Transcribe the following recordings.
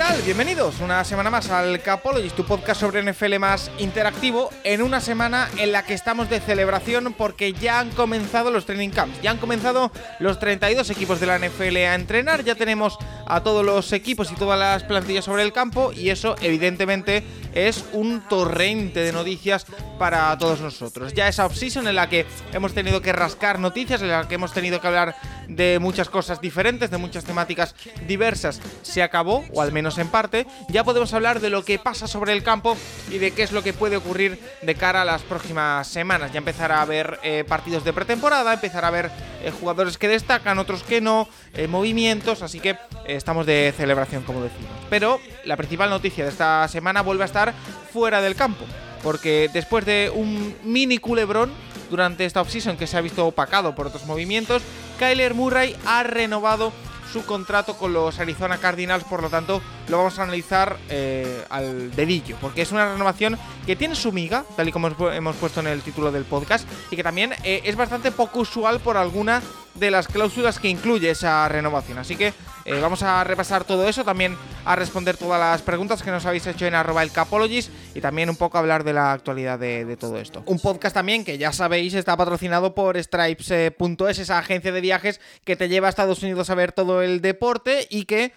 Tal? Bienvenidos una semana más al Capologist, tu podcast sobre NFL más interactivo, en una semana en la que estamos de celebración porque ya han comenzado los training camps, ya han comenzado los 32 equipos de la NFL a entrenar, ya tenemos a todos los equipos y todas las plantillas sobre el campo y eso evidentemente es un torrente de noticias para todos nosotros. Ya esa offseason en la que hemos tenido que rascar noticias, en la que hemos tenido que hablar de muchas cosas diferentes, de muchas temáticas diversas, se acabó, o al menos en parte. Ya podemos hablar de lo que pasa sobre el campo y de qué es lo que puede ocurrir de cara a las próximas semanas. Ya empezar a ver eh, partidos de pretemporada, empezar a ver eh, jugadores que destacan, otros que no, eh, movimientos, así que eh, estamos de celebración, como decimos. Pero la principal noticia de esta semana vuelve a estar fuera del campo, porque después de un mini culebrón durante esta offseason que se ha visto opacado por otros movimientos, Kyler Murray ha renovado su contrato con los Arizona Cardinals, por lo tanto lo vamos a analizar eh, al dedillo, porque es una renovación que tiene su miga, tal y como hemos- puesto en el título del podcast, y que también eh, es bastante poco usual por alguna de las cláusulas que incluye esa renovación. Así que eh, vamos a repasar todo eso, también a responder todas las preguntas que nos habéis hecho en arroba el Capologist y también un poco hablar de la actualidad de, de todo esto. Un podcast también que ya sabéis está patrocinado por Stripes.es, esa agencia de viajes que te lleva a Estados Unidos a ver todo el deporte y que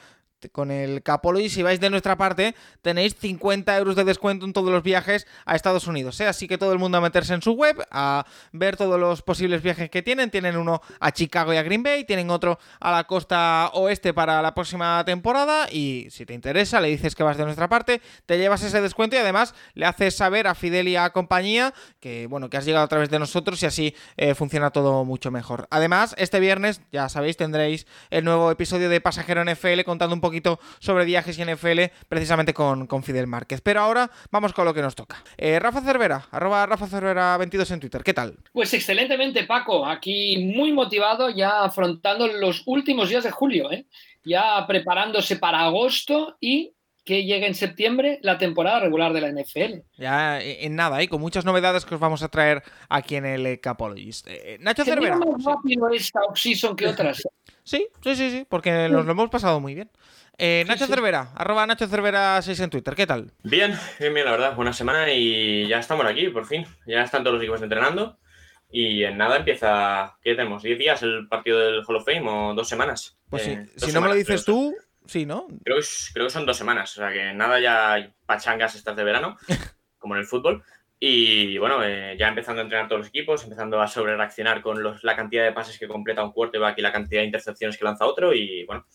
con el Capology, si vais de nuestra parte, tenéis 50 euros de descuento en todos los viajes a Estados Unidos. ¿eh? Así que todo el mundo a meterse en su web, a ver todos los posibles viajes que tienen. Tienen uno a Chicago y a Green Bay, tienen otro a la costa oeste para la próxima temporada. Y si te interesa, le dices que vas de nuestra parte, te llevas ese descuento y además le haces saber a Fidel y a compañía que, bueno, que has llegado a través de nosotros y así eh, funciona todo mucho mejor. Además, este viernes, ya sabéis, tendréis el nuevo episodio de Pasajero NFL contando un poquito sobre viajes y NFL precisamente con, con Fidel Márquez. Pero ahora vamos con lo que nos toca. Eh, Rafa Cervera, arroba Rafa Cervera 22 en Twitter. ¿Qué tal? Pues excelentemente, Paco. Aquí muy motivado, ya afrontando los últimos días de julio, ¿eh? ya preparándose para agosto y que llegue en septiembre la temporada regular de la NFL. Ya eh, en nada, ¿eh? con muchas novedades que os vamos a traer aquí en el eh, Capologist. Eh, Nacho Cervera. más sí. rápido esta off-season que otras. Sí, sí, sí, sí, porque nos lo hemos pasado muy bien. Eh, Nacho sí. Cervera, arroba Nacho Cervera 6 en Twitter. ¿Qué tal? Bien, bien, bien, la verdad. Buena semana y ya estamos aquí, por fin. Ya están todos los equipos entrenando. Y en nada empieza. ¿Qué tenemos? ¿10 días el partido del Hall of Fame o dos semanas? Pues sí, si no me lo dices tú, sí, ¿no? Creo creo que son dos semanas. O sea que nada ya hay pachangas estas de verano, como en el fútbol. Y bueno, eh, ya empezando a entrenar todos los equipos, empezando a sobre reaccionar con los- la cantidad de pases que completa un quarterback y la cantidad de intercepciones que lanza otro. Y bueno,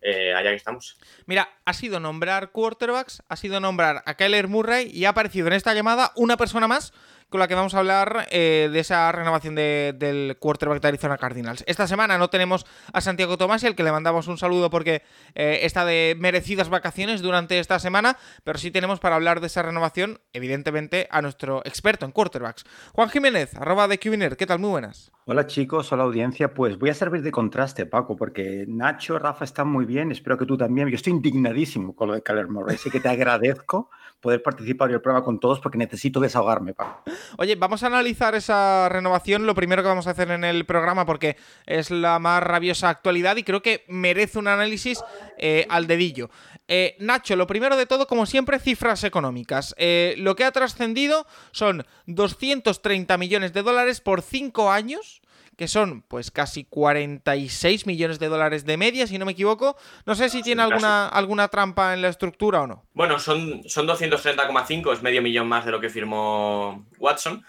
eh, allá que estamos. Mira, ha sido nombrar quarterbacks, ha sido nombrar a Kyler Murray y ha aparecido en esta llamada una persona más con la que vamos a hablar eh, de esa renovación de- del quarterback de Arizona Cardinals. Esta semana no tenemos a Santiago Tomás, el que le mandamos un saludo porque eh, está de merecidas vacaciones durante esta semana, pero sí tenemos para hablar de esa renovación, evidentemente, a nuestro experto en quarterbacks. Juan Jiménez, arroba de Cubiner, ¿qué tal? Muy buenas. Hola chicos, hola audiencia. Pues voy a servir de contraste, Paco, porque Nacho, Rafa están muy bien, espero que tú también. Yo estoy indignadísimo con lo de Kyler Murray, así que te agradezco poder participar en el programa con todos porque necesito desahogarme, Paco. Oye, vamos a analizar esa renovación, lo primero que vamos a hacer en el programa, porque es la más rabiosa actualidad y creo que merece un análisis eh, al dedillo. Eh, Nacho, lo primero de todo, como siempre, cifras económicas. Eh, lo que ha trascendido son 230 millones de dólares por 5 años que son pues casi 46 millones de dólares de media, si no me equivoco. No sé si tiene casi. alguna, alguna trampa en la estructura o no. Bueno, son, son 230,5, es medio millón más de lo que firmó Watson,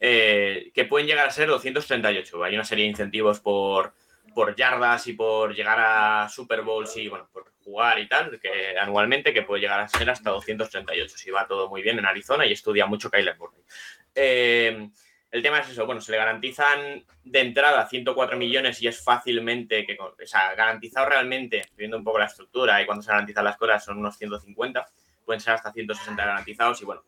eh, que pueden llegar a ser 238. Hay una serie de incentivos por, por yardas y por llegar a Super Bowls y bueno, por jugar y tal, que anualmente, que puede llegar a ser hasta 238, si va todo muy bien en Arizona y estudia mucho Kyler Murray. Eh, El tema es eso, bueno, se le garantizan de entrada 104 millones y es fácilmente, que, o sea, garantizado realmente, viendo un poco la estructura y cuando se garantizan las cosas son unos 150, pueden ser hasta 160 garantizados y bueno,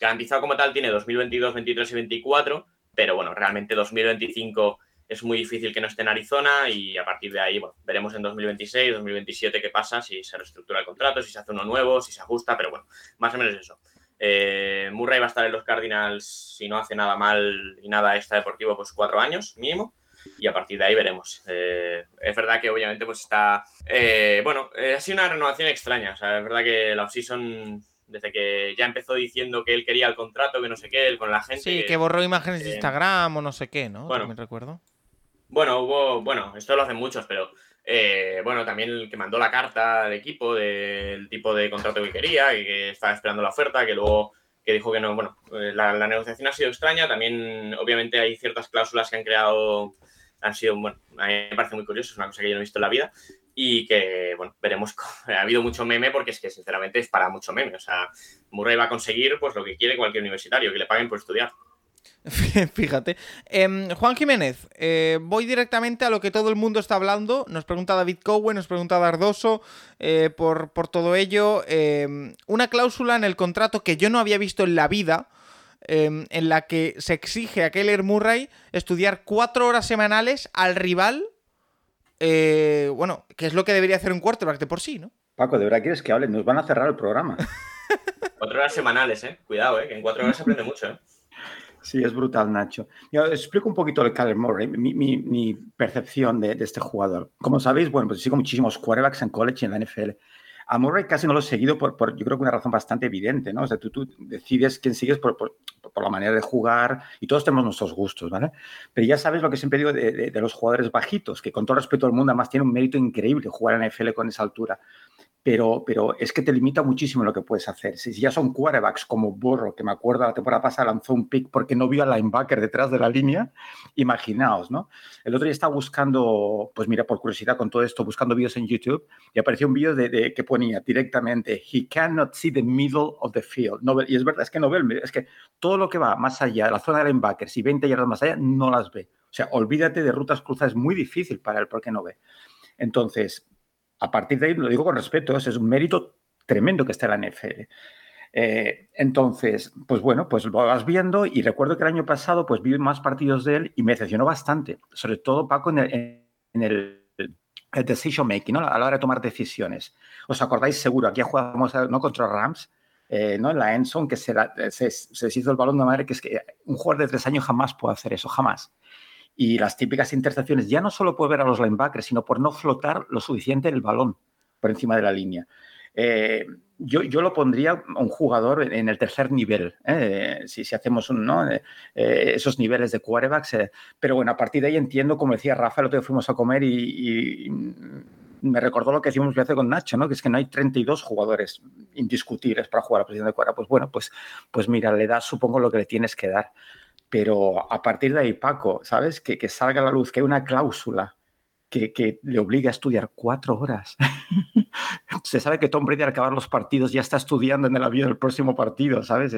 garantizado como tal tiene 2022, 23 y 24, pero bueno, realmente 2025 es muy difícil que no esté en Arizona y a partir de ahí, bueno, veremos en 2026, 2027 qué pasa, si se reestructura el contrato, si se hace uno nuevo, si se ajusta, pero bueno, más o menos eso. Eh, Murray va a estar en los Cardinals, si no hace nada mal y nada extra deportivo, pues cuatro años mínimo. Y a partir de ahí veremos. Eh, es verdad que obviamente pues está... Eh, bueno, ha sido una renovación extraña. O sea, es verdad que la offseason, desde que ya empezó diciendo que él quería el contrato, que no sé qué, con la gente... Sí, que, borró imágenes de Instagram o no sé qué, ¿no? Bueno, recuerdo. Bueno, hubo... Bueno, esto lo hacen muchos, pero eh, bueno, también el que mandó la carta al equipo del tipo de contrato que quería y que estaba esperando la oferta, que luego que dijo que no, bueno, eh, la, negociación ha sido extraña, también obviamente hay ciertas cláusulas que han creado, han sido, bueno, a mí me parece muy curioso, es una cosa que yo no he visto en la vida y que, bueno, veremos, ha habido mucho meme porque es que sinceramente es para mucho meme, o sea, Murray va a conseguir pues lo que quiere cualquier universitario, que le paguen por estudiar. Fíjate. Em, Juan Jiménez, eh, voy directamente a lo que todo el mundo está hablando. Nos pregunta David Cowen, nos pregunta Dardoso eh, por, todo ello. Em, una cláusula en el contrato que yo no había visto en la vida, em, en la que se exige a Keller Murray estudiar cuatro horas semanales al rival. Eh, bueno, que es lo que debería hacer un quarterback de por sí, ¿no? Paco, de verdad quieres que hable, nos van a cerrar el programa. cuatro horas semanales, ¿eh? Cuidado, ¿eh? Que en cuatro horas se aprende mucho, ¿eh? Sí, es brutal, Nacho. Yo explico un poquito el Kyler Murray, mi, percepción de, este jugador. Como sabéis, bueno, pues sigo muchísimos quarterbacks en college y en la NFL. A Murray casi no lo he seguido por, yo creo que una razón bastante evidente, ¿no? O sea, tú, decides quién sigues por, la manera de jugar y todos tenemos nuestros gustos, ¿vale? Pero ya sabes lo que siempre digo de, de los jugadores bajitos, que con todo respeto al mundo además tiene un mérito increíble jugar en la NFL con esa altura pero, es que te limita muchísimo lo que puedes hacer. Si ya son quarterbacks como Burro, que me acuerdo la temporada pasada lanzó un pick porque no vio al linebacker detrás de la línea, imaginaos, ¿no? El otro día estaba buscando, pues mira, por curiosidad con todo esto, buscando vídeos en YouTube y apareció un vídeo de, que ponía directamente, he cannot see the middle of the field. No y es verdad, es que no ve, es que todo lo que va más allá de la zona de linebackers y 20 yardas más allá, no las ve. O sea, olvídate de rutas cruzadas, es muy difícil para él porque no ve. Entonces, a partir de ahí, lo digo con respeto, es un mérito tremendo que está en la NFL. Eh, entonces, pues bueno, pues lo vas viendo y recuerdo que el año pasado pues vi más partidos de él y me decepcionó bastante, sobre todo Paco en el, el, decision making, ¿no? a la hora de tomar decisiones. ¿Os acordáis seguro? Aquí jugamos ¿no? contra Rams, eh, ¿no? en la Enson, que se, se, se, el balón de madre, que es que un jugador de tres años jamás puede hacer eso, jamás y las típicas intercepciones, ya no solo por ver a los linebackers, sino por no flotar lo suficiente el balón por encima de la línea. Eh, yo, yo, lo pondría a un jugador en el tercer nivel, ¿eh? si, si, hacemos un, ¿no? Eh, esos niveles de quarterbacks. pero bueno, a partir de ahí entiendo, como decía Rafa, el otro día fuimos a comer y, me recordó lo que decimos hace con Nacho, ¿no? que es que no hay 32 jugadores indiscutibles para jugar a la posición de quarterback. Pues bueno, pues, pues mira, le das supongo lo que le tienes que dar. Pero a partir de ahí, Paco, ¿sabes? Que, que salga a la luz, que hay una cláusula que, le obliga a estudiar cuatro horas. Se sabe que Tom Brady al acabar los partidos ya está estudiando en el avión el próximo partido, ¿sabes?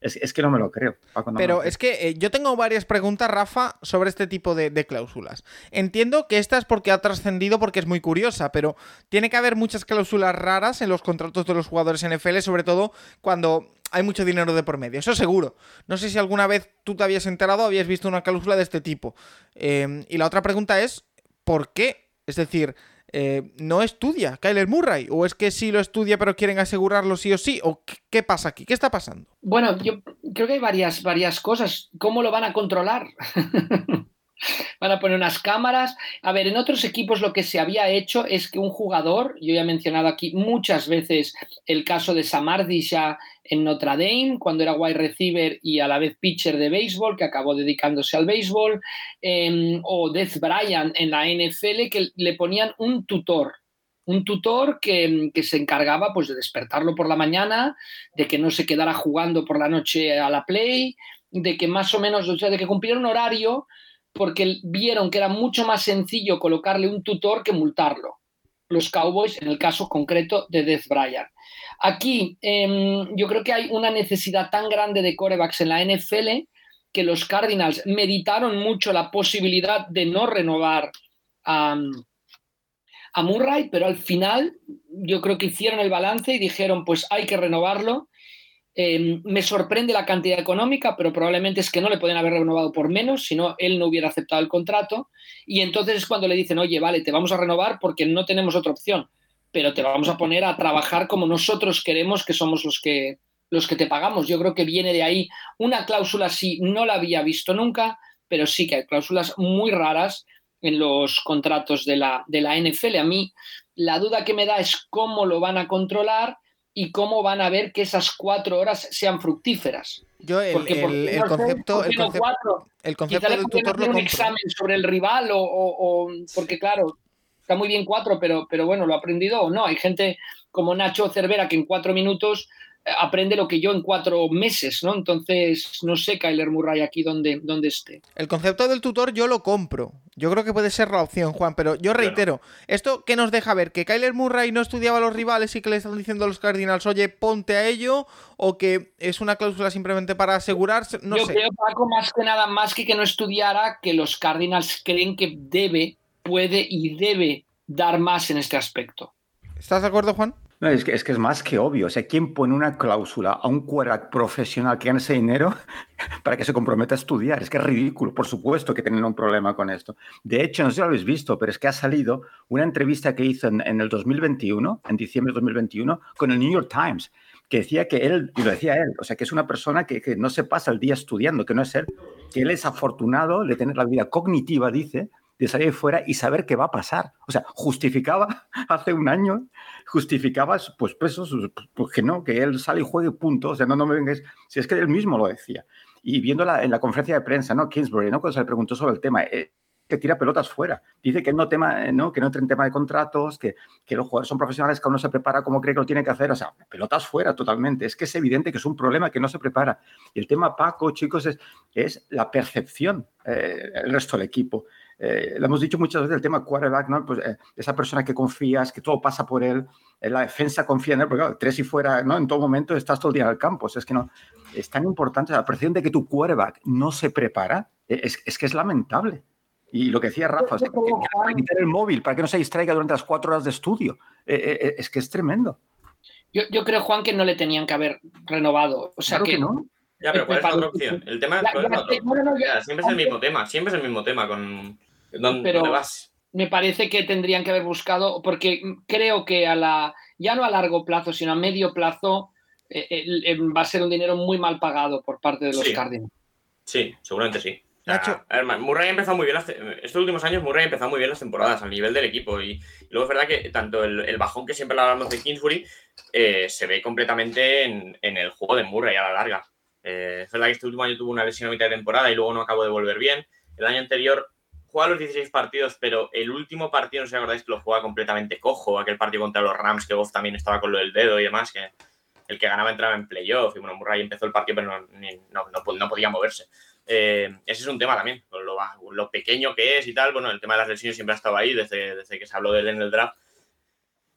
Es, que no me lo creo. Pero es que eh, yo tengo varias preguntas, Rafa, sobre este tipo de, de cláusulas. Entiendo que esta es porque ha trascendido porque es muy curiosa, pero tiene que haber muchas cláusulas raras en los contratos de los jugadores NFL, sobre todo cuando hay mucho dinero de por medio, eso seguro. No sé si alguna vez tú te habías enterado habías visto una cláusula de este tipo. Em, y la otra pregunta es, ¿por qué? Es decir, eh, ¿no estudia Kyler Murray? ¿O es que sí lo estudia pero quieren asegurarlo sí o sí? ¿O qué, pasa aquí? ¿Qué está pasando? Bueno, yo creo que hay varias, varias cosas. ¿Cómo lo van a controlar? Van a poner unas cámaras. A ver, en otros equipos lo que se había hecho es que un jugador, yo ya he mencionado aquí muchas veces el caso de Samardisha en Notre Dame, cuando era wide receiver y a la vez pitcher de béisbol, que acabó dedicándose al béisbol, em, o Death Bryan en la NFL, que le ponían un tutor, un tutor que, que, se encargaba pues, de despertarlo por la mañana, de que no se quedara jugando por la noche a la play, de que más o menos, o sea, de que cumpliera un horario porque vieron que era mucho más sencillo colocarle un tutor que multarlo. Los Cowboys, en el caso concreto de Death Bryan. Aquí em, yo creo que hay una necesidad tan grande de corebacks en la NFL que los Cardinals meditaron mucho la posibilidad de no renovar a, a Murray, pero al final yo creo que hicieron el balance y dijeron, pues hay que renovarlo. Eh, me sorprende la cantidad económica, pero probablemente es que no le pueden haber renovado por menos, si no, él no hubiera aceptado el contrato. Y entonces es cuando le dicen, oye, vale, te vamos a renovar porque no tenemos otra opción, pero te vamos a poner a trabajar como nosotros queremos, que somos los que, los que te pagamos. Yo creo que viene de ahí una cláusula así, no la había visto nunca, pero sí que hay cláusulas muy raras en los contratos de la, de la NFL. A mí la duda que me da es cómo lo van a controlar y cómo van a ver que esas cuatro horas sean fructíferas. Yo el, Porque, ¿por el- el no concepto, ¿Por el concepto, cuatro? el concepto le del tutor lo un compro. examen sobre el rival o, o- o- porque claro, está muy bien cuatro, pero, pero bueno, lo ha aprendido o no. Hay gente como Nacho Cervera que en cuatro minutos aprende lo que yo en cuatro meses, ¿no? Entonces, no sé, Kyler Murray aquí donde, donde esté. El concepto del tutor yo lo compro. Yo creo que puede ser la opción, Juan, pero yo reitero, ¿esto qué nos deja ver? ¿Que Kyler Murray no estudiaba a los rivales y que le están diciendo a los Cardinals, oye, ponte a ello? ¿O que es una cláusula simplemente para asegurarse? No yo sé. creo, Paco, más que nada, más que que no estudiara, que los Cardinals creen que debe, puede y debe dar más en este aspecto. ¿Estás de acuerdo, Juan? No, es, que, es que es más que obvio. O sea, ¿quién pone una cláusula a un quarterback profesional que gane ese dinero para que se comprometa a estudiar? Es que es ridículo. Por supuesto que tienen un problema con esto. De hecho, no sé si lo habéis visto, pero es que ha salido una entrevista que hizo en, en el 2021, en diciembre de 2021, con el New York Times, que decía que él, y lo decía él, o sea, que es una persona que, que no se pasa el día estudiando, que no es él, que él es afortunado de tener la vida cognitiva, dice, de salir fuera y saber qué va a pasar. O sea, justificaba hace un año, justificaba, pues, pues, eso, pues que no, que él sale y juegue punto. O sea, no, no me vengáis. Si es que él mismo lo decía. Y viéndola en la conferencia de prensa, ¿no? Kingsbury, ¿no? Cuando se le preguntó sobre el tema, eh, que tira pelotas fuera. Dice que no, tema, ¿no? que no entra en tema de contratos, que, que los jugadores son profesionales, que uno se prepara como cree que lo tiene que hacer. O sea, pelotas fuera totalmente. Es que es evidente que es un problema que no se prepara. Y el tema, Paco, chicos, es, es la percepción, eh, el resto del equipo. Eh, lo hemos dicho muchas veces el tema quarterback, ¿no? Pues eh, esa persona que confías, que todo pasa por él, eh, la defensa confía en él, porque claro, tres y fuera, ¿no? En todo momento estás todo el día en el campo. O sea, es que no, es tan importante la percepción de que tu quarterback no se prepara, eh, es, es que es lamentable. Y lo que decía Rafa, sea, que, que para quitar el móvil, para que no se distraiga durante las cuatro horas de estudio, eh, eh, es que es tremendo. Yo, yo, creo, Juan, que no le tenían que haber renovado. O sea, claro que, que no. Ya, pero ¿cuál es la otra opción? El tema no, no, no, ya, siempre es el mismo tema, siempre es el mismo tema con dónde, Pero- dónde vas. me parece que tendrían que haber buscado, porque creo que a la, ya no a largo plazo, sino a medio plazo, eh, eh, va a ser un dinero muy mal pagado por parte de los Sí. Cardinals. Sí, seguramente sí. Nacho. a ver, Murray ha empezado muy bien, las estos últimos años Murray ha empezado muy bien las temporadas al nivel del equipo y, y luego es verdad que tanto el, el bajón que siempre hablamos de Kingsbury eh, se ve completamente en, en el juego de Murray a la larga. Eh, es verdad que este último año tuvo una lesión a mitad de temporada y luego no acabó de volver bien. El año anterior juega los 16 partidos, pero el último partido, no sé si acordáis, que lo juega completamente cojo. Aquel partido contra los Rams, que Goff también estaba con lo del dedo y demás, que el que ganaba entraba en playoff. Y bueno, Murray empezó el partido, pero no, no, no- no podía moverse. Eh, ese es un tema también, lo, lo pequeño que es y tal. Bueno, el tema de las lesiones siempre ha estado ahí desde, desde que se habló de él en el draft.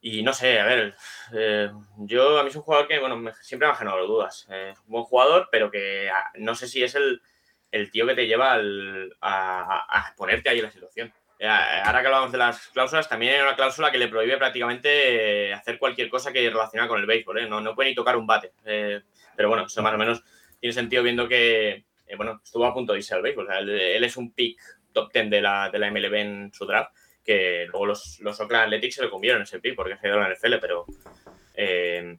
Y no sé, a ver, eh, yo a mí es un jugador que, bueno, me- siempre me ha generado dudas. Eh, un buen jugador, pero que ah, no sé si es el, el tío que te lleva al- a, a- ponerte ahí en la situación. Eh, ahora que hablamos de las cláusulas, también hay una cláusula que le prohíbe prácticamente eh, hacer cualquier cosa que relaciona con el béisbol. ¿eh? No, no puede ni tocar un bate. Eh, pero bueno, eso más o menos tiene sentido viendo que, eh, bueno, estuvo a punto de irse al béisbol. O sea, él, él es un pick top 10 de la, de la MLB en su draft, que luego los, los Oakland Athletics se lo comieron ese pick porque se ido a la NFL, pero eh,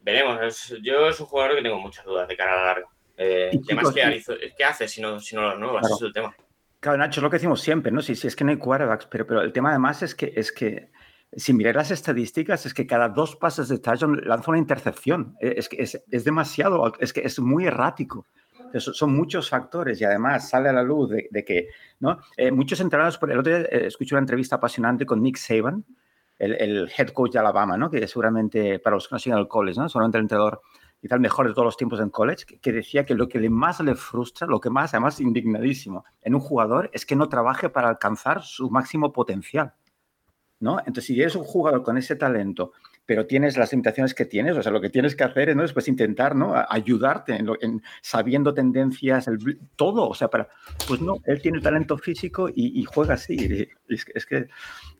veremos. Es- yo es un jugador que tengo muchas dudas de cara a la larga. Eh, ¿qué, más chicos, que ¿Qué hace si no, si no lo renuevas? Claro. Ese es el tema. Claro, Nacho, es lo que decimos siempre, ¿no? Si, si es que no hay quarterbacks, pero, pero el tema además es que, es que si miráis las estadísticas, es que cada dos pases de touchdown lanza una intercepción. Eh, Es que es, es demasiado, es que es muy errático. Entonces, son muchos factores y además sale a la luz de, de que, ¿no? Eh, muchos entrenadores, por el otro día eh, escuché una entrevista apasionante con Nick Saban, el, el head coach de Alabama, ¿no? Que seguramente, para los que no siguen el college, ¿no? Seguramente el entrenador quizá el mejor de todos los tiempos en college, que, decía que lo que más le frustra, lo que más, además indignadísimo, en un jugador es que no trabaje para alcanzar su máximo potencial. ¿no? Entonces, si eres un jugador con ese talento, pero tienes las limitaciones que tienes, o sea, lo que tienes que hacer ¿no? es pues intentar, ¿no? ayudarte en, sabiendo tendencias, todo, o sea, para, pues no, él tiene talento físico y, juega así, es, que,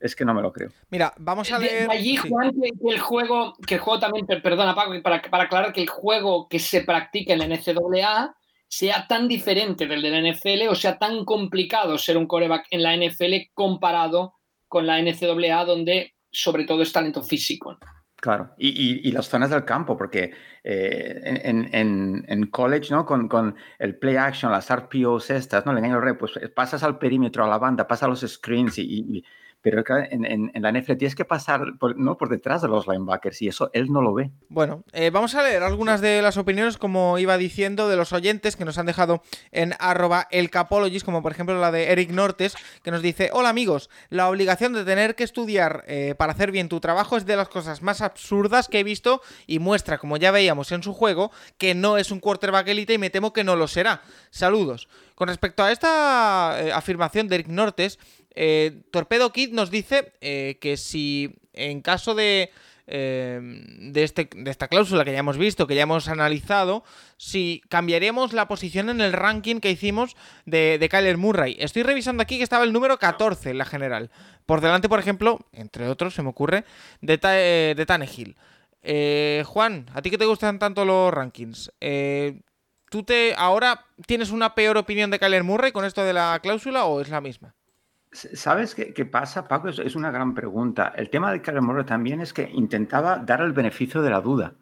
es que no me lo creo. Mira, vamos a leer... De allí, Juan, que, el juego, que el juego también, perdona Paco, para, para aclarar que el juego que se practica en la NCAA sea tan diferente del de la NFL o sea tan complicado ser un coreback en la NFL comparado con la NCAA, donde sobre todo es talento físico. Claro, y, las zonas del campo, porque eh, en, college, ¿no? Con, con, el play action, las RPOs estas, ¿no? Le engaño el pues pasas al perímetro, a la banda, pasas a los screens y, pero en, en, la NFL tienes que pasar por, ¿no? por detrás de los linebackers y eso él no lo ve. Bueno, eh, vamos a leer algunas de las opiniones, como iba diciendo, de los oyentes que nos han dejado en arroba el como por ejemplo la de Eric Nortes, que nos dice, hola amigos, la obligación de tener que estudiar eh, para hacer bien tu trabajo es de las cosas más absurdas que he visto y muestra, como ya veíamos en su juego, que no es un quarterback elite y me temo que no lo será. Saludos. Con respecto a esta eh, afirmación de Eric Nortes, eh, Torpedo Kid nos dice eh, que si en caso de, eh, de, este, de, esta cláusula que ya hemos visto, que ya hemos analizado, si cambiaríamos la posición en el ranking que hicimos de, de Kyler Murray. Estoy revisando aquí que estaba el número 14 en la general. Por delante, por ejemplo, entre otros, se me ocurre, de, de Tannehill. Juan, ¿a ti que te gustan tanto los rankings? ¿Tú te ahora tienes una peor opinión de Kyler Murray con esto de la cláusula o es la misma? ¿Sabes qué, pasa, Paco? Es, una gran pregunta. El tema de Murray también es que intentaba dar el beneficio de la duda,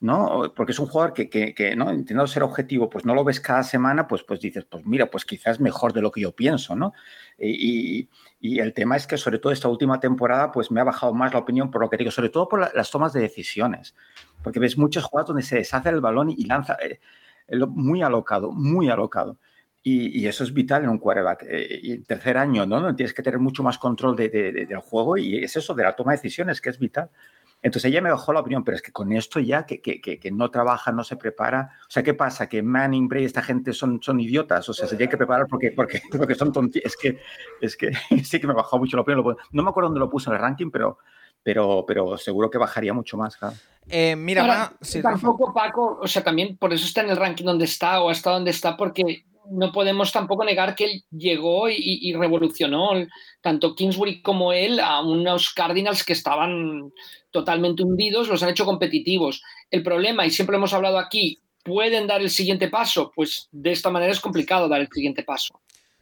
¿no? Porque es un jugador que, que, ¿no? Intentando ser objetivo, pues no lo ves cada semana, pues, pues dices, pues mira, pues quizás mejor de lo que yo pienso, ¿no? Y, el tema es que sobre todo esta última temporada, pues me ha bajado más la opinión por lo que digo, sobre todo por las tomas de decisiones, porque ves muchos jugadores donde se deshace el balón y lanza eh, muy alocado, muy alocado. Y, eso es vital en un quarterback. Eh, y en tercer año, ¿no? Tienes que tener mucho más control de, del juego y es eso, de la toma de decisiones, que es vital. Entonces ella me bajó la opinión, pero es que con esto ya, que, que, que, no trabaja, no se prepara. O sea, ¿qué pasa? Que Manning, Bray, esta gente son, son idiotas. O sea, se tiene que preparar porque, porque, porque son tontos. Es que, es que sí que me bajó mucho la opinión. No me acuerdo dónde lo puse en el ranking, pero, pero, pero seguro que bajaría mucho más. Claro. Eh, mira, tampoco Paco, o sea, también por eso está en el ranking donde está o está donde está, porque no podemos tampoco negar que él llegó y, revolucionó tanto Kingsbury como él a unos Cardinals que estaban totalmente hundidos, los han hecho competitivos. El problema, y siempre hemos hablado aquí, ¿pueden dar el siguiente paso? Pues de esta manera es complicado dar el siguiente paso.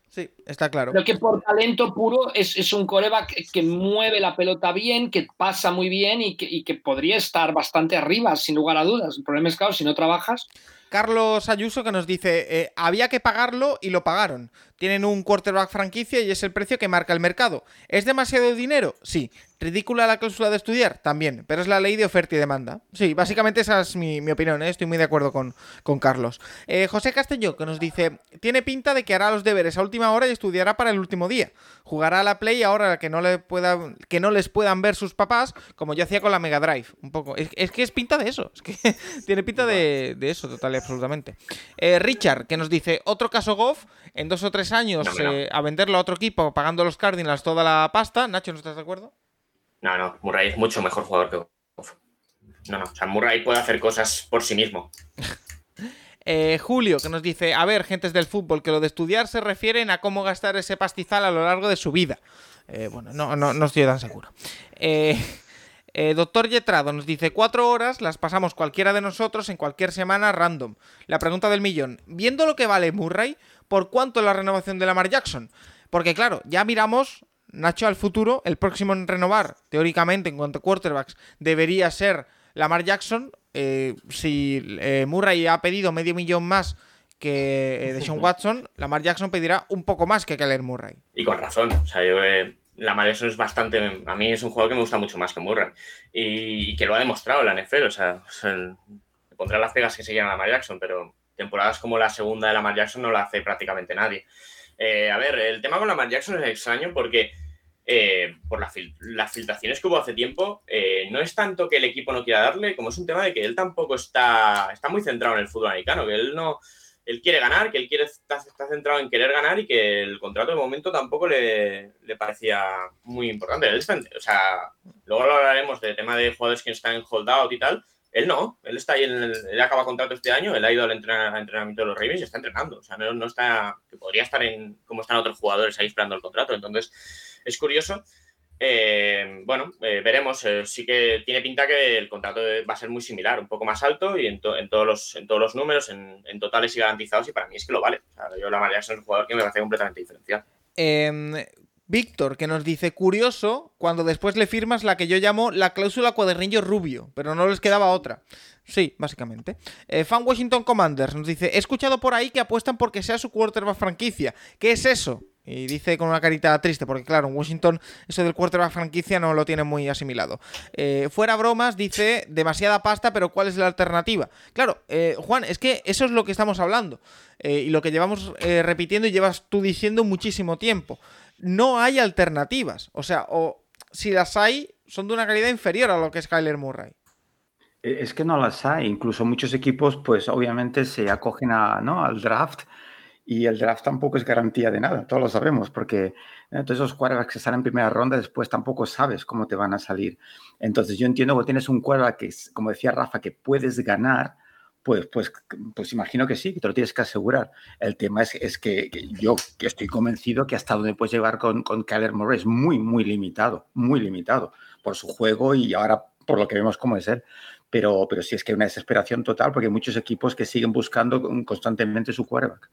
Sí, está claro. Creo que por talento puro es, un coreback que, mueve la pelota bien, que pasa muy bien y que, y que, podría estar bastante arriba, sin lugar a dudas. El problema es, claro, si no trabajas, Carlos Ayuso que nos dice, eh, había que pagarlo y lo pagaron. Tienen un quarterback franquicia y es el precio que marca el mercado. ¿Es demasiado dinero? Sí. ¿Ridícula la cláusula de estudiar? También, pero es la ley de oferta y demanda. Sí, básicamente esa es mi, opinión, ¿eh? estoy muy de acuerdo con, con Carlos. Eh, José Castelló, que nos dice, tiene pinta de que hará los deberes a última hora y estudiará para el último día. Jugará a la Play ahora que no, le pueda, que no les puedan ver sus papás, como yo hacía con la Mega Drive. Un poco. Es, que es pinta de eso, es que tiene pinta de, de eso, total y absolutamente. Eh, Richard, que nos dice, otro caso Goff, en dos o tres años a venderlo a otro equipo pagando los Cardinals toda la pasta. Nacho, ¿no estás de acuerdo? No, no, Murray es mucho mejor jugador que Goff. No, no, o sea, Murray puede hacer cosas por sí mismo. Eh, Julio, que nos dice, a ver, gentes del fútbol, que lo de estudiar se refieren a cómo gastar ese pastizal a lo largo de su vida. Eh, bueno, no, no, no, estoy tan seguro. Eh, Doctor Yetrado nos dice, cuatro horas las pasamos cualquiera de nosotros en cualquier semana random. La pregunta del millón, viendo lo que vale Murray, ¿por cuánto la renovación de Lamar Jackson? Porque claro, ya miramos Nacho, al futuro, el próximo en renovar, teóricamente, en cuanto a quarterbacks, debería ser Lamar Jackson. Eh, si eh, Murray ha pedido medio millón más que eh, de Sean Watson, Lamar Jackson pedirá un poco más que Keller Murray. Y con razón. O sea, yo, Lamar Jackson es bastante. A mí es un jugador que me gusta mucho más que Murray. Y, que lo ha demostrado la NFL. O sea, me pondré las pegas que se llaman Lamar Jackson, pero temporadas como la segunda de Lamar Jackson no la hace prácticamente nadie. a ver, el tema con Lamar Jackson es extraño porque eh, por las filtraciones que hubo hace tiempo, eh, no es tanto que el equipo no quiera darle, como es un tema de que él tampoco está, está muy centrado en el fútbol americano, que él no, él quiere ganar, que él quiere está, centrado en querer ganar y que el contrato de momento tampoco le, le parecía muy importante. O sea, luego hablaremos del tema de jugadores que están en holdout y tal. Él no, él está ahí, en el, él acaba contrato este año, él ha ido al entrenamiento de los Ravens y está entrenando. O sea, no, está, que podría estar en como están otros jugadores ahí esperando el contrato. Entonces, es curioso. Eh, bueno, eh, veremos. Eh, sí que tiene pinta que el contrato va a ser muy similar, un poco más alto y en, to, en todos, los, en todos los números, en, en, totales y garantizados. Y para mí es que lo vale. O sea, yo la manera es un jugador que me parece completamente diferencial. Eh, Víctor, que nos dice, curioso, cuando después le firmas la que yo llamo la cláusula cuadernillo rubio, pero no les quedaba otra. Sí, básicamente. Eh, Fan Washington Commanders nos dice, he escuchado por ahí que apuestan porque sea su quarterback franquicia. ¿Qué es eso? Y dice con una carita triste, porque claro, en Washington eso del quarterback franquicia no lo tiene muy asimilado. Eh, fuera bromas, dice, demasiada pasta, pero ¿cuál es la alternativa? Claro, eh, Juan, es que eso es lo que estamos hablando. Eh, y lo que llevamos repitiendo y llevas tú diciendo muchísimo tiempo. No hay alternativas. O sea, o si las hay, son de una calidad inferior a lo que es Kyler Murray. Es que no las hay. Incluso muchos equipos, pues obviamente se acogen a, ¿no? al draft y el draft tampoco es garantía de nada, todos lo sabemos, porque todos esos quarterbacks que salen en primera ronda después tampoco sabes cómo te van a salir. Entonces yo entiendo que tienes un quarterback que, como decía Rafa, que puedes ganar, pues, pues, pues imagino que sí, que te lo tienes que asegurar. El tema es, que, yo estoy convencido que hasta donde puedes llegar con, con Kyler es muy, muy limitado, muy limitado por su juego y ahora por lo que vemos cómo es él. Pero, pero sí es que hay una desesperación total porque hay muchos equipos que siguen buscando constantemente su quarterback.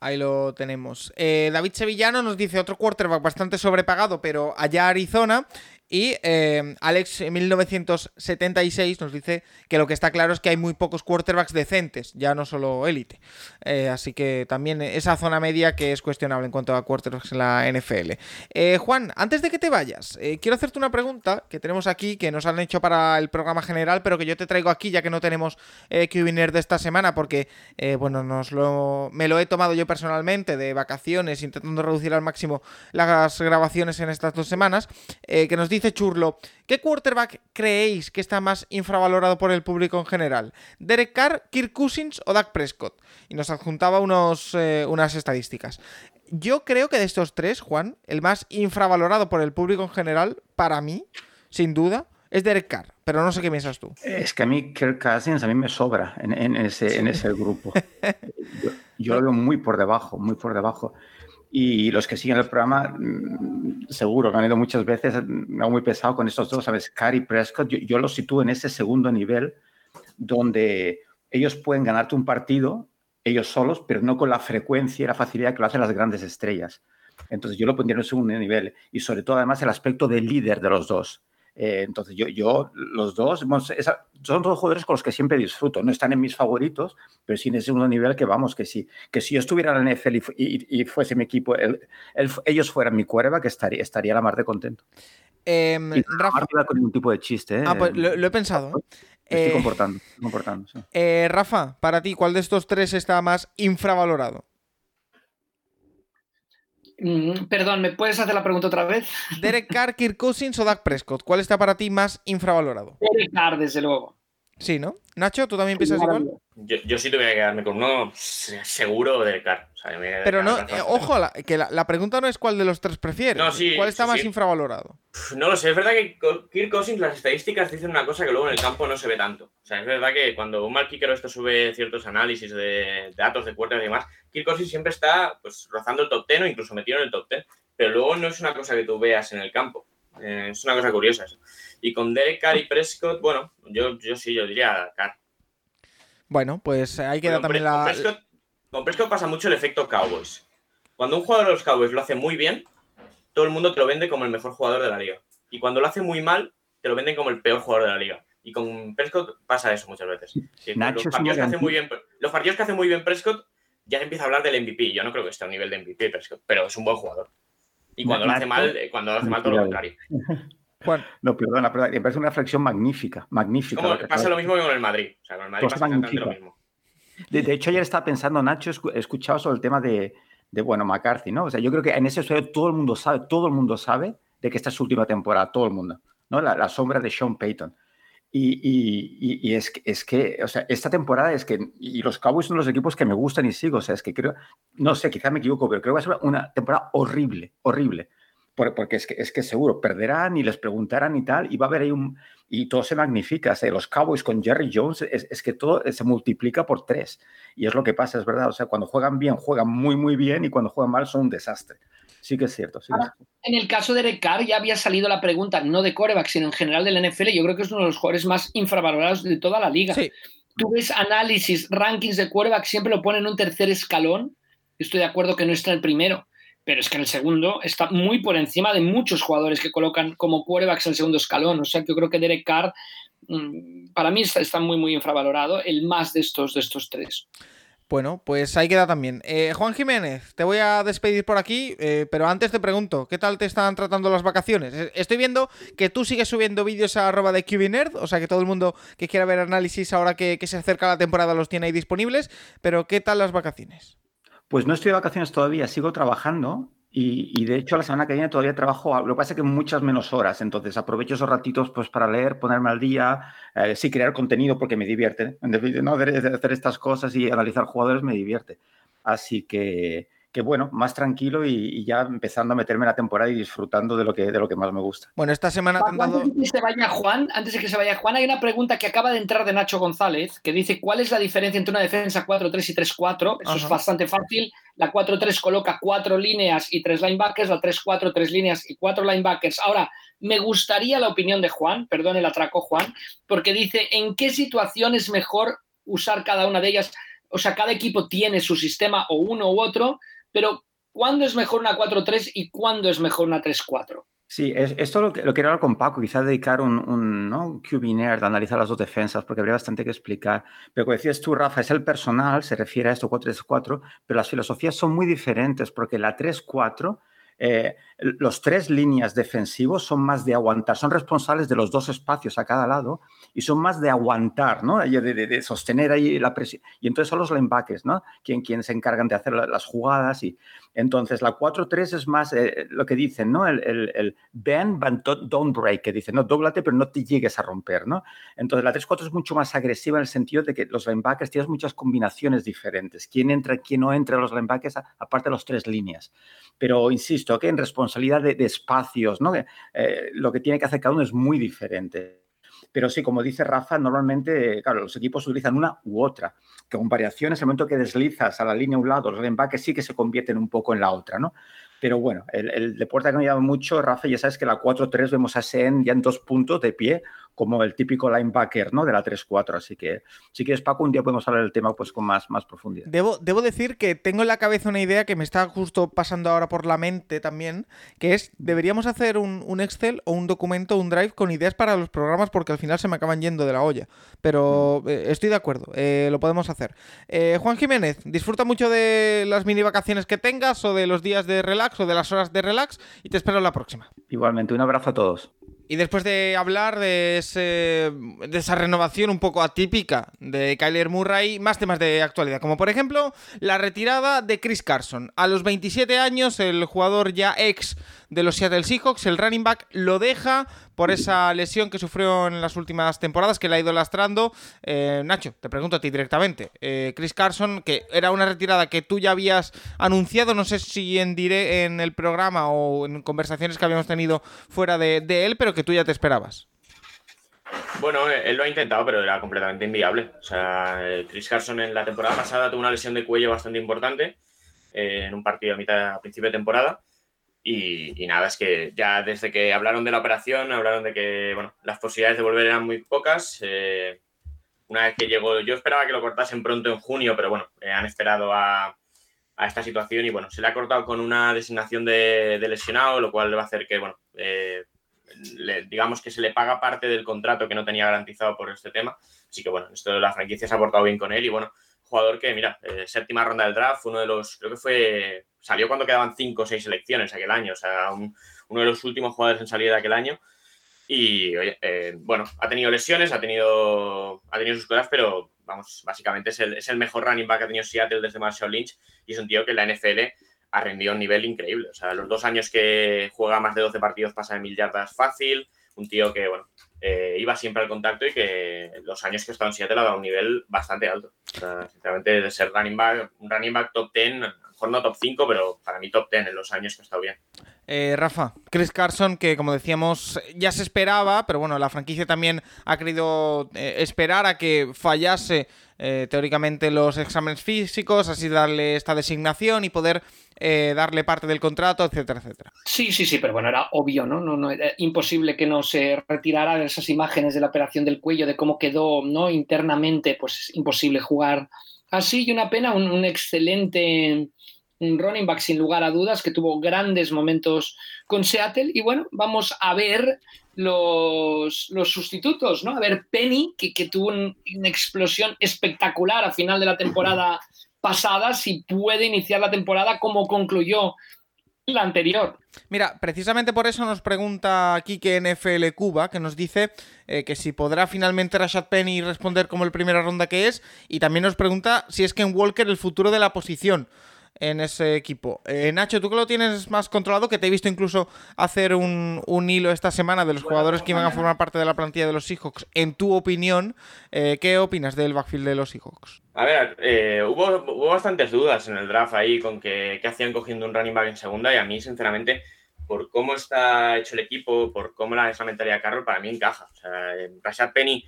Ahí lo tenemos. Eh, David Sevillano nos dice otro quarterback bastante sobrepagado, pero allá Arizona. Y eh, Alex 1976 nos dice que lo que está claro es que hay muy pocos quarterbacks decentes, ya no solo élite. Eh, así que también esa zona media que es cuestionable en cuanto a quarterbacks en la NFL. Eh, Juan, antes de que te vayas, eh, quiero hacerte una pregunta que tenemos aquí, que nos han hecho para el programa general, pero que yo te traigo aquí ya que no tenemos eh, QBNer de esta semana, porque bueno, nos lo, me lo he tomado yo personalmente de vacaciones, intentando reducir al máximo las grabaciones en estas dos semanas, que nos dice Dice Churlo, ¿qué quarterback creéis que está más infravalorado por el público en general? ¿Derek Carr, Kirk Cousins o Dak Prescott? Y nos adjuntaba unos, eh, unas estadísticas. Yo creo que de estos tres, Juan, el más infravalorado por el público en general, para mí, sin duda, es Derek Carr, pero no sé qué piensas tú. Es que a mí Kirk Cousins a mí me sobra en, en ese, en ese grupo. yo, yo, lo veo muy por debajo, muy por debajo. Y los que siguen el programa, seguro que han ido muchas veces, me hago muy pesado con estos dos, ¿sabes? Carr y Prescott, yo, los sitúo en ese segundo nivel donde ellos pueden ganarte un partido, ellos solos, pero no con la frecuencia y la facilidad que lo hacen las grandes estrellas. Entonces yo lo pondría en el segundo nivel y sobre todo además el aspecto de líder de los dos. Eh, entonces, yo, yo, los dos, esa, son dos jugadores con los que siempre disfruto. No están en mis favoritos, pero sí en el segundo nivel que vamos, que sí. Que si yo estuviera en la NFL y, y, y fuese mi equipo, el, el, ellos fueran mi cuerva, que estaría, estaría la mar de contento. Eh, y Rafa, con ningún tipo de chiste. ¿eh? Ah, pues lo, lo he pensado. Me estoy comportando. comportando sí. Eh, Rafa, para ti, ¿cuál de estos tres está más infravalorado? Mm, perdón, ¿me puedes hacer la pregunta otra vez? Derek Carr, Kirk Cousins o Dak Prescott. ¿Cuál está para ti más infravalorado? Derek Carr, desde luego. Sí, ¿no? Nacho, ¿tú también piensas igual? Yo, yo, sí tuviera que quedarme con uno seguro del CAR. O sea, Pero no, eh, ojo, la, que la, la, pregunta no es cuál de los tres prefieres. No, sí, ¿Cuál está sí, más sí. infravalorado? No lo sé, es verdad que Kirk Cousins, las estadísticas dicen una cosa que luego en el campo no se ve tanto. O sea, es verdad que cuando un mal kicker esto sube ciertos análisis de, datos de puertas y demás, Kirk Cousins siempre está pues, rozando el top 10 o incluso metido en el top 10. Pero luego no es una cosa que tú veas en el campo. Eh, es una cosa curiosa eso. Y con Derek Carr y Prescott, bueno, yo, yo sí, yo diría Carr. Bueno, pues ahí queda con también la. Con Prescott, con Prescott pasa mucho el efecto Cowboys. Cuando un jugador de los Cowboys lo hace muy bien, todo el mundo te lo vende como el mejor jugador de la liga. Y cuando lo hace muy mal, te lo venden como el peor jugador de la liga. Y con Prescott pasa eso muchas veces. Sí, los, partidos que hace muy bien, los partidos que hace muy bien Prescott, ya se empieza a hablar del MVP. Yo no creo que esté a un nivel de MVP Prescott, pero es un buen jugador. Y cuando lo hace mal, eh, cuando lo hace mal, todo lo contrario. Juan. No, perdona, perdona, me parece una reflexión magnífica, magnífica. Lo pasa lo mismo que con el Madrid. O sea, con el Madrid Pues pasa exactamente lo mismo. De, de, hecho, ayer estaba pensando, Nacho, he escuchado sobre el tema de, de, bueno, McCarthy, ¿no? O sea, yo creo que en ese estudio todo el mundo sabe, todo el mundo sabe de que esta es su última temporada, todo el mundo, ¿no? La, la sombra de Sean Payton. Y, es, que, es que, o sea, esta temporada es que, y los Cowboys son los equipos que me gustan y sigo, o sea, es que creo, no sé, quizá me equivoco, pero creo que va a ser una temporada horrible, horrible. Porque es que, es que seguro perderán y les preguntarán y tal, y va a haber ahí un. Y todo se magnifica. O sea, los Cowboys con Jerry Jones, es, es, que todo se multiplica por tres. Y es lo que pasa, es verdad. O sea, cuando juegan bien, juegan muy, muy bien, y cuando juegan mal, son un desastre. Sí que es cierto. En el caso de Eric Carr ya había salido la pregunta, no de coreback, sino en general del NFL. Yo creo que es uno de los jugadores más infravalorados de toda la liga. Tú ves análisis, rankings de quarterback, siempre lo ponen en un tercer escalón. Estoy de acuerdo que no está en el primero, pero es que en el segundo está muy por encima de muchos jugadores que colocan como quarterbacks en el segundo escalón. O sea que yo creo que Derek Carr, mm, para mí, está, está muy, muy infravalorado, el más de estos, de estos tres. Bueno, pues ahí queda también. Eh, Juan Jiménez, te voy a despedir por aquí, eh, pero antes te pregunto, ¿qué tal te están tratando las vacaciones? Estoy viendo que tú sigues subiendo vídeos a arroba de QBNerd, o sea que todo el mundo que quiera ver análisis ahora que, que se acerca la temporada los tiene ahí disponibles, pero ¿qué tal las vacaciones? Pues no estoy de vacaciones todavía, sigo trabajando y, de hecho, la semana que viene todavía trabajo, lo que pasa es que muchas menos horas, entonces aprovecho esos ratitos pues, para leer, ponerme al día, eh, sí, crear contenido porque me divierte. En definitiva, ¿no? hacer estas cosas y analizar jugadores me divierte. Así que, que bueno, más tranquilo y, ya empezando a meterme en la temporada y disfrutando de lo que, de lo que más me gusta. Bueno, esta semana Antes de que se vaya Juan, antes de que se vaya Juan, hay una pregunta que acaba de entrar de Nacho González, que dice, ¿cuál es la diferencia entre una defensa 4-3 y 3-4? Eso es bastante fácil. La 4-3 coloca cuatro líneas y tres linebackers, la 3-4, tres líneas y cuatro linebackers. Ahora, me gustaría la opinión de Juan, perdón el atraco Juan, porque dice, ¿en qué situación es mejor usar cada una de ellas? O sea, cada equipo tiene su sistema o uno u otro, pero ¿cuándo es mejor una 4-3 y cuándo es mejor una 3-4? Sí, esto lo, lo quiero hablar con Paco, quizás dedicar un, un, ¿no? QB nerd a analizar las dos defensas, porque habría bastante que explicar. Pero como decías tú, Rafa, es el personal, se refiere a esto 4-3-4, pero las filosofías son muy diferentes, porque la 3-4 eh, los tres líneas defensivos son más de aguantar, son responsables de los dos espacios a cada lado y son más de aguantar, ¿no? De, de, sostener ahí la presión. Y entonces son los linebackers, ¿no? Quien, quien se encargan de hacer las jugadas. Y entonces la 4-3 es más eh, lo que dicen, ¿no? El, el, el, bend, but don't break, que dicen, no, doblate, pero no te llegues a romper, ¿no? Entonces la 3-4 es mucho más agresiva en el sentido de que los linebackers tienes muchas combinaciones diferentes. Quién entra, quién no entra los linebackers, aparte de las tres líneas. Pero insisto, que en responsabilidad de, espacios, ¿no? Eh, lo que tiene que hacer cada uno es muy diferente. Pero sí, como dice Rafa, normalmente, claro, los equipos utilizan una u otra, que con variaciones, el momento que deslizas a la línea a un lado, los embaques sí que se convierten un poco en la otra, ¿no? Pero bueno, el, deporte que me llama mucho, Rafa, ya sabes que la 4-3 vemos a Sen ya en dos puntos de pie, como el típico linebacker ¿no? de la 3-4. Así que si quieres, Paco, un día podemos hablar del tema pues, con más, más profundidad. Debo, debo decir que tengo en la cabeza una idea que me está justo pasando ahora por la mente también, que es, deberíamos hacer un, Excel o un documento, un Drive con ideas para los programas porque al final se me acaban yendo de la olla. Pero eh, estoy de acuerdo, eh, lo podemos hacer. Eh, Juan Jiménez, disfruta mucho de las mini vacaciones que tengas o de los días de relax o de las horas de relax y te espero en la próxima. Igualmente, un abrazo a todos. Y después de hablar de, de, esa renovación un poco atípica de Kyler Murray, más temas de actualidad, como por ejemplo la retirada de Chris Carson. A los 27 años, el jugador ya ex de los Seattle Seahawks, el running back, lo deja por esa lesión que sufrió en las últimas temporadas, que le ha ido lastrando. Eh, Nacho, te pregunto a ti directamente. Eh, Chris Carson, que era una retirada que tú ya habías anunciado, no sé si en, diré en el programa o en conversaciones que habíamos tenido fuera de, de él, pero que tú ya te esperabas. Bueno, él lo ha intentado, pero era completamente inviable. O sea, Chris Carson en la temporada pasada tuvo una lesión de cuello bastante importante eh, en un partido a mitad a principio de temporada y, nada, es que ya desde que hablaron de la operación, hablaron de que bueno, las posibilidades de volver eran muy pocas. Eh, una vez que llegó, yo esperaba que lo cortasen pronto en junio, pero bueno, eh, han esperado a, esta situación y bueno, se le ha cortado con una designación de, lesionado, lo cual le va a hacer que, bueno, eh, digamos que se le paga parte del contrato que no tenía garantizado por este tema. Así que bueno, esto de la franquicia se ha portado bien con él y bueno, jugador que, mira, séptima ronda del draft, uno de los, creo que fue salió cuando quedaban cinco o seis selecciones aquel año, o sea, uno de los últimos jugadores en salida de aquel año. Y eh, bueno, ha tenido lesiones, ha tenido, ha tenido sus cosas, pero vamos, básicamente es el, es el mejor running back que ha tenido Seattle desde Marshall Lynch y es un tío que la NFL ha rendido un nivel increíble. O sea, los dos años que juega más de 12 partidos pasa de mil yardas fácil, un tío que, bueno, eh, iba siempre al contacto y que los años que ha estado en Seattle ha dado un nivel bastante alto. O sea, sinceramente, de ser running back, un running back top 10, a lo mejor no top 5, pero para mí top 10 en los años que ha estado bien. Eh, Rafa, Chris Carson, que como decíamos ya se esperaba, pero bueno, la franquicia también ha querido eh, esperar a que fallase eh, teóricamente los exámenes físicos, así darle esta designación y poder eh, darle parte del contrato, etcétera, etcétera. Sí, sí, sí, pero bueno, era obvio, ¿no? no, no era imposible que no se retirara de esas imágenes de la operación del cuello, de cómo quedó ¿no? internamente, pues es imposible jugar así y una pena, un, excelente un running back sin lugar a dudas que tuvo grandes momentos con Seattle y bueno, vamos a ver los, los sustitutos, ¿no? A ver Penny, que, que tuvo un, una explosión espectacular a final de la temporada pasada, si puede iniciar la temporada como concluyó la anterior. Mira, precisamente por eso nos pregunta aquí que NFL Cuba, que nos dice eh, que si podrá finalmente Rashad Penny responder como el primera ronda que es, y también nos pregunta si es Ken Walker el futuro de la posición en ese equipo. Eh, Nacho, tú que lo tienes más controlado, que te he visto incluso hacer un, un hilo esta semana de los jugadores que iban a formar parte de la plantilla de los Seahawks. En tu opinión, eh, ¿qué opinas del backfield de los Seahawks? A ver, eh, hubo, hubo, bastantes dudas en el draft ahí con que, que, hacían cogiendo un running back en segunda y a mí, sinceramente, por cómo está hecho el equipo, por cómo la, mentalidad Carroll, para mí encaja. O sea, Rashad Penny,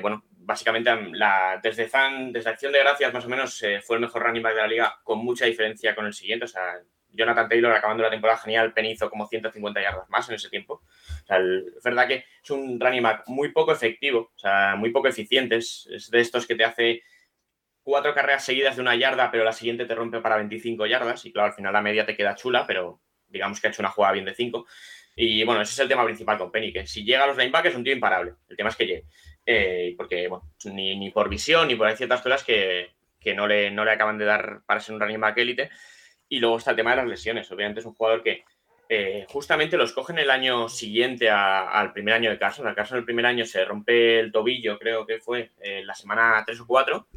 bueno, básicamente la, desde Zan, desde Acción de Gracias más o menos eh, fue el mejor running back de la liga con mucha diferencia con el siguiente. O sea, Jonathan Taylor acabando la temporada genial, Penny hizo como 150 yardas más en ese tiempo. O sea, es verdad que es un running back muy poco efectivo, o sea, muy poco eficiente. Es, es de estos que te hace cuatro carreras seguidas de una yarda, pero la siguiente te rompe para 25 yardas. Y claro, al final la media te queda chula, pero digamos que ha hecho una jugada bien de 5. Y bueno, ese es el tema principal con Penny, que si llega a los linebackers es un tío imparable. El tema es que llegue. Eh, porque, bueno, ni, ni, por visión ni por hay ciertas cosas que, que, no, le, no le acaban de dar para ser un running back élite. Y luego está el tema de las lesiones. Obviamente es un jugador que eh, justamente los cogen el año siguiente a, al primer año de Carson. Al Carson el primer año se rompe el tobillo, creo que fue eh, la semana 3 o 4,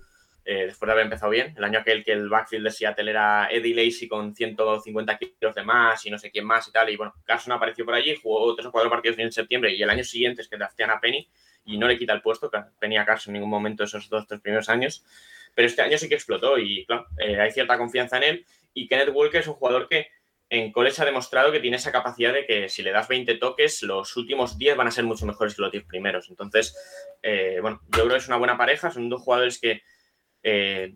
eh, después de haber empezado bien. El año aquel que el backfield de Seattle era Eddie Lacey con 150 kilos de más y no sé quién más y tal. Y bueno, Carson apareció por allí, jugó tres o cuatro partidos en septiembre y el año siguiente es que draftean a Penny y no le quita el puesto, que tenía Carson en ningún momento esos dos, tres primeros años. Pero este año sí que explotó y, claro, eh, hay cierta confianza en él. Y Kenneth Walker es un jugador que en college ha demostrado que tiene esa capacidad de que si le das 20 toques, los últimos 10 van a ser mucho mejores que los 10 primeros. Entonces, eh, bueno, yo creo que es una buena pareja. Son dos jugadores que eh,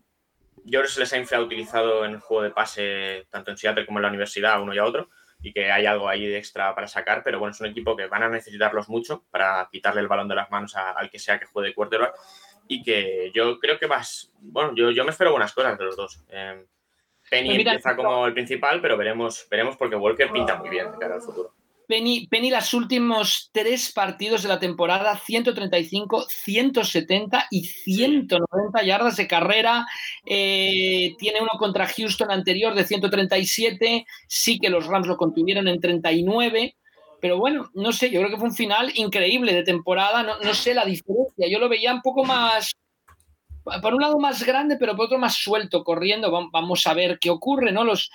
yo creo que se les ha infrautilizado en el juego de pase, tanto en Seattle como en la universidad, a uno y a otro y que hay algo ahí de extra para sacar, pero bueno, es un equipo que van a necesitarlos mucho para quitarle el balón de las manos a, al que sea que juegue de quarterback y que yo creo que más, bueno, yo, yo me espero buenas cosas de los dos. Eh, Penny pues empieza como el principal, pero veremos, veremos porque Walker pinta muy bien de cara al futuro. Penny, Penny los últimos tres partidos de la temporada, 135, 170 y 190 yardas de carrera. Eh, tiene uno contra Houston anterior de 137. Sí que los Rams lo contuvieron en 39. Pero bueno, no sé, yo creo que fue un final increíble de temporada. No, no sé la diferencia. Yo lo veía un poco más, por un lado más grande, pero por otro más suelto, corriendo. Vamos a ver qué ocurre, ¿no? Los,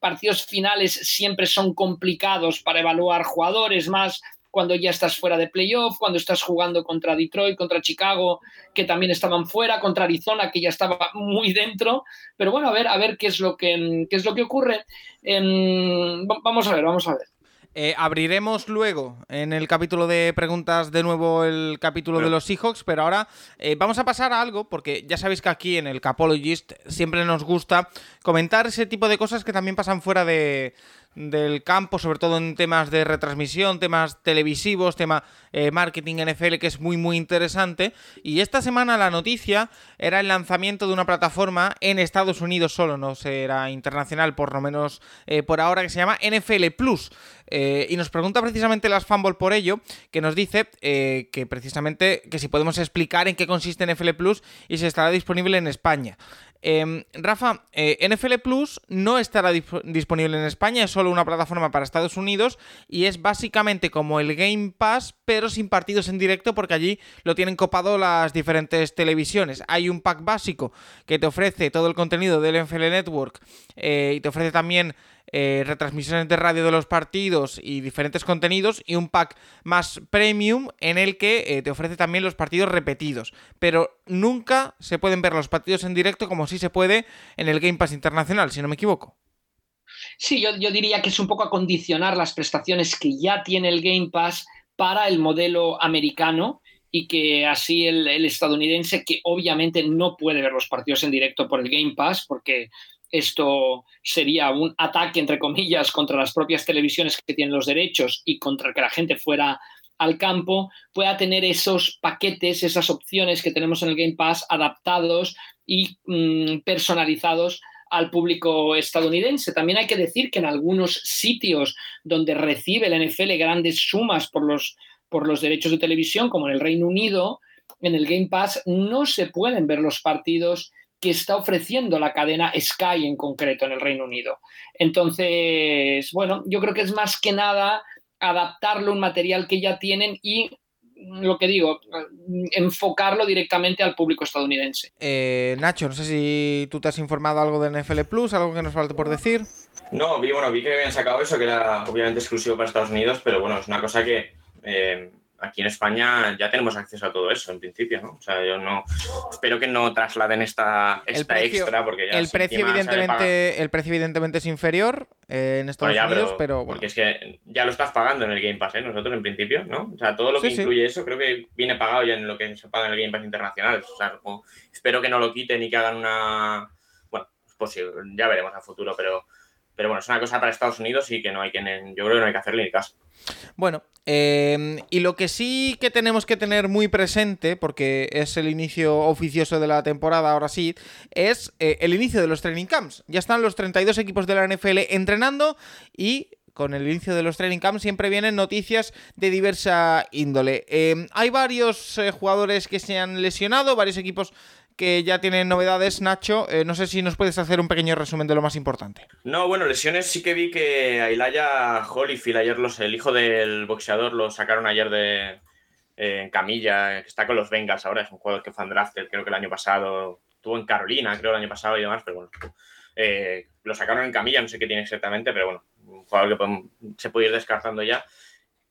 partidos finales siempre son complicados para evaluar jugadores, más cuando ya estás fuera de playoff, cuando estás jugando contra Detroit, contra Chicago, que también estaban fuera, contra Arizona, que ya estaba muy dentro. Pero bueno, a ver, a ver qué es lo que, qué es lo que ocurre. Eh, vamos a ver, vamos a ver. Eh, abriremos luego en el capítulo de preguntas de nuevo el capítulo de los Seahawks, pero ahora eh, vamos a pasar a algo, porque ya sabéis que aquí en el Capologist siempre nos gusta comentar ese tipo de cosas que también pasan fuera de, del campo, sobre todo en temas de retransmisión, temas televisivos, tema eh, marketing NFL, que es muy muy interesante. Y esta semana la noticia era el lanzamiento de una plataforma en Estados Unidos solo, no será internacional por lo menos eh, por ahora, que se llama NFL Plus. Eh, y nos pregunta precisamente las Fumble por ello, que nos dice eh, que precisamente que si podemos explicar en qué consiste NFL Plus y si estará disponible en España. Eh, Rafa, NFL Plus no estará disp disponible en España, es solo una plataforma para Estados Unidos y es básicamente como el Game Pass, pero sin partidos en directo porque allí lo tienen copado las diferentes televisiones. Hay un pack básico que te ofrece todo el contenido del NFL Network eh, y te ofrece también eh, retransmisiones de radio de los partidos y diferentes contenidos, y un pack más premium en el que eh, te ofrece también los partidos repetidos. Pero nunca se pueden ver los partidos en directo como si se puede en el Game Pass Internacional, si no me equivoco. Sí, yo, yo diría que es un poco acondicionar las prestaciones que ya tiene el Game Pass para el modelo americano y que así el, el, estadounidense, que obviamente no puede ver los partidos en directo por el Game Pass, porque esto sería un ataque, entre comillas, contra las propias televisiones que tienen los derechos y contra que la gente fuera al campo, pueda tener esos paquetes, esas opciones que tenemos en el Game Pass adaptados y mmm, personalizados al público estadounidense. También hay que decir que en algunos sitios donde recibe la NFL grandes sumas por los, por los derechos de televisión, como en el Reino Unido, en el Game Pass no se pueden ver los partidos que está ofreciendo la cadena Sky en concreto en el Reino Unido. Entonces, bueno, yo creo que es más que nada adaptarlo a un material que ya tienen y lo que digo, enfocarlo directamente al público estadounidense. Eh, Nacho, no sé si tú te has informado algo de NFL Plus, algo que nos falte por decir. No, vi, bueno, vi que habían sacado eso, que era obviamente exclusivo para Estados Unidos, pero bueno, es una cosa que eh, aquí en España ya tenemos acceso a todo eso, en principio, ¿no? O sea, yo no espero que no trasladen esta, esta precio, extra, porque ya el precio evidentemente, el precio evidentemente es inferior eh, en Estados bueno, ya, Unidos, pero, pero, bueno. porque es que ya lo estás pagando en el Game Pass, ¿eh? Nosotros en principio, ¿no? O sea, todo lo que Sí, sí. incluye eso creo que viene pagado ya en lo que se paga en el Game Pass internacional. O sea, como- espero que no lo quiten y que hagan una, bueno, es posible, ya veremos a futuro, pero pero bueno, es una cosa para Estados Unidos y que no hay que, yo creo que no hay que hacerle ni caso. Bueno, eh, y lo que sí que tenemos que tener muy presente, porque es el inicio oficioso de la temporada, ahora sí, es eh, el inicio de los training camps. Ya están los 32 equipos de la NFL entrenando y con el inicio de los training camps siempre vienen noticias de diversa índole. Eh, hay varios eh, jugadores que se han lesionado, varios equipos que ya tienen novedades, Nacho. Eh, no sé si nos puedes hacer un pequeño resumen de lo más importante. No, bueno, lesiones sí que vi que a Ilaya Holyfield, ayer los, el hijo del boxeador, lo sacaron ayer de en camilla, está con los Bengals ahora, es un jugador que fue drafted, creo que el año pasado, estuvo en Carolina, creo el año pasado y demás, pero bueno, eh, lo sacaron en camilla, no sé qué tiene exactamente, pero bueno, un jugador que se puede ir descartando ya.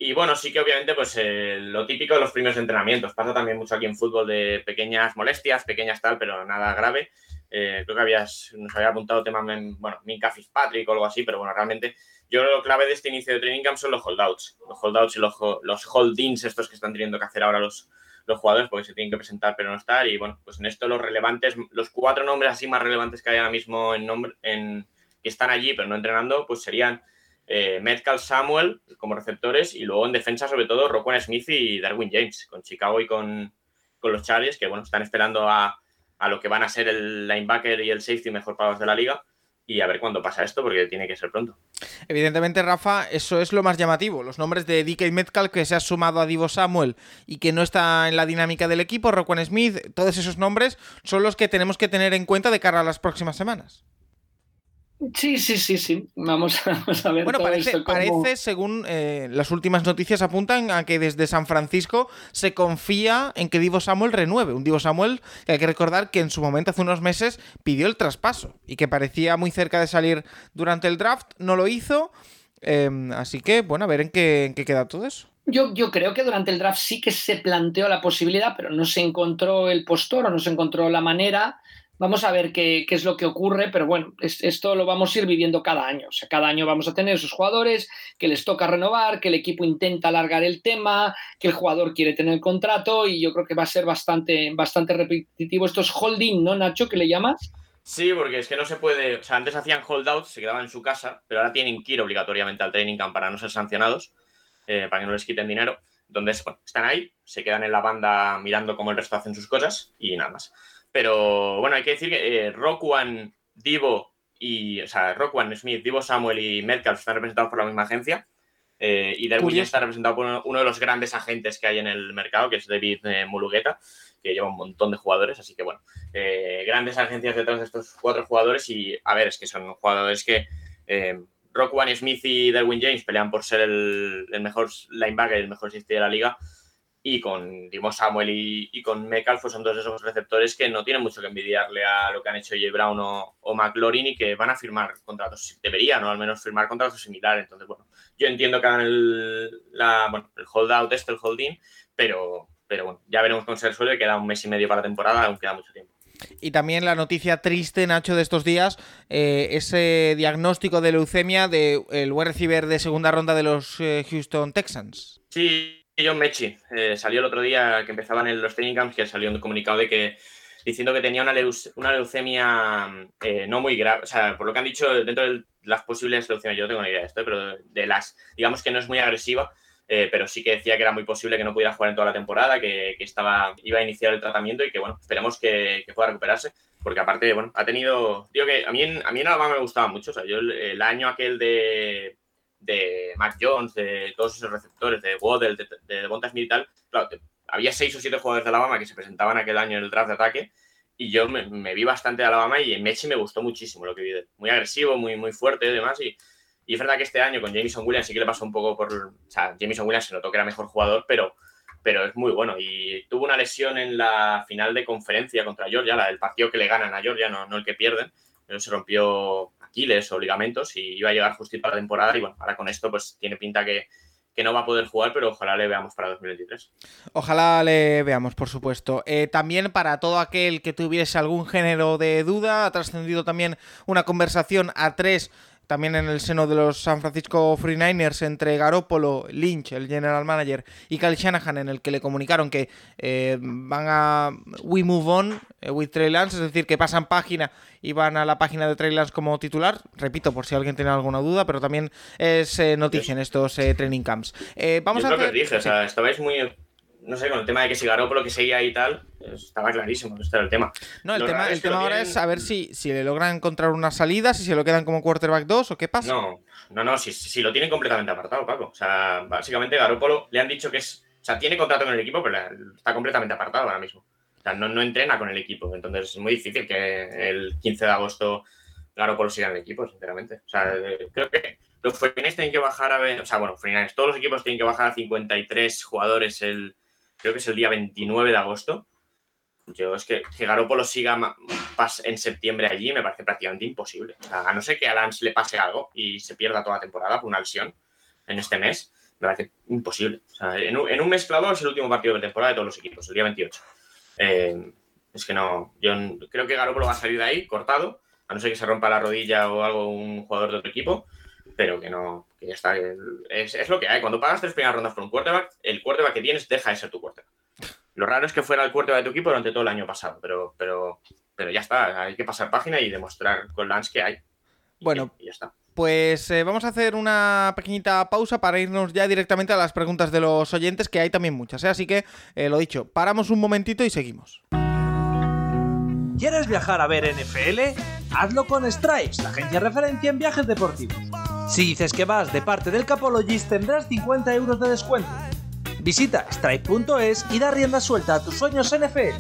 Y bueno, sí que obviamente, pues eh, lo típico de los primeros entrenamientos. Pasa también mucho aquí en fútbol de pequeñas molestias, pequeñas tal, pero nada grave. Eh, creo que habías, nos había apuntado tema, en, bueno, Minka Fitzpatrick o algo así, pero bueno, realmente yo lo clave de este inicio de training camp son los holdouts. Los holdouts y los, los holdings, estos que están teniendo que hacer ahora los, los jugadores, porque se tienen que presentar pero no estar. Y bueno, pues en esto los relevantes, los cuatro nombres así más relevantes que hay ahora mismo en nombre, en, que están allí pero no entrenando, pues serían eh, Samuel como receptores y luego en defensa sobre todo Roquan Smith y Darwin James con Chicago y con, con los Chargers que bueno están esperando a, a, lo que van a ser el linebacker y el safety mejor pagados de la liga y a ver cuándo pasa esto porque tiene que ser pronto. Evidentemente, Rafa, eso es lo más llamativo. Los nombres de DK Metcalf que se ha sumado a Divo Samuel y que no está en la dinámica del equipo, Roquan Smith, todos esos nombres son los que tenemos que tener en cuenta de cara a las próximas semanas. Sí, sí, sí, sí. Vamos, vamos a ver. Bueno, todo parece, esto parece, según eh, las últimas noticias apuntan, a que desde San Francisco se confía en que Divo Samuel renueve. Un Divo Samuel que hay que recordar que en su momento, hace unos meses, pidió el traspaso y que parecía muy cerca de salir durante el draft. No lo hizo. Eh, así que, bueno, a ver en qué, en qué queda todo eso. Yo, yo, creo que durante el draft sí que se planteó la posibilidad, pero no se encontró el postor o no se encontró la manera. Vamos a ver qué, es lo que ocurre, pero bueno, es, esto lo vamos a ir viviendo cada año. O sea, cada año vamos a tener esos jugadores que les toca renovar, que el equipo intenta alargar el tema, que el jugador quiere tener el contrato y yo creo que va a ser bastante, bastante repetitivo. Esto es holding, ¿no, Nacho? ¿Qué le llamas? Sí, porque es que no se puede. O sea, antes hacían holdouts, se quedaban en su casa, pero ahora tienen que ir obligatoriamente al training camp para no ser sancionados, eh, para que no les quiten dinero. Entonces, bueno, están ahí, se quedan en la banda mirando cómo el resto hacen sus cosas y nada más. Pero bueno, hay que decir que eh, Rockwan, Divo y. O sea, Rockwan, Smith, Divo Samuel y Metcalf están representados por la misma agencia. Eh, y Darwin está representado por uno, uno, de los grandes agentes que hay en el mercado, que es David eh, Mulugueta, que lleva un montón de jugadores. Así que bueno, eh, grandes agencias detrás de estos cuatro jugadores. Y a ver, es que son jugadores que. Eh, Rockwan Smith y Darwin James pelean por ser el, el mejor linebacker, el mejor safety de la liga y con Dimo Samuel y, con Mekal pues son dos de esos receptores que no tienen mucho que envidiarle a lo que han hecho J. Brown o, o McLaurin y que van a firmar contratos, deberían, o al menos firmar contratos similares. Entonces, bueno, yo entiendo que hagan el, la, bueno, el holdout este, el holding, pero, pero bueno, ya veremos con ser suele, queda un mes y medio para la temporada, aún queda mucho tiempo. Y también la noticia triste, Nacho, de estos días, eh, ese diagnóstico de leucemia del de, wide receiver de segunda ronda de los eh, Houston Texans. Sí, John Mechi eh, salió el otro día que empezaban en los training camps que salió un comunicado de que diciendo que tenía una, una leucemia eh, no muy grave, o sea, por lo que han dicho dentro de las posibles leucemias, yo no tengo ni idea de esto, pero de las, digamos que no es muy agresiva, eh, pero sí que decía que era muy posible que no pudiera jugar en toda la temporada, que, estaba, iba a iniciar el tratamiento y que, bueno, esperemos que, pueda recuperarse, porque aparte, bueno, ha tenido, digo que a mí en, a mí en Alabama me gustaba mucho, o sea, yo el año aquel de de Mac Jones, de todos esos receptores, de Waddell, de, de Smith y tal, claro, había seis o siete jugadores de Alabama que se presentaban aquel año en el draft de ataque y yo me, me vi bastante de Alabama y en Mechi me gustó muchísimo lo que vi. Muy agresivo, muy, muy fuerte y demás. Y, y es verdad que este año con Jameson Williams sí que le pasó un poco por... O sea, Jameson Williams se notó que era mejor jugador, pero, pero es muy bueno. Y tuvo una lesión en la final de conferencia contra Georgia, la del partido que le ganan a Georgia, no, no el que pierden. Pero se rompió Aquiles o ligamentos y iba a llegar justito a la temporada. Y bueno, ahora con esto pues tiene pinta que, que no va a poder jugar, pero ojalá le veamos para 2023. Ojalá le veamos, por supuesto. Eh, también para todo aquel que tuviese algún género de duda, ha trascendido también una conversación a tres también en el seno de los San Francisco 49ers entre Garópolo, Lynch, el general manager, y Kyle Shanahan, en el que le comunicaron que eh, van a We Move On eh, with Trey Lance, es decir, que pasan página y van a la página de Trey Lance como titular. Repito, por si alguien tiene alguna duda, pero también es eh, noticia en estos eh, training camps. Eh, vamos Yo a hacer... que dije, o sea, estabais muy. No sé, con el tema de que si Garoppolo que seguía y tal, estaba clarísimo, este era el tema. No, el Lo tema, el es tema lo ahora tienen- es saber si, si le logran encontrar una salida, si se lo quedan como quarterback 2 o qué pasa. No, no, no, si, si lo tienen completamente apartado, Paco. O sea, básicamente Garoppolo le han dicho que es. O sea, tiene contrato con el equipo, pero está completamente apartado ahora mismo. O sea, no, no entrena con el equipo. Entonces es muy difícil que el 15 de agosto Garoppolo siga en el equipo, sinceramente. O sea, creo que los 49 tienen que bajar a ver. O sea, bueno, 49ers, todos los equipos tienen que bajar a 53 jugadores el. Creo que es el día 29 de agosto. Yo es que, que Garoppolo siga en septiembre allí me parece prácticamente imposible. O sea, a no ser que a Lance le pase algo y se pierda toda la temporada por una lesión en este mes, me parece imposible. O sea, en un, en un mes clavado es el último partido de temporada de todos los equipos, el día 28. Eh, es que no, yo creo que Garoppolo va a salir de ahí cortado, a no ser que se rompa la rodilla o algo un jugador de otro equipo, pero que no, que ya está. Es, es lo que hay. Cuando pagas tres primeras rondas por un quarterback, el quarterback que tienes deja de ser tu quarterback. Lo raro es que fuera el quarterback de tu equipo durante todo el año pasado, pero, pero, pero ya está. Hay que pasar página y demostrar con Lance que hay. Bueno. y ya está. Pues eh, vamos a hacer una pequeñita pausa para irnos ya directamente a las preguntas de los oyentes, que hay también muchas, ¿eh? Así que, eh, lo dicho, paramos un momentito y seguimos. ¿Quieres viajar a ver NFL? Hazlo con Stripes, la agencia referencia en viajes deportivos. Si dices que vas de parte del Capologist tendrás 50 euros de descuento. Visita stripe.es y da rienda suelta a tus sueños NFL.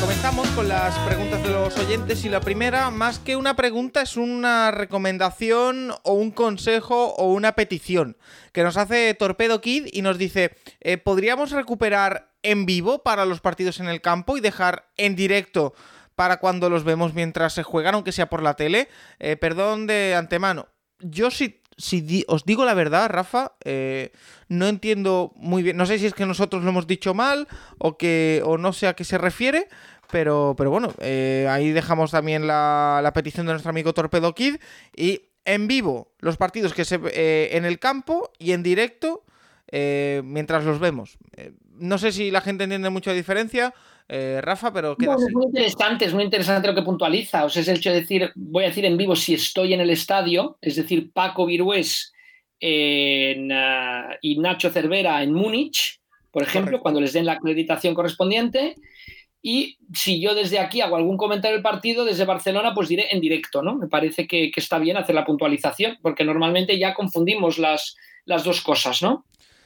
Comenzamos con las preguntas de los oyentes y la primera, más que una pregunta, es una recomendación o un consejo o una petición que nos hace Torpedo Kid y nos dice, eh, ¿podríamos recuperar en vivo para los partidos en el campo y dejar en directo para cuando los vemos mientras se juegan, aunque sea por la tele? Eh, perdón de antemano. Yo si di- os digo la verdad, Rafa, eh, no entiendo muy bien. No sé si es que nosotros lo hemos dicho mal o que o no sé a qué se refiere. Pero, pero bueno, eh, ahí dejamos también la, la petición de nuestro amigo Torpedo Kid. Y en vivo, los partidos que se en el campo y en directo mientras los vemos. No sé si la gente entiende mucho la diferencia, eh, Rafa, pero queda Bueno, así. es muy interesante, es muy interesante lo que puntualiza. O sea, es el hecho de decir, voy a decir en vivo si estoy en el estadio, es decir, Paco Virués en, ah, y Nacho Cervera en Múnich, por ejemplo, Correcto. cuando les den la acreditación correspondiente. Y si yo desde aquí hago algún comentario del partido, desde Barcelona, pues diré en directo, ¿no? Me parece que, que está bien hacer la puntualización, porque normalmente ya confundimos las, las dos cosas, ¿no?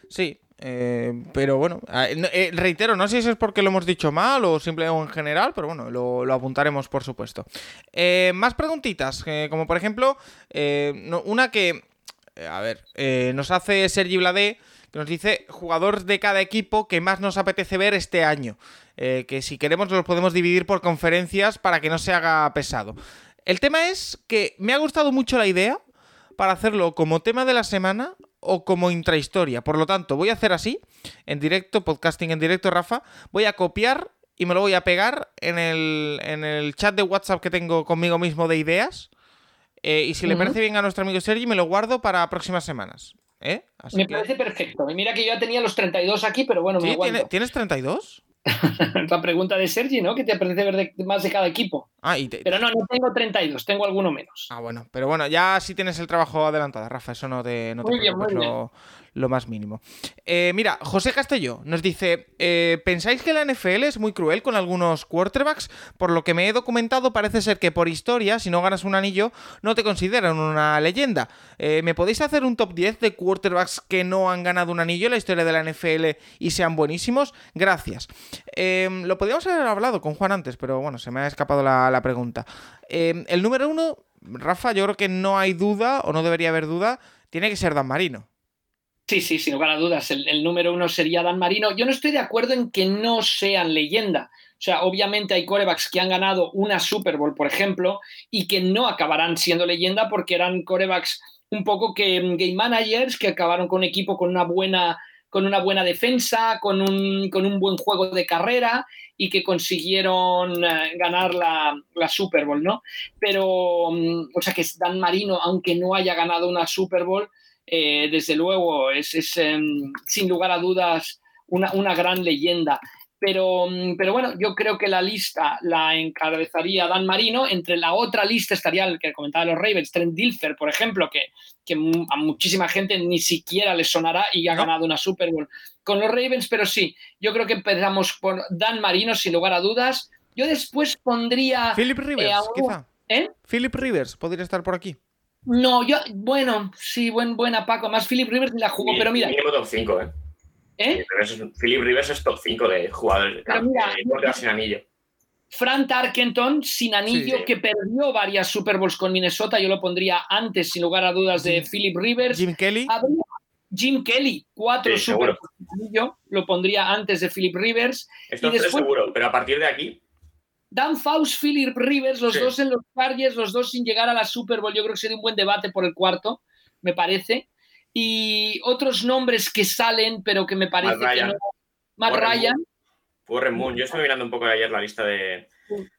Sí, Eh, pero bueno, eh, reitero, no sé si es porque lo hemos dicho mal o simplemente en general, pero bueno, lo, apuntaremos por supuesto. Eh, más preguntitas, como por ejemplo, una que, a ver, nos hace Sergi Bladé, que nos dice jugadores de cada equipo que más nos apetece ver este año. que si queremos los podemos dividir por conferencias para que no se haga pesado. El tema es que me ha gustado mucho la idea para hacerlo como tema de la semana o como intrahistoria. Por lo tanto, voy a hacer así, en directo, podcasting en directo, Rafa. Voy a copiar y me lo voy a pegar en el, en el chat de WhatsApp que tengo conmigo mismo de ideas. Eh, y si le parece bien a nuestro amigo Sergi, me lo guardo para próximas semanas. ¿eh? me parece perfecto. Y mira que yo ya tenía los 32 aquí, pero bueno, me ¿Sí? ¿Tienes 32? la pregunta de Sergi, ¿no? ¿Qué te parece ver más de cada equipo? Ah, pero no, no tengo 32, tengo alguno menos. Ah, bueno, pero bueno, ya sí tienes el trabajo adelantado, Rafa, eso no te, no te lo más mínimo. Eh, mira, José Castelló nos dice: eh, ¿Pensáis que la NFL es muy cruel con algunos quarterbacks? Por lo que me he documentado, parece ser que por historia, si no ganas un anillo, no te consideran una leyenda. Eh, ¿Me podéis hacer un top 10 de quarterbacks que no han ganado un anillo en la historia de la NFL y sean buenísimos? Gracias. lo podríamos haber hablado con Juan antes, pero bueno, se me ha escapado la, la pregunta. el número uno, Rafa, yo creo que no hay duda, o no debería haber duda, tiene que ser Dan Marino. Sí, sí, sin lugar a dudas. El, número uno sería Dan Marino. Yo no estoy de acuerdo en que no sean leyenda. O sea, obviamente hay corebacks que han ganado una Super Bowl, por ejemplo, y que no acabarán siendo leyenda porque eran corebacks un poco que mm, game managers que acabaron con equipo con una buena, con una buena defensa, con un, con un buen juego de carrera y que consiguieron eh, ganar la, la, Super Bowl, ¿no? Pero, mm, o sea, que Dan Marino, aunque no haya ganado una Super Bowl, eh, desde luego es, em, sin lugar a dudas una, gran leyenda. Pero, mm, pero, bueno, yo creo que la lista la encabezaría Dan Marino. Entre la otra lista estaría el que comentaba los Ravens, Trent Dilfer, por ejemplo, que, que a muchísima gente ni siquiera le sonará y ha ganado una Super Bowl con los Ravens. Pero sí, yo creo que empezamos por Dan Marino, sin lugar a dudas. Yo después pondría. Philip Rivers, eh, quizá. ¿Eh? Philip Rivers podría estar por aquí. No, yo, bueno, sí, buen, buena Paco. Más Philip Rivers ni la jugó, pero mira. Mínimo top 5, ¿eh? ¿Eh? Philip Rivers es top 5 de jugadores de sin anillo. Frank Tarkenton, sin anillo, que perdió varias Super Bowls con Minnesota, yo lo pondría antes, sin lugar a dudas, de Philip Rivers. Jim Kelly. Jim Kelly, cuatro Super Bowls sin anillo, lo pondría antes de Philip Rivers. Esto es seguro, pero a partir de aquí, Dan Faust, Philip Rivers, los dos en los Chargers, los dos sin llegar a la Super Bowl. Yo creo que sería un buen debate por el cuarto, me parece. Y otros nombres que salen, pero que me parece que no. Matt Ryan. Warren Moon. Yo estuve mirando un poco ayer la lista de,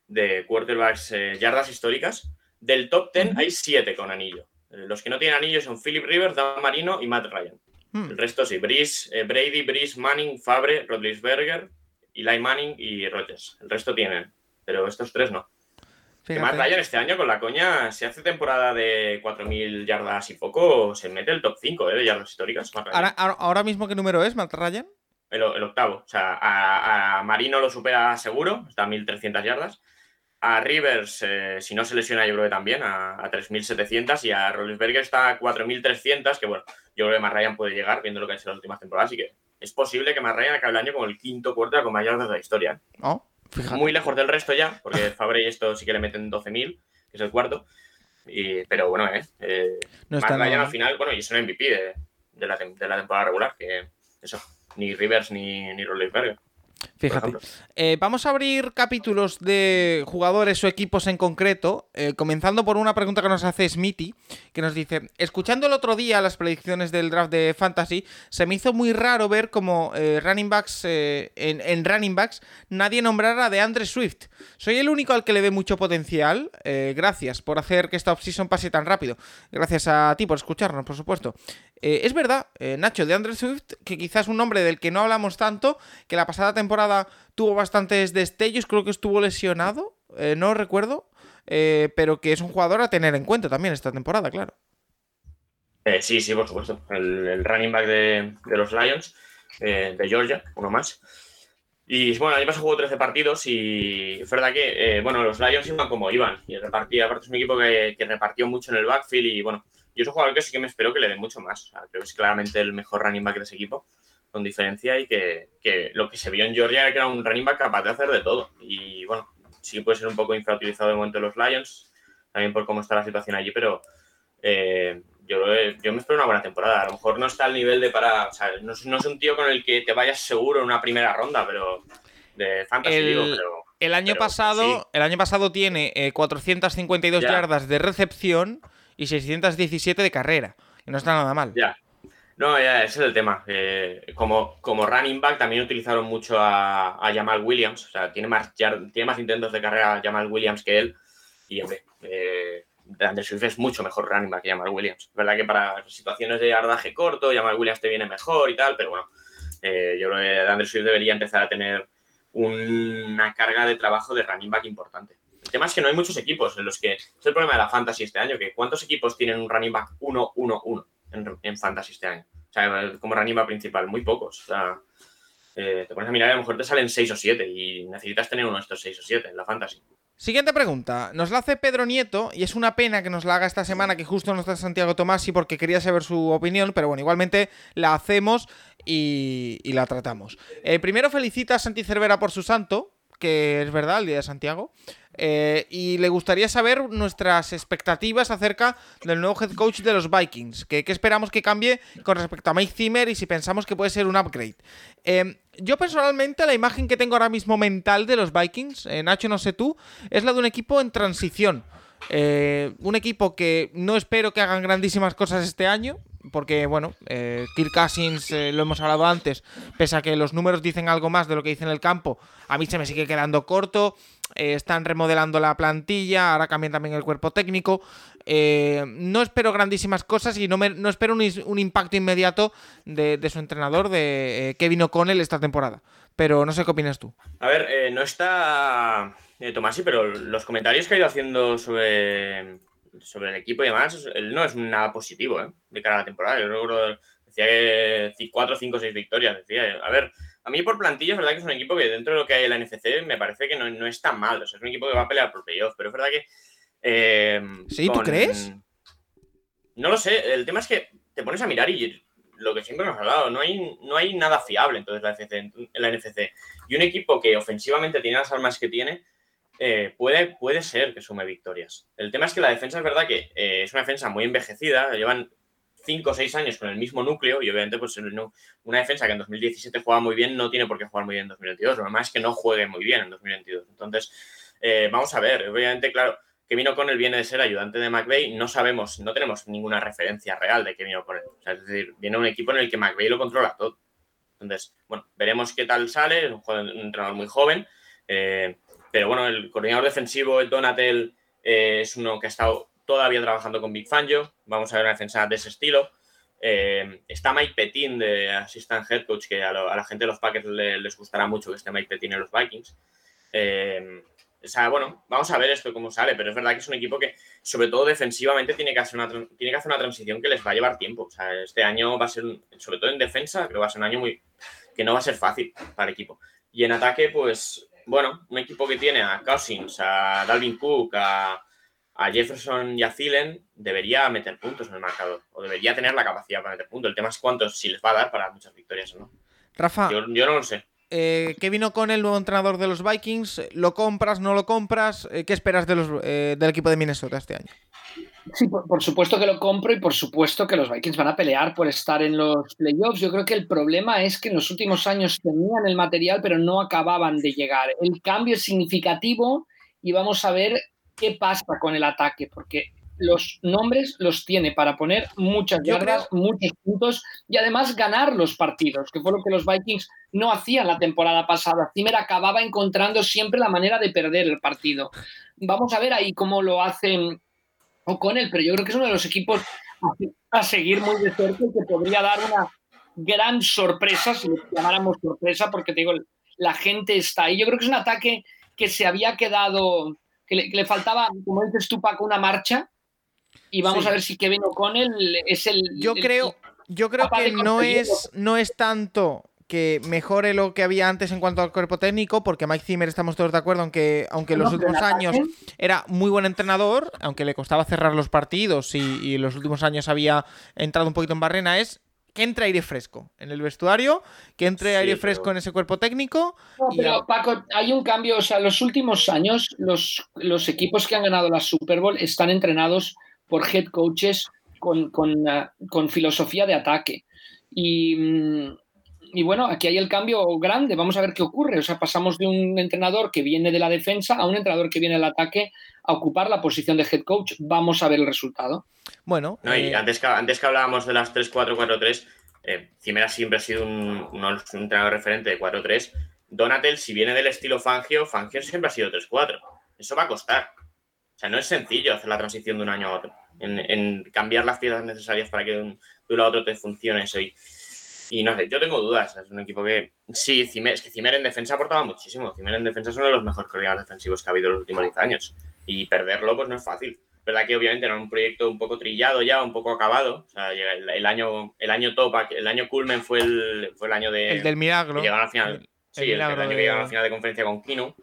de quarterbacks, eh, yardas históricas. Del top 10 hay siete con anillo. Eh, los que no tienen anillo son Philip Rivers, Dan Marino y Matt Ryan. Hmm. El resto sí, Brice, eh, Brady, Brice, Manning, Fabre, Rodlisberger, Eli Manning y Rogers. El resto tienen pero estos tres no. Además, Ryan este año con la coña, si hace temporada de 4.000 yardas y poco, se mete el top 5 ¿eh? de yardas históricas. Ahora, mismo, ¿qué número es, Matt Ryan? El, octavo. O sea, a, Marino lo supera seguro, está a 1.300 yardas. A Rivers, eh, si no se lesiona, yo creo que también, a, 3.700. Y a Rollinsberger está a 4.300, que bueno, yo creo que Matt Ryan puede llegar, viendo lo que ha hecho las últimas temporadas. Así que es posible que Matt Ryan acabe el año como el quinto cuarto con más yardas de la historia. ¿No? Muy lejos del resto ya, porque Fabre y esto sí que le meten 12.000, que es el cuarto. pero bueno, ¿eh? eh no está al final, bueno, y es un MVP de, la, temporada regular, que eso, ni Rivers ni, ni Rollinsberger. Fíjate. Eh, vamos a abrir capítulos de jugadores o equipos en concreto, eh, comenzando por una pregunta que nos hace Smithy, que nos dice, escuchando el otro día las predicciones del draft de Fantasy, se me hizo muy raro ver como eh, running backs, en, running backs nadie nombrara de Andre Swift. Soy el único al que le ve mucho potencial. gracias por hacer que esta offseason pase tan rápido. Gracias a ti por escucharnos, por supuesto. es verdad, Nacho, de Andre Swift, que quizás es un nombre del que no hablamos tanto, que la pasada temporada tuvo bastantes destellos, creo que estuvo lesionado, eh, no recuerdo, eh, pero que es un jugador a tener en cuenta también esta temporada, claro. Eh, sí, sí, por supuesto. El, running back de, los Lions, de Georgia, uno más. Y bueno, el año jugó 13 partidos y es verdad que, bueno, los Lions iban como iban y repartía, aparte es un equipo que, repartió mucho en el backfield y bueno, yo soy un jugador que sí que me espero que le dé mucho más. creo que es claramente el mejor running back de ese equipo con diferencia y que, que lo que se vio en Georgia era que era un running back capaz de hacer de todo. Y bueno, sí puede ser un poco infrautilizado de momento en los Lions, también por cómo está la situación allí, pero eh, yo, yo me espero una buena temporada. A lo mejor no está al nivel de para. O sea, no, es- no es un tío con el que te vayas seguro en una primera ronda, pero. De fantasy, El- digo, pero. El año Pero pasado, sí. el año pasado tiene eh, 452 Ya. yardas de recepción y 617 de carrera. Y no está nada mal. Ya. No, ya, ese es el tema. Eh, como, como running back también utilizaron mucho a, a Jamal Williams. O sea, tiene más, tiene más intentos de carrera Jamal Williams que él. Y, hombre, eh, Swift es mucho mejor running back que Jamal Williams. Es verdad que para situaciones de yardaje corto, Jamal Williams te viene mejor y tal, pero bueno, eh, yo creo que DeAndre Swift debería empezar a tener una carga de trabajo de running back importante. El tema es que no hay muchos equipos en los que. Es el problema de la fantasy este año, que ¿cuántos equipos tienen un running back 1-1-1 en, fantasy este año? O sea, como back principal, muy pocos. O sea, eh, te pones a mirar y a lo mejor te salen 6 o 7 y necesitas tener uno de estos 6 o 7 en la fantasy. Siguiente pregunta. Nos la hace Pedro Nieto y es una pena que nos la haga esta semana, que justo no está Santiago Tomasi porque quería saber su opinión, pero bueno, igualmente la hacemos y, y la tratamos. Eh, primero felicita a Santi Cervera por su santo, que es verdad, el día de Santiago. Eh, y le gustaría saber nuestras expectativas acerca del nuevo head coach de los Vikings. ¿Qué esperamos que cambie con respecto a Mike Zimmer y si pensamos que puede ser un upgrade? Eh, yo personalmente la imagen que tengo ahora mismo mental de los Vikings, eh, Nacho no sé tú, es la de un equipo en transición. Eh, un equipo que no espero que hagan grandísimas cosas este año, porque bueno, eh, Kirk Cousins, lo hemos hablado antes, pese a que los números dicen algo más de lo que dice en el campo, a mí se me sigue quedando corto. Eh, están remodelando la plantilla, ahora cambian también el cuerpo técnico. Eh, no espero grandísimas cosas y no, me- no espero un, un impacto inmediato de, de su entrenador, de eh, Kevin O'Connell, esta temporada. Pero no sé qué opinas tú. A ver, eh, no está Tomasi, pero los comentarios que ha ido haciendo sobre, sobre el equipo y demás, no es nada positivo de cara a la temporada. Yo recuerdo, decía que 4, 5, 6 victorias. Decía, a ver, a mí por plantilla es verdad que es un equipo que dentro de lo que hay en la NFC me parece que no, no es tan mal. O sea, es un equipo que va a pelear por playoff, pero es verdad que... eh, ¿Sí? ¿Tú crees? No lo sé. El tema es que te pones a mirar y lo que siempre nos ha hablado, no hay, no hay nada fiable entonces la la NFC. Y un equipo que ofensivamente tiene las armas que tiene, eh, puede, puede ser que sume victorias. El tema es que la defensa es verdad que eh, es una defensa muy envejecida, llevan 5 o 6 años con el mismo núcleo y obviamente pues una defensa que en 2017 jugaba muy bien no tiene por qué jugar muy bien en 2022, lo normal es que no juegue muy bien en 2022. Entonces, eh, vamos a ver, obviamente, claro, Kevin O'Connell viene de ser ayudante de McVeigh, no sabemos, no tenemos ninguna referencia real de Kevin O'Connell. O sea, es decir, viene un equipo en el que McVeigh lo controla todo. Entonces, bueno, veremos qué tal sale, es un entrenador muy joven, eh, pero bueno, el coordinador defensivo, el Donatel, eh, es uno que ha estado todavía trabajando con Big Fangio, vamos a ver una defensa de ese estilo. Eh, está Mike Petin de Assistant Head Coach, que a, la gente de los Packers le- les gustará mucho que esté Mike Petin en los Vikings. Eh, o sea, bueno, vamos a ver esto cómo sale, pero es verdad que es un equipo que, sobre todo defensivamente, tiene que hacer una, tiene que hacer una transición que les va a llevar tiempo. O sea, este año va a ser, sobre todo en defensa, creo que va a ser un año muy que no va a ser fácil para el equipo. Y en ataque, pues, bueno, un equipo que tiene a Cousins, a Dalvin Cook, a, a Jefferson y a Thielen, debería meter puntos en el marcador, o debería tener la capacidad para meter puntos. El tema es cuántos, si les va a dar para muchas victorias o no. Rafa, Yo, yo no lo sé. eh, Kevin O'Connell, nuevo entrenador de los Vikings, ¿lo compras, no lo compras? Eh, ¿Qué esperas de los, eh, del equipo de Minnesota este año? Sí, por, por supuesto que lo compro y por supuesto que los Vikings van a pelear por estar en los playoffs. Yo creo que el problema es que en los últimos años tenían el material, pero no acababan de llegar. El cambio es significativo y vamos a ver qué pasa con el ataque, porque los nombres los tiene para poner muchas yardas, muchos puntos y además ganar los partidos, que fue lo que los Vikings no hacían la temporada pasada. Zimmer acababa encontrando siempre la manera de perder el partido. Vamos a ver ahí cómo lo hacen O'Connell, pero yo creo que es uno de los equipos a, a seguir muy de cerca y que podría dar una gran sorpresa, si lo llamáramos sorpresa, porque te digo, la gente está ahí. Yo creo que es un ataque que se había quedado, que le, que le faltaba, como dices tú, Paco, una marcha. Y vamos Sí. a ver si Kevin O'Connell es el. Yo el- creo, yo creo que no es, no es tanto que mejore lo que había antes en cuanto al cuerpo técnico, porque Mike Zimmer estamos todos de acuerdo, aunque, aunque los No, pero últimos años era muy buen entrenador, aunque le costaba cerrar los partidos y, y en los últimos años había entrado un poquito en barrena, es que entre aire fresco en el vestuario, que entre Sí, aire pero- fresco en ese cuerpo técnico. No, y pero Paco, hay un cambio, o sea, los últimos años los, los equipos que han ganado la Super Bowl están entrenados por head coaches con, con, ah, con filosofía de ataque. Y, mm, y bueno, aquí hay el cambio grande, vamos a ver qué ocurre. O sea, pasamos de un entrenador que viene de la defensa a un entrenador que viene del ataque a ocupar la posición de head coach. Vamos a ver el resultado. Bueno, No, y eh, antes, que, antes que hablábamos de las 3-4-4-3, eh, Cimera siempre ha sido un, un- un entrenador referente de 4-3. Donatel, si viene del estilo Fangio, Fangio siempre ha sido 3-4. Eso va a costar. O sea, no es sencillo hacer la transición de un año a otro. En, en cambiar las piezas necesarias para que de un, de un lado a otro te funcione eso. Y, y no sé, yo tengo dudas. Es un equipo que. Sí, Cimer, es que Cimer en defensa aportaba muchísimo. Cimer en defensa es uno de los mejores coordinadores defensivos que ha habido en los últimos 10 años. Y perderlo, pues no es fácil. verdad que obviamente era un proyecto un poco trillado ya, un poco acabado. O sea, el, el año, el año top, el año culmen fue el, fue el año de. el del milagro. llegaron a la final. El- sí, el año de- que llegaron a la final de conferencia con Kino,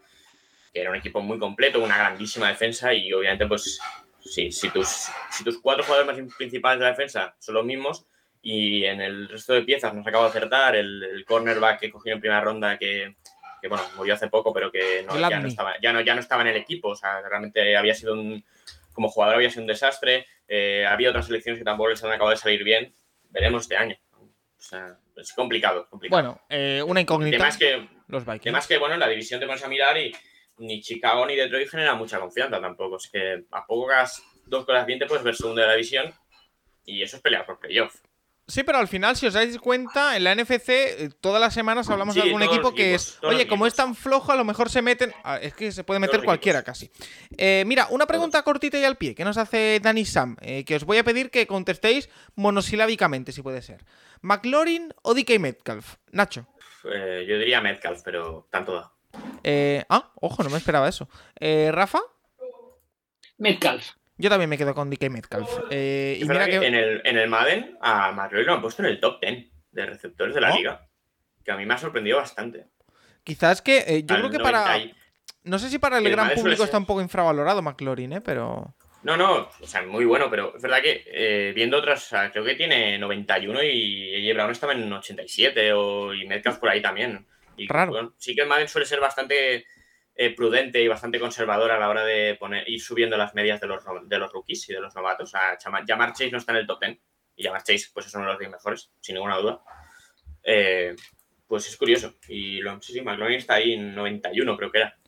que era un equipo muy completo, una grandísima defensa y obviamente, pues, sí, si tus, si tus cuatro jugadores más principales de la defensa son los mismos y en el resto de piezas nos acaba de acertar, el, el cornerback que cogió en primera ronda que, que, bueno, murió hace poco, pero que no, ya, no estaba, ya, no, ya no estaba en el equipo, o sea, realmente había sido un, como jugador había sido un desastre, eh, había otras selecciones que tampoco les han acabado de salir bien, veremos este año. O sea, es complicado, complicado. Bueno, eh, una incógnita. Además que, Los Vikings. además que, bueno, en la división te pones a mirar y ni Chicago ni Detroit generan mucha confianza tampoco. Es que a poco que hagas dos cosas bien te puedes ver segundo de la división y eso es pelear por playoff. Sí, pero al final, si os dais cuenta, en la NFC eh, todas las semanas hablamos de algún equipo que equipos, es, oye, como es tan flojo, a lo mejor se meten. Ah, es que se puede meter cualquiera equipos. casi. Eh, mira, una pregunta cortita y al pie que nos hace Dani Sam, eh, que os voy a pedir que contestéis monosilábicamente, si puede ser. ¿McLaurin o DK Metcalf? Nacho. Eh, yo diría Metcalf, pero tanto da. Eh, ah, ojo, no me esperaba eso. Eh, ¿Rafa? Metcalf. Yo también me quedo con DK Metcalf. Eh, y Es mira verdad que, que. en, el, en el Madden a McLaurin lo han puesto en el top 10 de receptores de la liga. Que a mí me ha sorprendido bastante. Quizás que. eh, yo Al creo que para. 90 y- No sé si para el El gran Madden público está un poco infravalorado McLaurin, ¿eh? Pero. No, no, o sea, muy bueno, pero es verdad que eh, viendo otras, o sea, creo que tiene 91 y AJ Brown estaba en 87 o, y Metcalf por ahí también. Y, Raro. bueno, sí que el Madden suele ser bastante eh, prudente y bastante conservador a la hora de poner, ir subiendo las medias de los, de los rookies y de los novatos. O sea, Jamar Chase no está en el top 10 y Jamar Chase pues es uno de los 10 mejores, sin ninguna duda. Eh, pues es curioso. Y lo, sí, sí, McLaurin está ahí en 91 creo que era.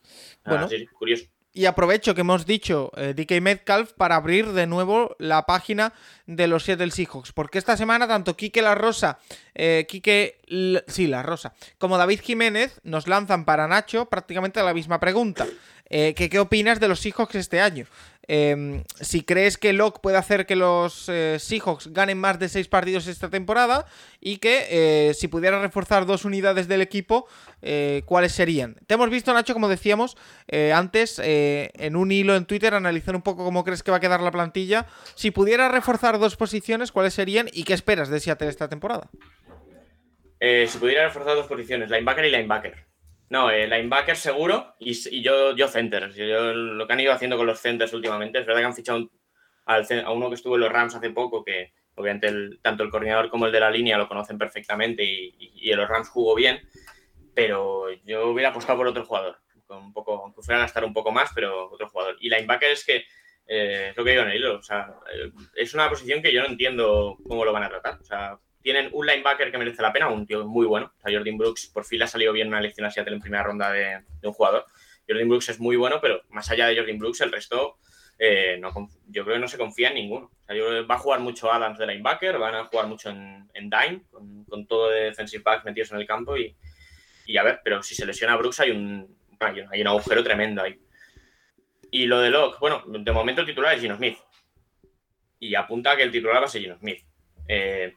Bueno. sí, curioso. Y aprovecho que hemos dicho eh, DK Metcalf para abrir de nuevo la página de los Seattle Seahawks. Porque esta semana tanto Quique La Rosa, eh, Quique, sí, La Rosa, como David Jiménez nos lanzan para Nacho prácticamente la misma pregunta. Eh, que, ¿Qué opinas de los Seahawks este año? Eh, si crees que Locke puede hacer que los eh, Seahawks ganen más de seis partidos esta temporada y que eh, si pudiera reforzar dos unidades del equipo, eh, ¿cuáles serían? Te hemos visto, Nacho, como decíamos antes, en un hilo en Twitter, analizar un poco cómo crees que va a quedar la plantilla. Si pudiera reforzar dos posiciones, ¿cuáles serían y qué esperas de Seattle esta temporada? Si pudiera reforzar dos posiciones, linebacker y linebacker. No, eh, linebacker seguro y, y yo, yo centers. Yo, lo que han ido haciendo con los centers últimamente, es verdad que han fichado un- al a uno que estuvo en los Rams hace poco, que obviamente el- tanto el coordinador como el de la línea lo conocen perfectamente y, y- y en los Rams jugó bien, pero yo hubiera apostado por otro jugador, con un poco, aunque fuera a gastar un poco más, pero otro jugador. Y linebacker es que, eh, es lo que digo en el hilo, o sea, eh, es una posición que yo no entiendo cómo lo van a tratar. O sea, tienen un linebacker que merece la pena, un tío muy bueno. O sea, Jordan Brooks por fin le ha salido bien una elección a Seattle en primera ronda de, un jugador. Jordan Brooks es muy bueno, pero más allá de Jordan Brooks, el resto eh, yo creo que no se confía en ninguno. O sea, yo creo que va a jugar mucho Adams de linebacker, van a jugar mucho en, dime, con, todo de defensive backs metidos en el campo y, a ver, pero si se lesiona Brooks hay un, hay un, hay un agujero tremendo ahí. Y lo de Locke, bueno, de momento el titular es Gino Smith. Y apunta a que el titular va a ser Gino Smith. Eh,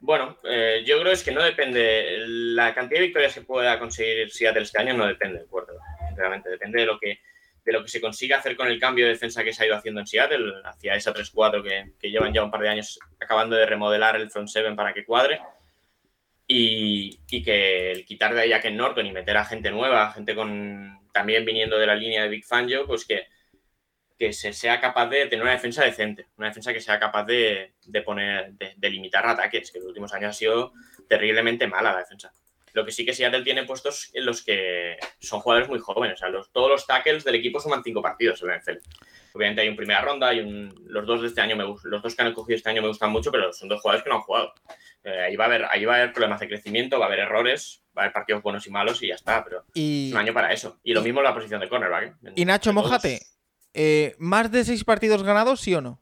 bueno, eh, yo creo es que no depende, la cantidad de victorias que pueda conseguir Seattle este año no depende del cuarto, sinceramente, depende de lo que de lo que se consiga hacer con el cambio de defensa que se ha ido haciendo en Seattle, hacia esa 3-4 que, que llevan ya un par de años acabando de remodelar el front seven para que cuadre, y, y que el quitar de ahí a Ken Norton y meter a gente nueva, gente con también viniendo de la línea de Big Fangio, pues que, que se sea capaz de tener una defensa decente, una defensa que sea capaz de, de poner, de, de limitar ataques, que en los últimos años ha sido terriblemente mala la defensa. Lo que sí que Seattle tiene puestos en los que son jugadores muy jóvenes. O sea, los, todos los tackles del equipo suman cinco partidos en la NFL. Obviamente hay un primera ronda y un, los dos de este año me los dos que han cogido este año me gustan mucho, pero son dos jugadores que no han jugado. Eh, ahí va a haber, ahí va a haber problemas de crecimiento, va a haber errores, va a haber partidos buenos y malos y ya está, pero es Y, un año para eso. Y lo mismo en la posición de cornerback. ¿eh? En- y Nacho, mojate. Eh, ¿Más de seis partidos ganados, sí o no?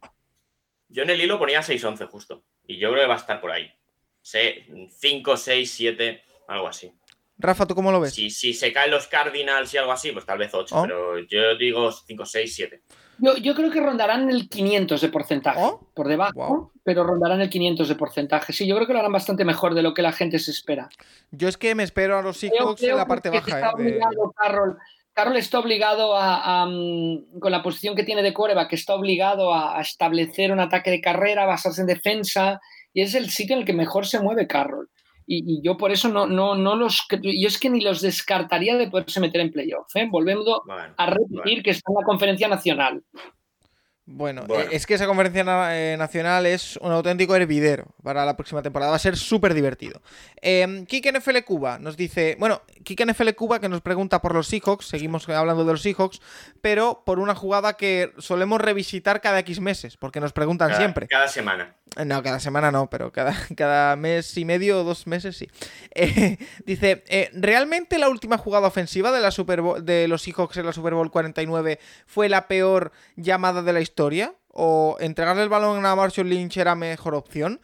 Yo en el hilo ponía 6-11 justo. Y yo creo que va a estar por ahí. 5, 6, 7, algo así. Rafa, ¿tú cómo lo ves? Si, si se caen los Cardinals y algo así, pues tal vez 8. Oh. Pero yo digo 5, 6, 7. Yo, yo creo que rondarán el 500 de porcentaje. Oh, Por debajo, wow. pero rondarán el 500 de porcentaje. Sí, yo creo que lo harán bastante mejor de lo que la gente se espera. Yo es que me espero a los Seahawks en la parte que baja. está eh, de- Carroll. Carroll está obligado a, a, mm, con la posición que tiene de coreback, está obligado a, a establecer un ataque de carrera, basarse en defensa, y es el sitio en el que mejor se mueve Carroll. Y, y yo por eso no, no, no los. Yo es que ni los descartaría de poderse meter en playoff. ¿eh? Volviendo Bueno, a repetir bueno. que está en la conferencia nacional. Bueno, Bueno. eh, es que esa conferencia eh, nacional es un auténtico hervidero para la próxima temporada. Va a ser súper divertido. Eh, Kike NFL Cuba nos dice. Bueno, Kike NFL Cuba que nos pregunta por los Seahawks. Seguimos hablando de los Seahawks. Pero por una jugada que solemos revisitar cada X meses. Porque nos preguntan cada, siempre. Cada semana. Eh, No, cada semana no, pero cada, cada mes y medio o dos meses sí. Eh, dice, eh, ¿realmente la última jugada ofensiva de, la Super de los Seahawks en la Super Bowl 49 fue la peor llamada de la historia? ¿O entregarle el balón a Marshall Lynch era mejor opción?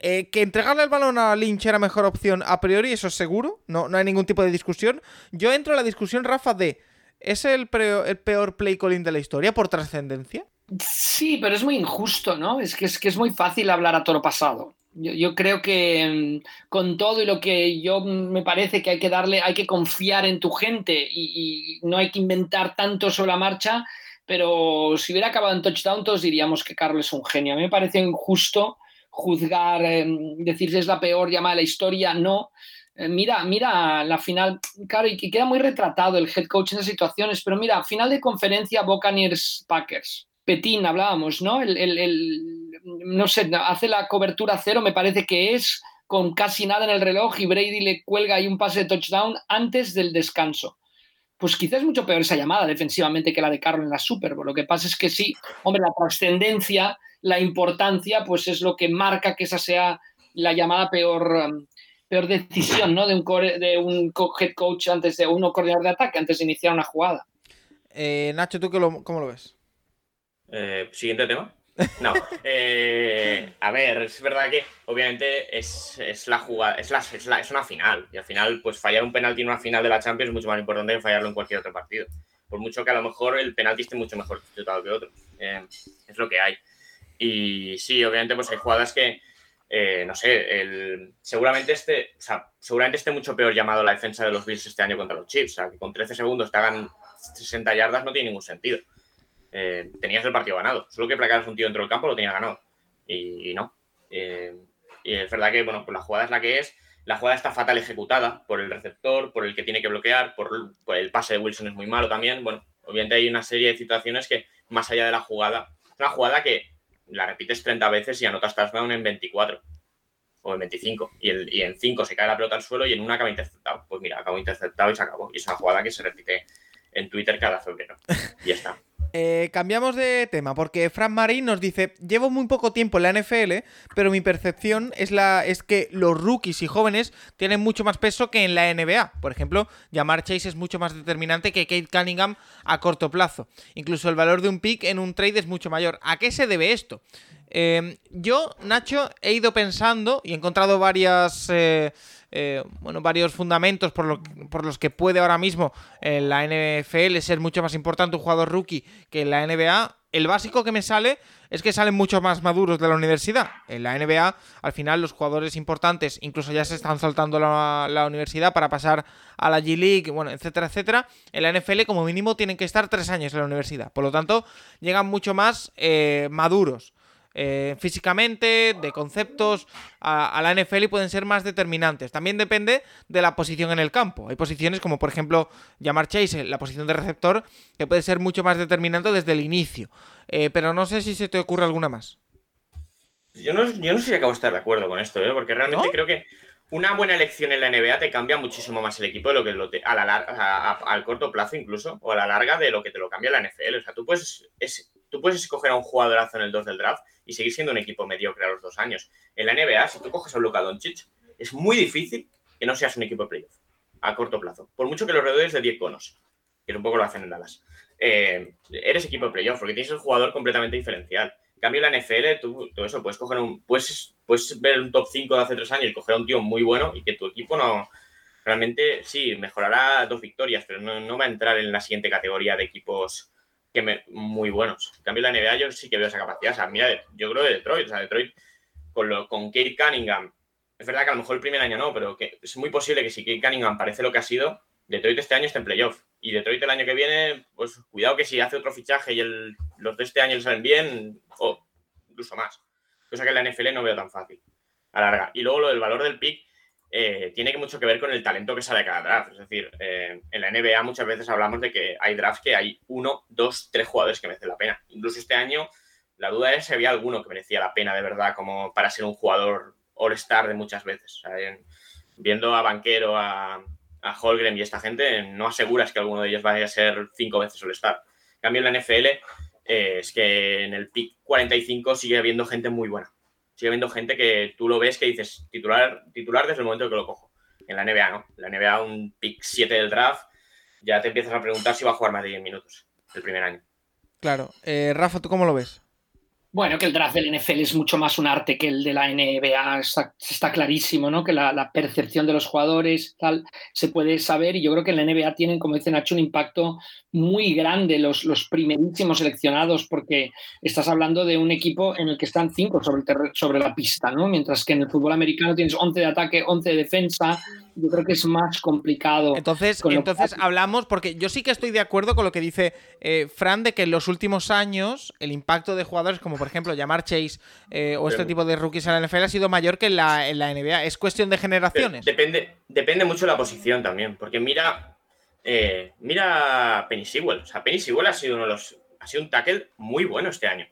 Que entregarle el balón a Lynch era mejor opción a priori, eso es seguro, no, no hay ningún tipo de discusión. Yo entro en la discusión, Rafa, de ¿es el, el peor play calling de la historia por trascendencia? Sí, pero es muy injusto, ¿no? Es que es, que es muy fácil hablar a toro pasado. Yo, creo que mm, con todo y lo que yo mm, me parece que hay que darle, hay que confiar en tu gente y, no hay que inventar tanto sobre la marcha, pero si hubiera acabado en touchdown todos diríamos que Carlos es un genio. A mí me parece injusto juzgar, eh, decir si es la peor llamada de la historia, no. Eh, mira, mira la final, claro, y que queda muy retratado el head coach en esas situaciones, pero mira, final de conferencia Buccaneers Packers. Petín, hablábamos, ¿no? El, el- no sé, hace la cobertura cero, me parece que es, con casi nada en el reloj y Brady le cuelga ahí un pase de touchdown antes del descanso. Pues quizás es mucho peor esa llamada defensivamente que la de Carroll en la Super Bowl. Lo que pasa es que sí, hombre, la trascendencia, la importancia, pues es lo que marca que esa sea la llamada peor, um, peor decisión, ¿no? De un, core- de un head coach antes de uno coordinador de ataque, antes de iniciar una jugada. Eh, Nacho, ¿tú qué lo- cómo lo ves? Eh, Siguiente tema. No. eh, a ver, es verdad que obviamente es, es la jugada, es, la, es, la- es una final. Y al final, pues fallar un penalti en una final de la Champions es mucho más importante que fallarlo en cualquier otro partido. Por mucho que a lo mejor el penalti esté mucho mejor disputado que otro. Eh, es lo que hay. Y sí, obviamente, pues hay jugadas que, eh, no sé, el, seguramente esté, o sea, seguramente esté mucho peor llamado la defensa de los Bills este año contra los Chiefs. O sea, que con 13 segundos te hagan 60 yardas no tiene ningún sentido eh, tenías el partido ganado. Solo que placaras un tío dentro del campo lo tenías ganado. Y, no. Eh, y es verdad que, bueno, pues la jugada es la que es. La jugada está fatal ejecutada por el receptor, por el que tiene que bloquear, por, el pase de Wilson es muy malo también. Bueno, obviamente hay una serie de situaciones que, más allá de la jugada, es una jugada que la repites 30 veces y anotas touchdown en 24 o en 25. Y, el, y en 5 se cae la pelota al suelo y en una acaba interceptado. Pues mira, acabó interceptado y se acabó. Y es una jugada que se repite en Twitter cada febrero. Y ya está. Eh, cambiamos de tema porque Fran Marín nos dice, llevo muy poco tiempo en la NFL, pero mi percepción es, la, es que los rookies y jóvenes tienen mucho más peso que en la NBA. Por ejemplo, llamar Chase es mucho más determinante que Kate Cunningham a corto plazo. Incluso el valor de un pick en un trade es mucho mayor. ¿A qué se debe esto? Eh, yo, Nacho, he ido pensando y he encontrado varias... eh, eh, bueno, varios fundamentos por, lo- por los que puede ahora mismo en la NFL ser mucho más importante un jugador rookie que en la NBA. El básico que me sale es que salen mucho más maduros de la universidad. En la NBA, al final, los jugadores importantes incluso ya se están saltando la, la universidad para pasar a la G League, bueno, etcétera, etcétera. En la NFL, como mínimo, tienen que estar tres años en la universidad. Por lo tanto, llegan mucho más eh, maduros. Eh, físicamente, de conceptos a, la NFL y pueden ser más determinantes. También depende de la posición en el campo. Hay posiciones como por ejemplo llamar Chase, la posición de receptor, que puede ser mucho más determinante desde el inicio. Eh, pero no sé si se te ocurre alguna más. Yo no, yo no sé si acabo de estar de acuerdo con esto, ¿eh? porque realmente creo que una buena elección en la NBA te cambia muchísimo más el equipo de lo que lo te, a la al corto plazo incluso, o a la larga de lo que te lo cambia la NFL. O sea, tú puedes, es, tú puedes escoger a un jugadorazo en el 2 del draft y seguir siendo un equipo mediocre a los dos años. En la NBA, si tú coges a Luka Doncic, es muy difícil que no seas un equipo de playoff a corto plazo. Por mucho que los redondes de 10 conos, que un poco lo hacen en Dallas. Eh, eres equipo de playoff porque tienes un jugador completamente diferencial. En cambio, la NFL, tú, todo eso, puedes coger un. Puedes, puedes ver un top 5 de hace tres años y coger a un tío muy bueno y que tu equipo no. Realmente sí, mejorará dos victorias, pero no, va a entrar en la siguiente categoría de equipos que me, muy buenos. En cambio, la NBA yo sí que veo esa capacidad. O sea, mira, yo creo de Detroit. O sea, Detroit con, lo, con Kate Cunningham. Es verdad que a lo mejor el primer año no, pero que es muy posible que si Kate Cunningham parece lo que ha sido, Detroit este año está en playoff. Y Detroit el año que viene, pues cuidado que si hace otro fichaje y el, los de este año le salen bien, o incluso más. Cosa que en la NFL no veo tan fácil a larga. Y luego lo del valor del pick eh, tiene mucho que ver con el talento que sale cada draft. Es decir, eh, en la NBA muchas veces hablamos de que hay drafts que hay uno, dos, tres jugadores que merecen la pena. Incluso este año, la duda es si había alguno que merecía la pena de verdad como para ser un jugador all-star de muchas veces. viendo a Banquero, a, a Holgren y esta gente, no aseguras que alguno de ellos vaya a ser cinco veces All-Star. En cambio, en la NFL eh, es que en el pick 45 sigue habiendo gente muy buena. Sigue habiendo gente que tú lo ves que dices titular, titular desde el momento que lo cojo. En la NBA no. En la NBA un pick 7 del draft ya te empiezas a preguntar si va a jugar más de 10 minutos el primer año. Claro. Eh, Rafa, ¿tú cómo lo ves? Bueno, que el draft del NFL es mucho más un arte que el de la NBA, está, clarísimo, ¿no? Que la, percepción de los jugadores tal se puede saber y yo creo que en la NBA tienen, como dicen, hecho un impacto muy grande los, primerísimos seleccionados porque estás hablando de un equipo en el que están cinco sobre, sobre la pista, ¿no? Mientras que en el fútbol americano tienes 11 de ataque, 11 de defensa, yo creo que es más complicado. Entonces, entonces hablamos, porque yo sí que estoy de acuerdo con lo que dice eh, Fran de que en los últimos años el impacto de jugadores como por ejemplo, llamar Chase eh, o este tipo de rookies en la NFL ha sido mayor que en la, NBA. ¿Es cuestión de generaciones? Depende, depende mucho de la posición también, porque mira, eh, mira Penny Sewell. O sea, Penny Sewell ha sido uno de los. Ha sido un tackle muy bueno este año.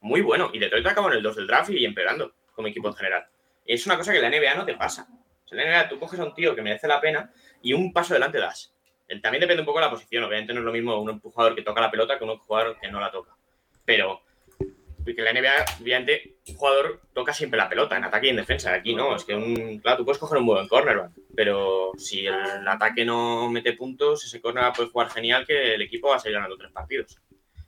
Muy bueno. Y Detroit acabó en el 2 del draft y empeorando como equipo en general. Es una cosa que en la NBA no te pasa. NBA tú coges a un tío que merece la pena y un paso adelante das. También depende un poco de la posición. Obviamente no es lo mismo un jugador que toca la pelota que un jugador que no la toca. Pero en la NBA, obviamente, un jugador toca siempre la pelota, en ataque y en defensa. Aquí no, es que un, claro, tú puedes coger un buen cornerback, pero si el ataque no mete puntos, ese corner puede jugar genial que el equipo va a seguir ganando tres partidos.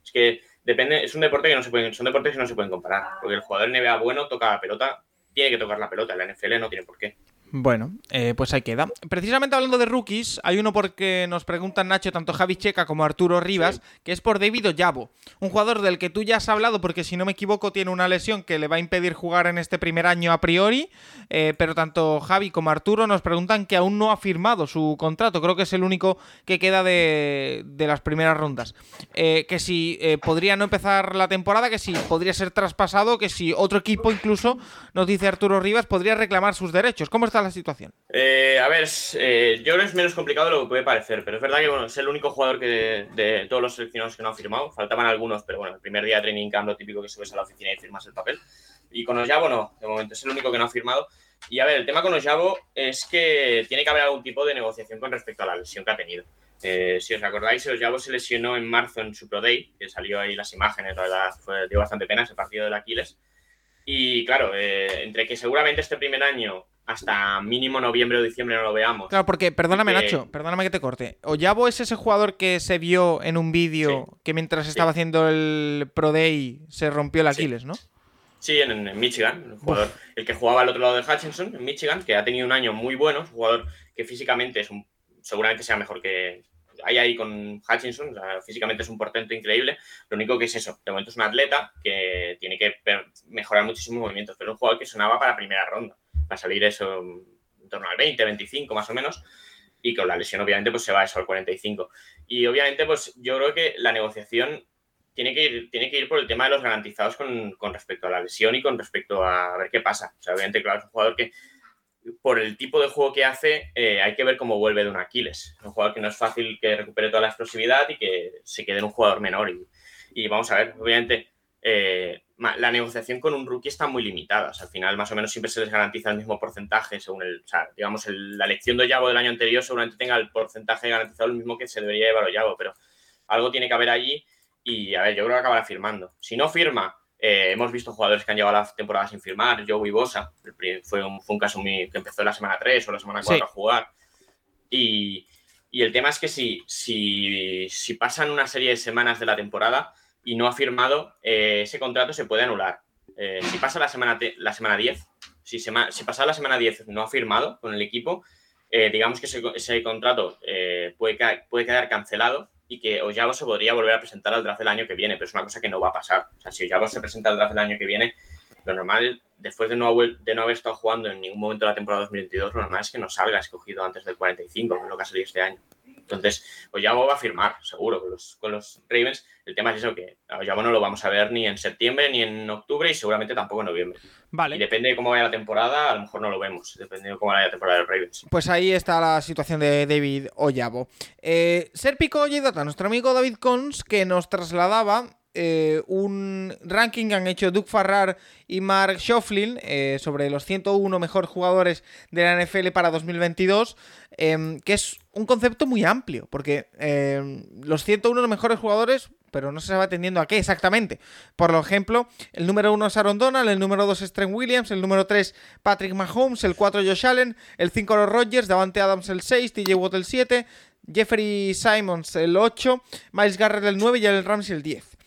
Es que depende, es un deporte que no se pueden, son deportes que no se pueden comparar, porque el jugador NBA bueno toca la pelota, tiene que tocar la pelota, la NFL no tiene por qué. Bueno, eh, pues ahí queda. Precisamente hablando de rookies, hay uno porque nos preguntan Nacho, tanto Javi Checa como Arturo Rivas, que es por David Ollavo, un jugador del que tú ya has hablado porque si no me equivoco tiene una lesión que le va a impedir jugar en este primer año a priori, eh, pero tanto Javi como Arturo nos preguntan que aún no ha firmado su contrato, creo que es el único que queda de, las primeras rondas. Eh, que si podría no empezar la temporada, que si podría ser traspasado, que si otro equipo incluso, nos dice Arturo Rivas, podría reclamar sus derechos. ¿Cómo está la situación? Eh, a ver, eh, yo creo que es menos complicado de lo que puede parecer, pero es verdad que bueno, es el único jugador que de, todos los seleccionados que no ha firmado. Faltaban algunos, pero bueno, el primer día de training camp, lo típico que subes a la oficina y firmas el papel. Y con Osjabo no, de momento es el único que no ha firmado. Y a ver, el tema con Osjabo es que tiene que haber algún tipo de negociación con respecto a la lesión que ha tenido. Eh, si os acordáis, Osjabo se lesionó en marzo en su Pro Day, que salió ahí las imágenes, la verdad, fue, dio bastante pena ese partido del Aquiles. Y claro, entre que seguramente este primer año hasta mínimo noviembre o diciembre no lo veamos. Claro, porque, perdóname, Nacho, perdóname que te corte. Oyabo es ese jugador que se vio en un vídeo que mientras estaba haciendo el Pro Day se rompió el Aquiles, ¿no? Sí, en, Michigan, el jugador, el que jugaba al otro lado de Hutchinson, en Michigan, que ha tenido un año muy bueno, un jugador que físicamente es un, seguramente sea mejor que hay ahí con Hutchinson, físicamente es un portento increíble, lo único que es eso, de momento es un atleta que tiene que mejorar muchísimos movimientos, pero es un jugador que sonaba para primera ronda va a salir eso en torno al 20, 25 más o menos, y con la lesión obviamente pues se va eso al 45. Y obviamente pues yo creo que la negociación tiene que ir, tiene que ir por el tema de los garantizados con, con respecto a la lesión y con respecto a, ver qué pasa. O sea, obviamente, claro, es un jugador que por el tipo de juego que hace, eh, hay que ver cómo vuelve de un Aquiles. Es un jugador que no es fácil que recupere toda la explosividad y que se quede en un jugador menor. Y, vamos a ver, obviamente, eh, la negociación con un rookie está muy limitada. Al final, más o menos, siempre se les garantiza el mismo porcentaje según el. Digamos, la elección de Oyabo del año anterior seguramente tenga el porcentaje garantizado el mismo que se debería llevar Oyabo, pero algo tiene que haber allí y, a ver, yo creo que acabará firmando. Si no firma, eh, hemos visto jugadores que han llegado a la temporada sin firmar. Joey Bosa fue un, fue un caso muy, que empezó la semana 3 o la semana 4 a jugar. Y, y, el tema es que si, si, si pasan una serie de semanas de la temporada y no ha firmado, eh, ese contrato se puede anular. Eh, si pasa la semana, la semana 10, si, si pasa la semana 10 no ha firmado con el equipo, digamos que ese, ese contrato puede, puede quedar cancelado y que Oyabo se podría volver a presentar al draft del año que viene, pero es una cosa que no va a pasar. O sea, si Oyabo se presenta al draft del año que viene, lo normal, después de no, haber, de no haber estado jugando en ningún momento de la temporada 2022, lo normal es que no salga escogido antes del 45, que es lo que ha salido este año. Entonces, Oyabo va a firmar, seguro, con los, con los Ravens. El tema es eso, que a Oyabo no lo vamos a ver ni en septiembre, ni en octubre y seguramente tampoco en noviembre. Vale. Y depende de cómo vaya la temporada, a lo mejor no lo vemos, depende de cómo vaya la temporada de Ravens. Pues ahí está la situación de David Oyabo. Eh, Serpico Data, nuestro amigo David Cons, que nos trasladaba eh, un ranking que han hecho Doug Farrar y Mark Schoflin eh, sobre los 101 mejores jugadores de la NFL para 2022, em, que es un concepto muy amplio, porque em, los 101 mejores jugadores, pero no se va atendiendo a qué exactamente. Por ejemplo, el número 1 es Aaron Donald, el número 2 es Trent Williams, el número 3 Patrick Mahomes, el 4 Josh Allen, el 5 los Rodgers, Davante Adams el 6, TJ Watt el 7, Jeffrey Simons el 8, Miles Garrett el 9 y el Ramsey el 10.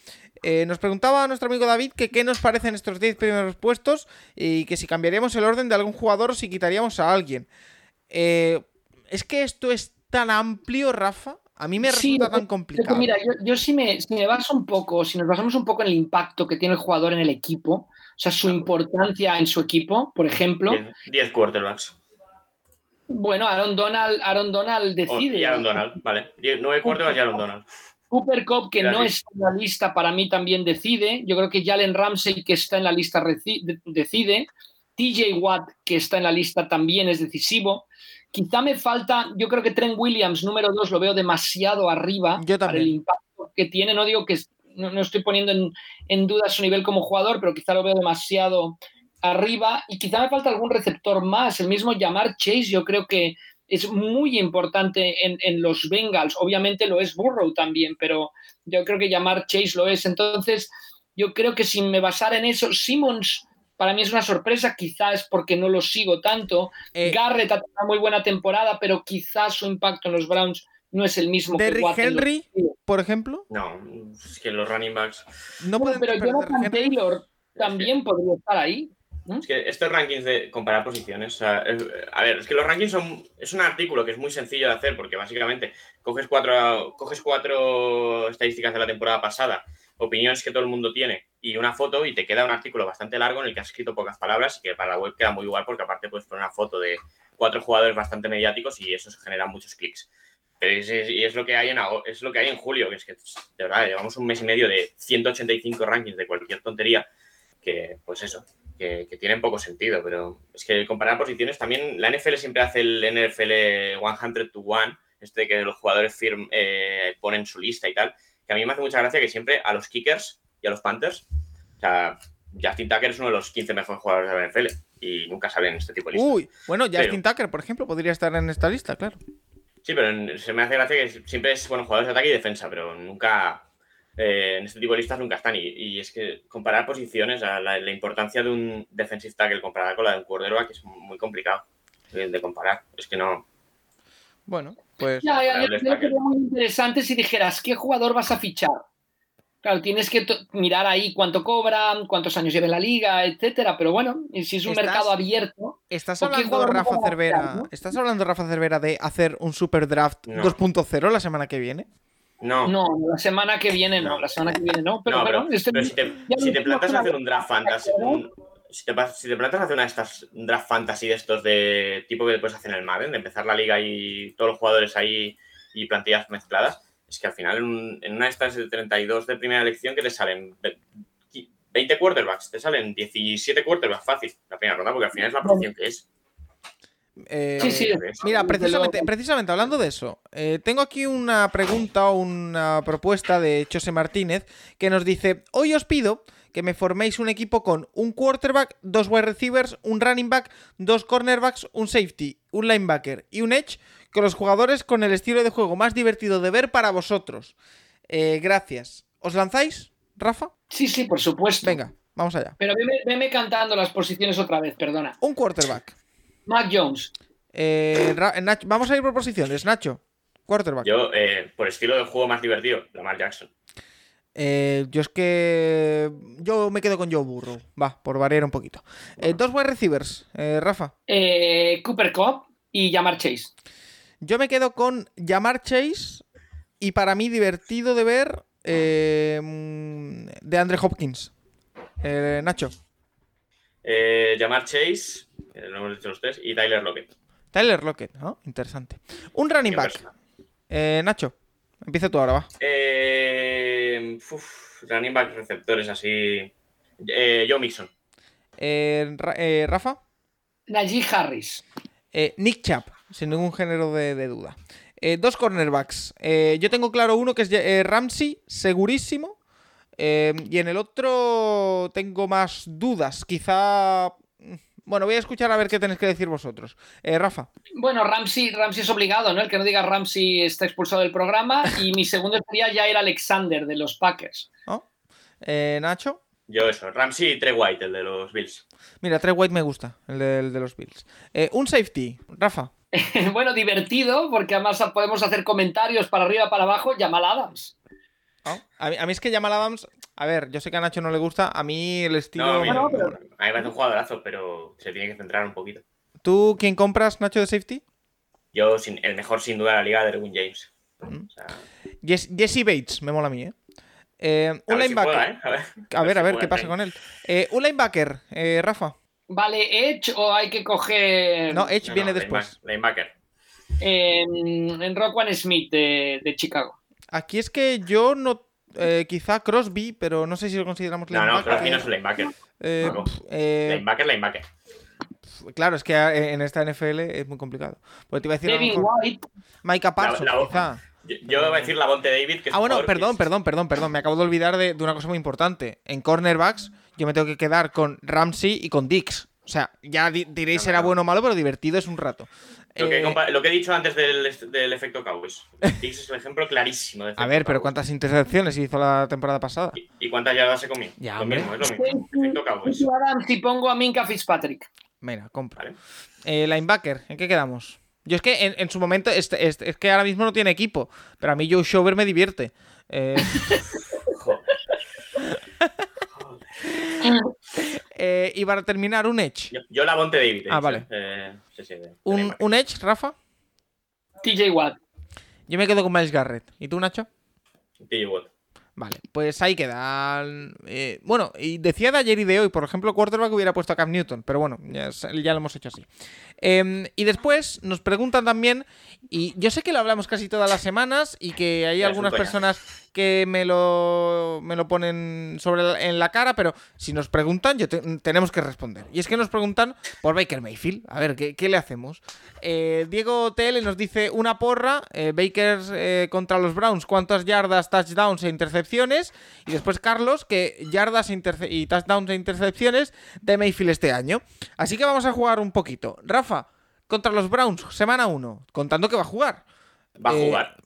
Eh, nos preguntaba nuestro amigo David que qué nos parecen estos 10 primeros puestos y que si cambiaríamos el orden de algún jugador o si quitaríamos a alguien. Eh, es que esto es tan amplio, Rafa. A mí me resulta tan complicado. Mira, yo, si, me, baso un poco, si nos basamos un poco en el impacto que tiene el jugador en el equipo, o sea, su importancia en su equipo, por ejemplo. 10 quarterbacks. Bueno, Aaron Donald, Aaron Donald decide. Aaron Donald, vale. 9 quarterbacks y Aaron Donald. Cooper Cup, que no está en la lista, para mí también decide. Yo creo que Jalen Ramsey, que está en la lista, decide. TJ Watt, que está en la lista, también es decisivo. Quizá me falta, yo creo que Trent Williams, número dos, lo veo demasiado arriba yo para el impacto que tiene. No digo que no, estoy poniendo en, en, duda su nivel como jugador, pero quizá lo veo demasiado arriba. Y quizá me falta algún receptor más. El mismo llamar Chase, yo creo que es muy importante en, los Bengals. Obviamente lo es Burrow también, pero yo creo que llamar Chase lo es. Entonces, yo creo que si me basara en eso, Simmons para mí es una sorpresa, quizás porque no lo sigo tanto. Eh, Garrett ha tenido una muy buena temporada, pero quizás su impacto en los Browns no es el mismo que Henry, por ejemplo. No, es que los running backs. No, pero Jonathan Taylor también podría estar ahí. Es que estos rankings de comparar posiciones, a ver, es que los rankings son, es un artículo que es muy sencillo de hacer porque básicamente coges cuatro, coges cuatro estadísticas de la temporada pasada, opiniones que todo el mundo tiene y una foto y te queda un artículo bastante largo en el que has escrito pocas palabras y que para la web queda muy igual porque aparte puedes poner una foto de cuatro jugadores bastante mediáticos y eso genera muchos clics. y es lo que hay en es lo que hay en julio, que es que de verdad llevamos un mes y medio de 185 rankings de cualquier tontería que pues eso, que, tienen poco sentido, pero es que comparar posiciones también, la NFL siempre hace el NFL 100 to 1, este que los jugadores firm, eh, ponen su lista y tal, que a mí me hace mucha gracia que siempre a los kickers y a los Panthers, o sea, Justin Tucker es uno de los 15 mejores jugadores de la NFL y nunca salen en este tipo de listas. Uy, bueno, Justin Tucker, por ejemplo, podría estar en esta lista, claro. Sí, pero se me hace gracia que siempre es, bueno, jugadores de ataque y defensa, pero nunca eh, en este tipo de listas nunca están. Y, es que comparar posiciones, la, importancia de un defensive tackle comparada con la de un quarterback es muy complicado de, comparar. Es que no. Bueno, pues. Ya, ya, yo creo que sería muy interesante si dijeras qué jugador vas a fichar. Claro, tienes que mirar ahí cuánto cobran, cuántos años lleva en la liga, etcétera. Pero bueno, si es un mercado abierto. ¿Estás hablando, Rafa Cervera, ¿Estás hablando, Rafa Cervera, de hacer un super draft 2.0 la semana que viene? No. No, la semana que viene no, la semana que viene no. Pero, pero, este si, te, si te plantas a hacer un draft fantasy, si, te, si te plantas hacer una de estas draft fantasy de estos de tipo que puedes hacer en el Madden, de empezar la liga y todos los jugadores ahí y plantillas mezcladas, es que al final en, un- en una de estas de 32 de primera elección que te salen ve- 20 quarterbacks, te salen 17 quarterbacks fácil la primera ronda, porque al final es la posición que es. Eh, Sí, sí. Mira, precisamente hablando de eso, eh, tengo aquí una pregunta o una propuesta de José Martínez que nos dice: Hoy os pido que me forméis un equipo con un quarterback, dos wide receivers, un running back, dos cornerbacks, un safety, un linebacker y un edge, con los jugadores con el estilo de juego más divertido de ver para vosotros. Eh, gracias. ¿Os lanzáis, Rafa? Sí, sí, por supuesto. Venga, vamos allá. Pero veme, veme cantando las posiciones otra vez, perdona. Un quarterback. Mac Jones. Eh, Nach- vamos a ir por posiciones. Nacho, quarterback. Yo, eh, por estilo de juego más divertido, Lamar Jackson. Eh, yo es que. Yo me quedo con Joe Burrow. Va, por variar un poquito. Eh, dos wide receivers, eh, Rafa. eh, Cooper Cup y Jamar Chase. Yo me quedo con Jamar Chase. Y para mí, divertido de ver. eh, de Andre Hopkins. Eh, Nacho. Eh, Jamar Chase, lo hemos dicho los tres, y Tyler Lockett. Tyler Lockett, ¿no? Interesante. Un running Qué back. Eh, Nacho. Empieza tú ahora, va. Eh, uf, running back receptores así. Eh, Joe Mixon. Eh, eh, Rafa. Najee Harris. Eh, Nick Chubb, sin ningún género de, de duda. Eh, dos cornerbacks. Eh, yo tengo claro uno que es eh, Ramsey, segurísimo. Eh, y en el otro tengo más dudas. Quizá. Bueno, voy a escuchar a ver qué tenéis que decir vosotros. Eh, Rafa. Bueno, Ramsey, Ramsey es obligado, ¿no? El que no diga Ramsey está expulsado del programa. Y mi segundo sería ya era Alexander de los Packers. ¿no? Eh, Nacho. Yo eso, Ramsey y Trey White, el de los Bills. Mira, Trey White me gusta, el de, el de los Bills. Eh, un safety. Rafa. bueno, divertido, porque además podemos hacer comentarios para arriba, para abajo. Jamal Adams. A, mí, a mí es que Jamal Adams. A ver, yo sé que a Nacho no le gusta. A mí el estilo. No, a mí, Bueno, no, pero- a mí me parece un jugadorazo, pero se tiene que centrar un poquito. ¿Tú quién compras, Nacho, de safety? Yo, sin, el mejor sin duda de la liga, Derwin James. Mm. O sea, Jess- Jesse Bates, me mola a mí, ¿eh? Eh, a un si linebacker. juega, ¿eh? A ver, A ver, a qué pasa con él. Eh, un linebacker, eh, Rafa. ¿Vale Edge o hay que coger No, Edge No, viene no, después. Linebacker. en, en Rockwan Smith de, de Chicago? Aquí es que yo no. Eh, quizá Crosby, pero no sé si lo consideramos No, no, linebacker. Crosby no es un linebacker. Eh, No. pf, eh, Linebacker, linebacker. claro, es que en esta NFL es muy complicado. Porque te iba a decir a mejor White. Micah Parsons, La- la- quizá. Yo, yo voy a decir la Bonte David, que Ah, bueno, que perdón, es- perdón, perdón, perdón. Me acabo de olvidar de, de una cosa muy importante. En cornerbacks, yo me tengo que quedar con Ramsey y con Dix. O sea, ya di- diréis No, será no. bueno o malo, pero divertido es un rato. Lo que, he Eh, lo que he dicho antes del, del efecto Cowboys. Dix es un ejemplo clarísimo de a ver, pero Cowboys. ¿cuántas intercepciones hizo la temporada pasada? ¿Y, y cuántas yardas se comió? Ya, lo hombre. mismo, es lo mismo. Efecto Cowboys. Y pongo a Minka Fitzpatrick. Mira, compra. Vale. Eh, linebacker, ¿en qué quedamos? Yo es que en, en su momento, este- este- es que ahora mismo no tiene equipo, pero a mí Joe Shover me divierte. Eh, eh, y para terminar, un Edge. Yo, yo la Bonte David. Ah, dicho, vale. eh, sí, sí, Un, un Edge, Rafa. TJ Watt. Yo me quedo con Miles Garrett. ¿Y tú, Nacho? TJ Watt. Vale, pues ahí queda. Eh, bueno, y decía de ayer y de hoy, por ejemplo, quarterback hubiera puesto a Cam Newton, pero bueno, ya lo hemos hecho así. Eh, y después nos preguntan también, y yo sé que lo hablamos casi todas las semanas y que hay algunas personas que me lo, me lo ponen sobre la- en la cara, pero si nos preguntan, yo te- tenemos que responder. Y es que nos preguntan por Baker Mayfield. A ver, ¿qué, qué le hacemos? Eh, Diego TL nos dice una porra, eh, Baker eh, contra los Browns, cuántas yardas, touchdowns e intercepciones. Y después Carlos, que yardas e y touchdowns e intercepciones de Mayfield este año. Así que vamos a jugar un poquito. Rafa, contra los Browns, semana 1, contando que va a jugar. Va a Eh, jugar.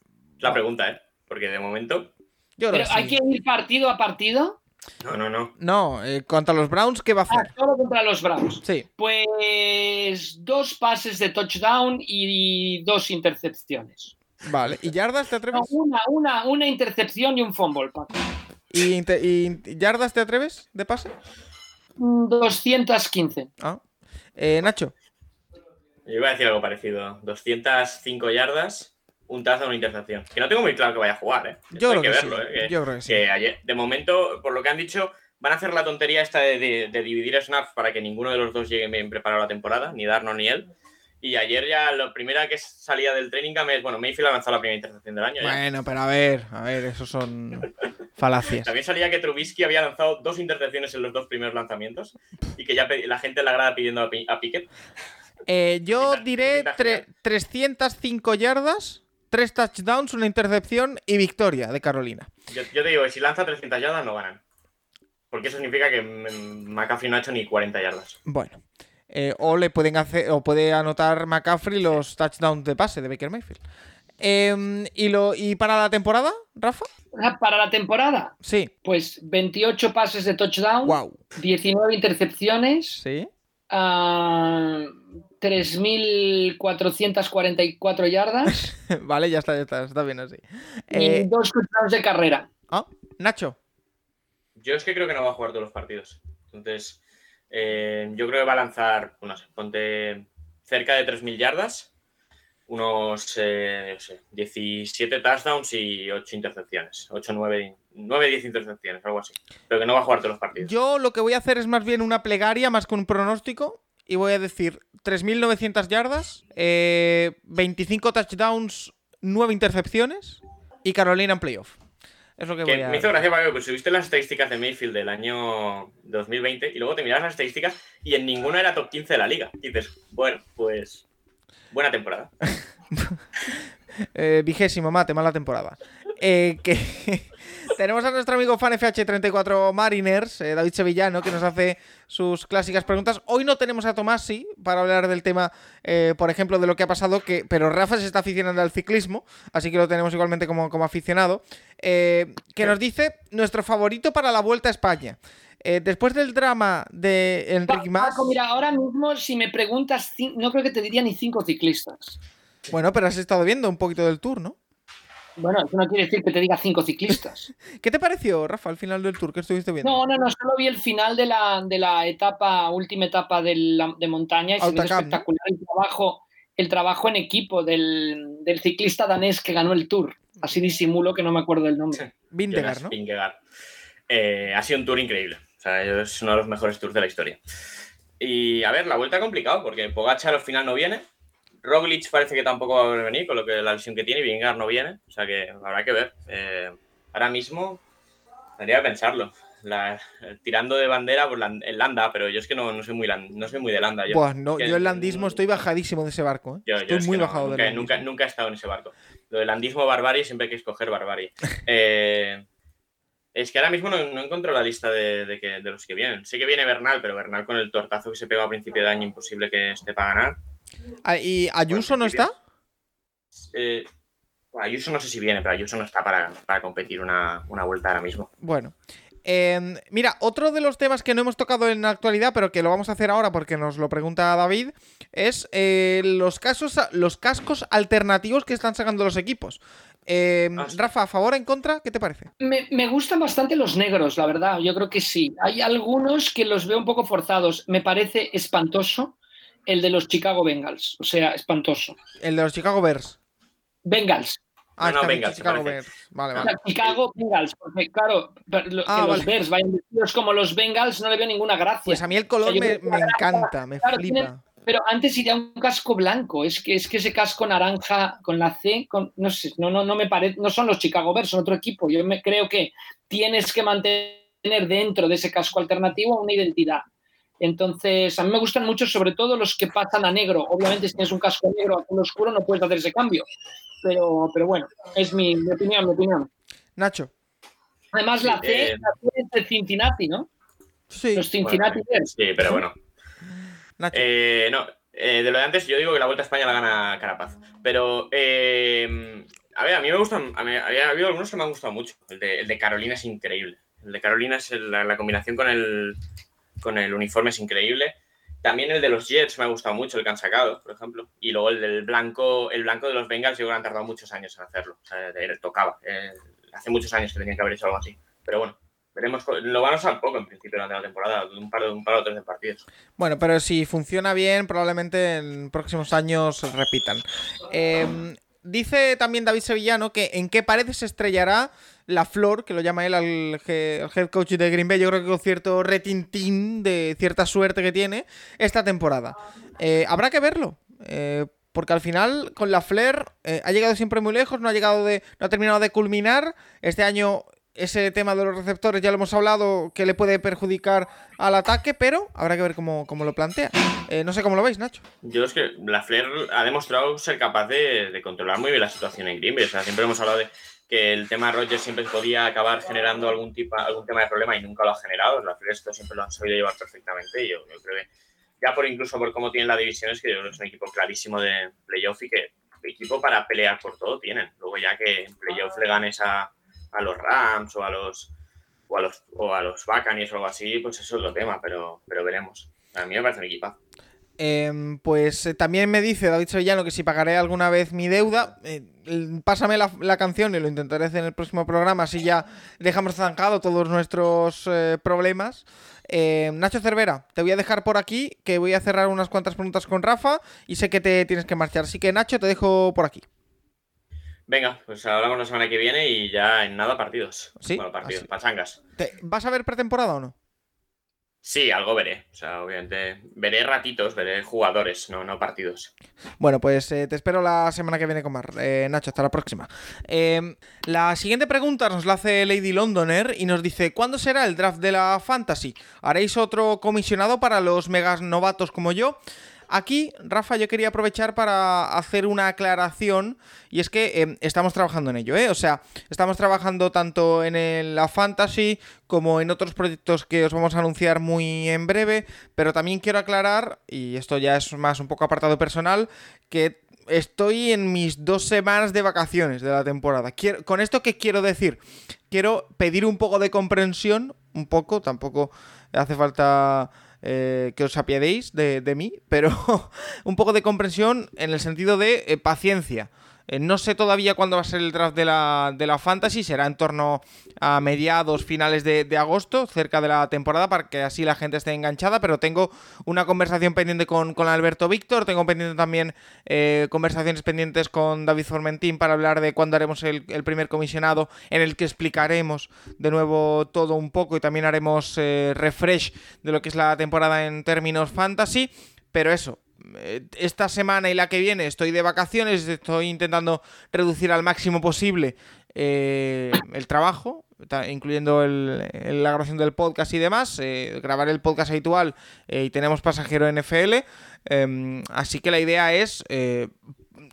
La pregunta, ¿eh? Porque de momento. Yo Pero hay sí. que ir partido a partido. No, no, no. No, eh, contra los Browns, ¿qué va a Ah, hacer? solo contra los Browns. Sí, Pues dos pases de touchdown y dos intercepciones. vale. ¿Y yardas te No, atreves? una, una, una intercepción y un fumble, Paco. ¿Y, yardas te atreves de pase? Mm, 215. Ah. Eh, Nacho. Yo iba a decir algo parecido. 205 yardas, un touchdown, una intercepción. Que no tengo muy claro que vaya a jugar, ¿eh? Yo creo hay que, verlo, sí. ¿eh? Que- Yo creo que sí. que ayer, de momento, por lo que han dicho, van a hacer la tontería esta de, de- de dividir snaps para que ninguno de los dos llegue bien preparado a la temporada, ni Darno ni él. Y ayer ya la primera que salía del training camp es, bueno, Mayfield ha lanzado la primera intercepción del año. ya. Bueno, pero a ver, a ver, esos son falacias. También salía que Trubisky había lanzado dos intercepciones en los dos primeros lanzamientos y que ya la gente en la grada pidiendo a, Pi- a Pickett. Eh, yo diré pinta tre- 305 yardas, 3 touchdowns, una intercepción y victoria de Carolina. Yo, yo te digo que si lanza 300 yardas no ganan. Porque eso significa que mm, McCaffrey no ha hecho ni 40 yardas. Bueno. eh, o le pueden hacer, o puede anotar McCaffrey los touchdowns de pase de Baker Mayfield. Em, ¿y, lo, ¿Y para la temporada, Rafa? Ah, Para la temporada, Sí. pues 28 pases de touchdown, Wow. 19 intercepciones, Sí. ah, 3.444 yardas vale, ya está, ya está, está bien así. y Eh, dos touchdowns de carrera. ah, Nacho. Yo es que creo que no va a jugar todos los partidos. Entonces, eh, yo creo que va a lanzar, no sé, ponte cerca de 3.000 yardas, unos eh, no sé, 17 touchdowns y 8 intercepciones. 8, 9, 9, 10 intercepciones, algo así. Pero que no va a jugar todos los partidos. Yo lo que voy a hacer es más bien una plegaria más que un pronóstico. Y voy a decir 3.900 yardas, eh, 25 touchdowns, 9 intercepciones y Carolina en playoff. Es lo que Que voy a... me hizo gracia, Pablo, pues subiste las estadísticas de Mayfield del año 2020 y luego te miras las estadísticas y en ninguna era top 15 de la liga. Y dices, bueno, pues buena temporada. Eh, vigésimo, mate, mala temporada. Eh, que tenemos a nuestro amigo FanFH34 Mariners, eh, David Sevillano, que nos hace sus clásicas preguntas. Hoy no tenemos a Tomás, sí, para hablar del tema, eh, por ejemplo, de lo que ha pasado, que, pero Rafa se está aficionando al ciclismo, así que lo tenemos igualmente como, como aficionado, eh, que nos dice nuestro favorito para la Vuelta a España. Eh, después del drama de Enrique Mas... Paco, mira, ahora mismo si me preguntas, no creo que te diría ni cinco ciclistas. Bueno, pero has estado viendo un poquito del tour, ¿no? Bueno, eso no quiere decir que te diga cinco ciclistas. ¿Qué te pareció, Rafa, al final del tour que estuviste viendo? No, no, no, solo vi el final de la, de la etapa, última etapa de, la- de montaña y se ve Autocamp, ¿no? espectacular el trabajo, el trabajo en equipo del, del ciclista danés que ganó el Tour. Así disimulo que no me acuerdo el nombre. Vingegaard, Jonas ¿no? Vingegaard. Eh, ha sido un tour increíble. O sea, es uno de los mejores tours de la historia. Y a ver, la vuelta complicado porque Pogacar al final no viene. Roglic parece que tampoco va a venir con lo que la lesión que tiene y Vingegaard no viene. O sea que habrá que ver. Eh, ahora mismo tendría que pensarlo. La- tirando de bandera por la, el Landa, pero yo es que no, no soy muy no soy muy de Landa. Yo, Buah, no, Que- yo el landismo estoy bajadísimo de ese barco. ¿eh? yo- yo estoy es muy no, bajado nunca, del nunca, nunca he estado en ese barco. Lo del landismo barbarie siempre hay que escoger barbarie. Eh, es que ahora mismo no, no encuentro la lista de, de que- de los que vienen. Sé que viene Bernal, pero Bernal con el tortazo que se pegó a principio de año, imposible que esté para ganar. Ah, ¿Y Ayuso no está? Eh, Ayuso no sé si viene, pero Ayuso no está para, para competir una, una vuelta ahora mismo. Bueno. Eh, mira, otro de los temas que no hemos tocado en la actualidad, pero que lo vamos a hacer ahora porque nos lo pregunta David, es eh, los, casos, los cascos alternativos que están sacando los equipos. Eh, Ah. Rafa, ¿a favor o en contra? ¿Qué te parece? Me, me gustan bastante los negros, la verdad. Yo creo que sí. Hay algunos que los veo un poco forzados. Me parece espantoso el de los Chicago Bengals. O sea, espantoso. El de los Chicago Bears. Bengals. Ah, No, no, Bengals, Chicago. Bears. Vale, O vale. sea, Chicago Bengals. Porque, claro, lo- Ah, que vale. los Bears vayan vestidos como los Bengals no le veo ninguna gracia. Pues a mí el color me, encanta, me claro, flipa. tienen- Pero antes iría un casco blanco. Es que, es que ese casco naranja con la C, con, no sé, no, no, no me parece. No son los Chicago Bears, son otro equipo. Yo me creo que tienes que mantener dentro de ese casco alternativo una identidad. Entonces, a mí me gustan mucho, sobre todo los que pasan a negro. Obviamente, si tienes un casco negro azul oscuro, no puedes hacer ese cambio. Pero, pero bueno, es mi, mi opinión, mi opinión. Nacho. Además, la C, eh. la C es de Cincinnati, ¿no? Sí, Los Cincinnati Bueno. Sí, pero bueno. Nacho. Eh, no, eh, de lo de antes, yo digo que la Vuelta a España la gana Carapaz. Pero, eh, a ver, a mí me gustan, a mí, había habido algunos que me han gustado mucho. El de, el de Carolina es increíble. El de Carolina es el- la, la combinación con el, con el uniforme es increíble. También el de los Jets me ha gustado mucho, el que han sacado, por ejemplo. Y luego el del blanco, el blanco de los Bengals, yo creo que han tardado muchos años en hacerlo. O sea, tocaba. Eh, hace muchos años que tenían que haber hecho algo así. Pero bueno, veremos. Lo van a usar poco en principio durante la temporada, un par, un par o tres de partidos. Bueno, pero si funciona bien, probablemente en próximos años repitan. Eh, dice también David Sevillano que en qué pared se estrellará la flor, que lo llama él al, he- al head coach de Green Bay, yo creo que con cierto retintín de cierta suerte que tiene esta temporada. Eh, habrá que verlo. Eh, porque al final, con la Flair, eh, ha llegado siempre muy lejos, no ha llegado de. no ha terminado de culminar. Este año ese tema de los receptores ya lo hemos hablado que le puede perjudicar al ataque, pero habrá que ver cómo, cómo lo plantea. Eh, no sé cómo lo veis, Nacho. Yo es que la Flair ha demostrado ser capaz de, de controlar muy bien la situación en Green Bay. O sea, siempre hemos hablado de que el tema Rogers siempre podía acabar generando algún tipo, algún tema de problema y nunca lo ha generado. La Flair esto siempre lo han sabido llevar perfectamente y yo, yo creo que ya por incluso por cómo tienen la división es que yo creo que es un equipo clarísimo de playoff y que equipo para pelear por todo tienen. Luego ya que en playoff le ganes a a los Rams o a los o a los, o a los Buccaneers o algo así, pues eso es otro tema, pero, pero veremos. A mí me parece un equipazo. Em, pues eh, también me dice David Sevillano que si pagaré alguna vez mi deuda, eh, pásame la, la, canción y lo intentaré hacer en el próximo programa, así ya dejamos zancado todos nuestros eh, problemas. Em, Nacho Cervera, te voy a dejar por aquí, que voy a cerrar unas cuantas preguntas con Rafa y sé que te tienes que marchar, así que Nacho, te dejo por aquí. Venga, pues hablamos la semana que viene y ya en nada partidos. Sí. Bueno, partidos, pachangas. ¿Te- ¿Vas a ver pretemporada o no? Sí, algo veré. O sea, obviamente veré ratitos, veré jugadores, no, no partidos. Bueno, pues eh, te espero la semana que viene con más. Eh, Nacho, hasta la próxima. Eh, la siguiente pregunta nos la hace Lady Londoner y nos dice: ¿Cuándo será el draft de la Fantasy? ¿Haréis otro comisionado para los megas novatos como yo? Aquí, Rafa, yo quería aprovechar para hacer una aclaración y es que eh, estamos trabajando en ello, ¿eh? O sea, estamos trabajando tanto en la Fantasy como en otros proyectos que os vamos a anunciar muy en breve, pero también quiero aclarar, y esto ya es más un poco apartado personal, que estoy en mis dos semanas de vacaciones de la temporada. ¿Con esto qué quiero decir? Quiero pedir un poco de comprensión, un poco, tampoco hace falta eh, que os apiadéis de, de mí, pero un poco de comprensión en el sentido de eh, paciencia. Eh, no sé todavía cuándo va a ser el draft de la, de la Fantasy, será en torno a mediados, finales de, agosto, cerca de la temporada, para que así la gente esté enganchada, pero tengo una conversación pendiente con, con Alberto Víctor, tengo pendiente también eh, conversaciones pendientes con David Formentín para hablar de cuándo haremos el, el primer comisionado, en el que explicaremos de nuevo todo un poco y también haremos eh, refresh de lo que es la temporada en términos fantasy, pero eso, esta semana y la que viene estoy de vacaciones, estoy intentando reducir al máximo posible eh, el trabajo, incluyendo el- la grabación del podcast y demás. eh, grabar el podcast habitual eh, y tenemos pasajero NFL. em, así que la idea es eh,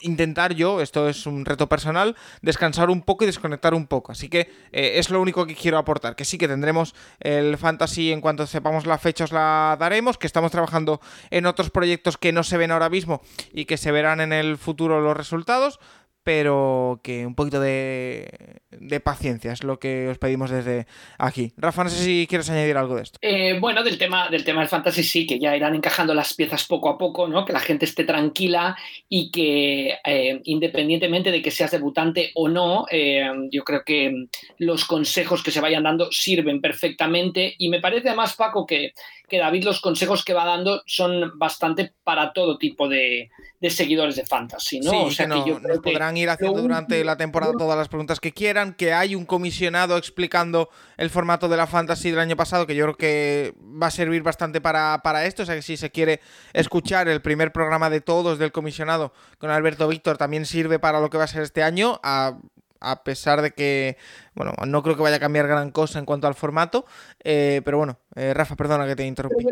intentar yo, esto es un reto personal, descansar un poco y desconectar un poco. Así que eh, es lo único que quiero aportar. Que sí que tendremos el fantasy en cuanto sepamos la fecha os la daremos, que estamos trabajando en otros proyectos que no se ven ahora mismo y que se verán en el futuro los resultados. Pero que un poquito de, de paciencia es lo que os pedimos desde aquí. Rafa, no sé si quieres añadir algo de esto. Eh, bueno, del tema, del tema del fantasy sí, que ya irán encajando las piezas poco a poco, ¿no? Que la gente esté tranquila y que eh, independientemente de que seas debutante o no, eh, yo creo que los consejos que se vayan dando sirven perfectamente y me parece además, Paco, que, que David los consejos que va dando son bastante para todo tipo de, de seguidores de fantasy, ¿no? Sí, o sea que, no- yo nos creo que podrán ir haciendo durante la temporada todas las preguntas que quieran, que hay un comisionado explicando el formato de la Fantasy del año pasado, que yo creo que va a servir bastante para, para esto, o sea que si se quiere escuchar el primer programa de todos del comisionado con Alberto Víctor, también sirve para lo que va a ser este año, a, a pesar de que, bueno, no creo que vaya a cambiar gran cosa en cuanto al formato, eh, pero bueno, eh, Rafa, perdona que te interrumpí.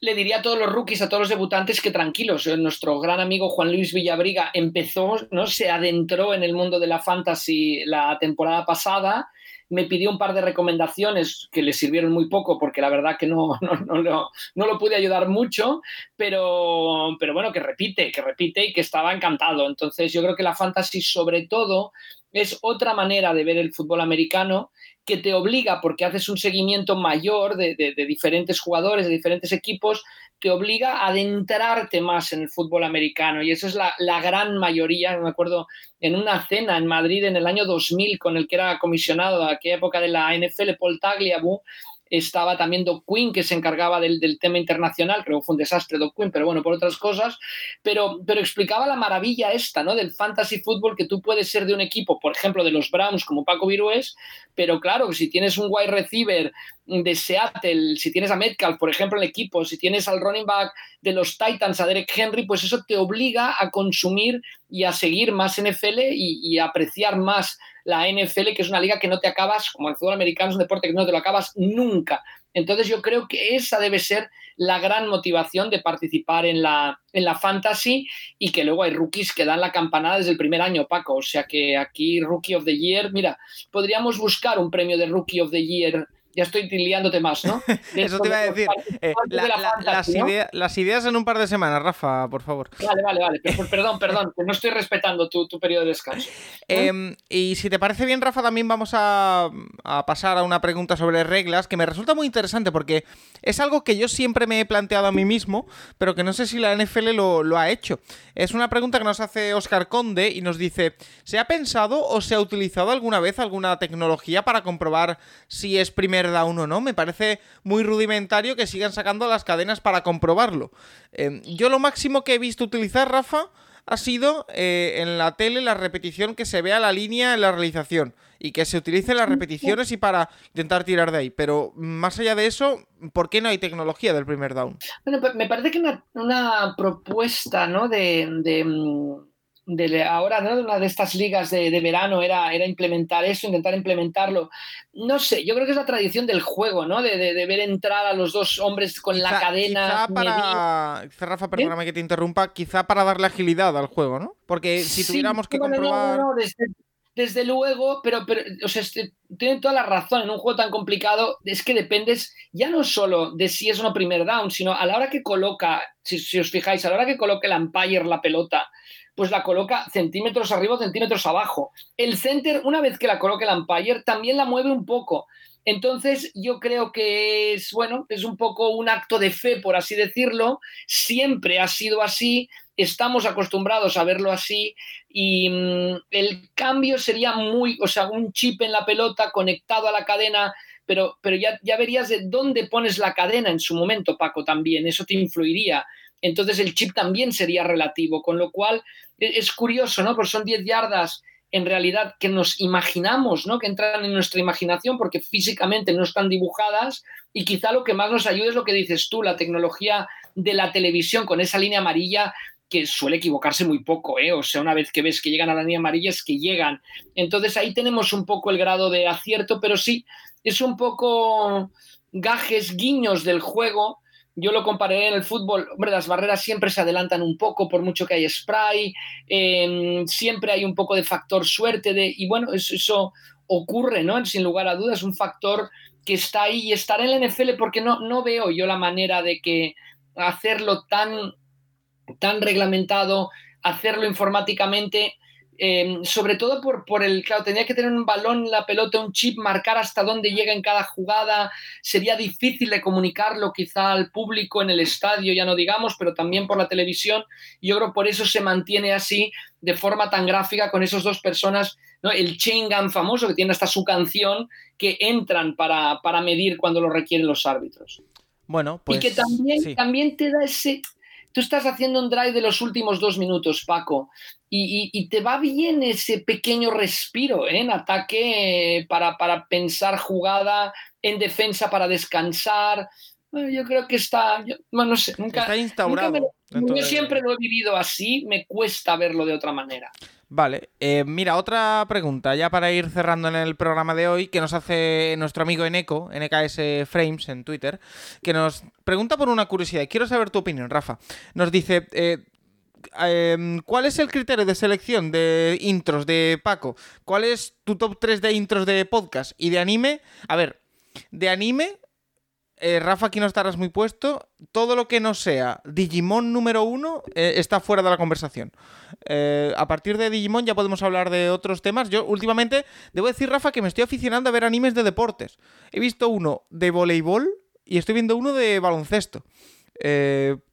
Le diría a todos los rookies, a todos los debutantes que tranquilos. Eh, Nuestro gran amigo Juan Luis Villabriga empezó, ¿no? Se adentró en el mundo de la fantasy la temporada pasada. Me pidió un par de recomendaciones que le sirvieron muy poco porque la verdad que no, no, no, lo, no lo pude ayudar mucho, pero, pero bueno, que repite, que repite y que estaba encantado. Entonces yo creo que la fantasy sobre todo es otra manera de ver el fútbol americano que te obliga, porque haces un seguimiento mayor de, de, de, diferentes jugadores, de diferentes equipos, te obliga a adentrarte más en el fútbol americano. Y eso es la, la, gran mayoría. Me acuerdo en una cena en Madrid en el año 2000 con el que era comisionado a aquella época de la NFL, Paul Tagliabue, estaba también Doc Quinn, que se encargaba del, del tema internacional, creo que fue un desastre Doc Quinn, pero bueno, por otras cosas, pero, pero explicaba la maravilla esta, ¿no? Del fantasy fútbol, que tú puedes ser de un equipo, por ejemplo, de los Browns como Paco Virués, pero claro, si tienes un wide receiver de Seattle, si tienes a Metcalf, por ejemplo, en el equipo, si tienes al running back de los Titans, a Derek Henry, pues eso te obliga a consumir y a seguir más NFL y, y apreciar más la NFL, que es una liga que no te acabas, como el fútbol americano es un deporte que no te lo acabas nunca. Entonces yo creo que esa debe ser la gran motivación de participar en la, en la fantasy y que luego hay rookies que dan la campanada desde el primer año, Paco. O sea que aquí Rookie of the Year, mira, podríamos buscar un premio de Rookie of the Year ya estoy liándote más, ¿no? Eso te iba a decir. Eh, la, la, fantasy, las, ¿no? idea, las, ideas en un par de semanas, Rafa, por favor. Vale, vale, vale. Pero, perdón, perdón, que no estoy respetando tu, tu periodo de descanso. Eh, y si te parece bien, Rafa, también vamos a, a, pasar a una pregunta sobre reglas que me resulta muy interesante porque es algo que yo siempre me he planteado a mí mismo, pero que no sé si la NFL lo, lo ha hecho. Es una pregunta que nos hace Oscar Conde y nos dice: ¿se ha pensado o se ha utilizado alguna vez alguna tecnología para comprobar si es primer down o no. Me parece muy rudimentario que sigan sacando las cadenas para comprobarlo. Eh, yo lo máximo que he visto utilizar, Rafa, ha sido eh, en la tele la repetición que se vea la línea en la realización y que se utilicen las repeticiones y para intentar tirar de ahí. Pero más allá de eso, ¿por qué no hay tecnología del primer down? Bueno, me parece que una, una propuesta ¿no? de, de de ahora, ¿no? De una de estas ligas de, de, verano era, era implementar eso, intentar implementarlo. No sé, yo creo que es la tradición del juego, ¿no? De, de, de ver entrar a los dos hombres con quizá, la cadena. Quizá para. Quizá, Rafa, perdóname ¿Eh? que te interrumpa. Quizá para darle agilidad al juego, ¿no? Porque si sí, tuviéramos que no, comprobar. No, no, desde, desde, luego, pero, pero o sea, tienen toda la razón. En un juego tan complicado es que dependes ya no solo de si es uno primer down, sino a la hora que coloca, si, si os fijáis, a la hora que coloque el umpire la pelota pues la coloca centímetros arriba centímetros abajo. El center, una vez que la coloque el umpire, también la mueve un poco. Entonces, yo creo que es, bueno, es un poco un acto de fe, por así decirlo. Siempre ha sido así, estamos acostumbrados a verlo así y mmm, el cambio sería muy, o sea, un chip en la pelota conectado a la cadena, pero, pero ya, ya verías de dónde pones la cadena en su momento, Paco, también. Eso te influiría entonces el chip también sería relativo, con lo cual e, es curioso, ¿no? Porque son 10 yardas en realidad que nos imaginamos, ¿no? Que entran en nuestra imaginación porque físicamente no están dibujadas y quizá lo que más nos ayuda es lo que dices tú, la tecnología de la televisión con esa línea amarilla que suele equivocarse muy poco, ¿eh? O sea, una vez que ves que llegan a la línea amarilla es que llegan. Entonces ahí tenemos un poco el grado de acierto, pero sí, es un poco gajes, guiños del juego yo lo comparé en el fútbol, hombre, las barreras siempre se adelantan un poco por mucho que hay spray, eh, siempre hay un poco de factor suerte de, y bueno, eso, eso, ocurre, ¿no? Sin lugar a dudas, un factor que está ahí y estará en la NFL porque no, no veo yo la manera de que hacerlo tan, tan reglamentado, hacerlo informáticamente, eh, sobre todo por, por, el, claro, tenía que tener un balón, la pelota, un chip, marcar hasta dónde llega en cada jugada, sería difícil de comunicarlo quizá al público en el estadio, ya no digamos, pero también por la televisión, y yo creo por eso se mantiene así, de forma tan gráfica, con esas dos personas, ¿no? el chain gun famoso, que tiene hasta su canción, que entran para, para medir cuando lo requieren los árbitros. Bueno, pues... Y que también, sí. también te da ese tú estás haciendo un drive de los últimos dos minutos, Paco, y, y, y te va bien ese pequeño respiro ¿eh? en ataque para, para, pensar jugada, en defensa para descansar. Bueno, yo creo que está, yo, bueno, no sé, nunca, está instaurado. Nunca me, yo siempre lo he vivido así, me cuesta verlo de otra manera. Vale, eh, mira, otra pregunta ya para ir cerrando en el programa de hoy que nos hace nuestro amigo Eneco, NKS Frames en Twitter, que nos pregunta por una curiosidad. Quiero saber tu opinión, Rafa. Nos dice, eh, eh, ¿cuál es el criterio de selección de intros de Paco? ¿Cuál es tu top 3 de intros de podcast y de anime? A ver, de anime eh, Rafa, aquí no estarás muy puesto. Todo lo que no sea Digimon número uno eh, está fuera de la conversación. Eh, a partir de Digimon ya podemos hablar de otros temas. Yo últimamente, debo decir, Rafa, que me estoy aficionando a ver animes de deportes. He visto uno de voleibol y estoy viendo uno de baloncesto.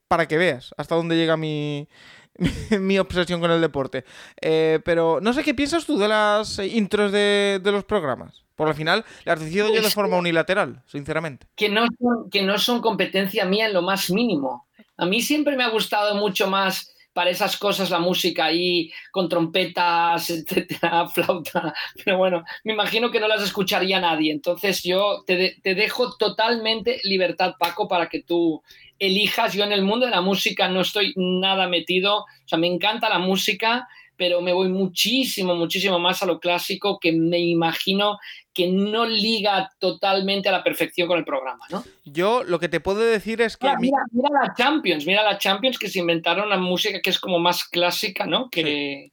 Para que veas hasta dónde llega mi, mi obsesión con el deporte. Eh, pero no sé qué piensas tú de las intros de, de los programas. Por al final las decido yo de Pues, forma unilateral, sinceramente. que no, son, que no son competencia mía en lo más mínimo. A mí siempre me ha gustado mucho más para esas cosas la música ahí con trompetas, etcétera, flauta. Pero bueno, me imagino que no las escucharía nadie. Entonces yo te, de- te dejo totalmente libertad, Paco, para que tú elijas. Yo en el mundo de la música no estoy nada metido. O sea, me encanta la música, pero me voy muchísimo, muchísimo más a lo clásico que me imagino que no liga totalmente a la perfección con el programa, ¿no? Yo lo que te puedo decir es que Mira, a mí- mira, mira la Champions, mira la Champions que se inventaron una música que es como más clásica, ¿no? Que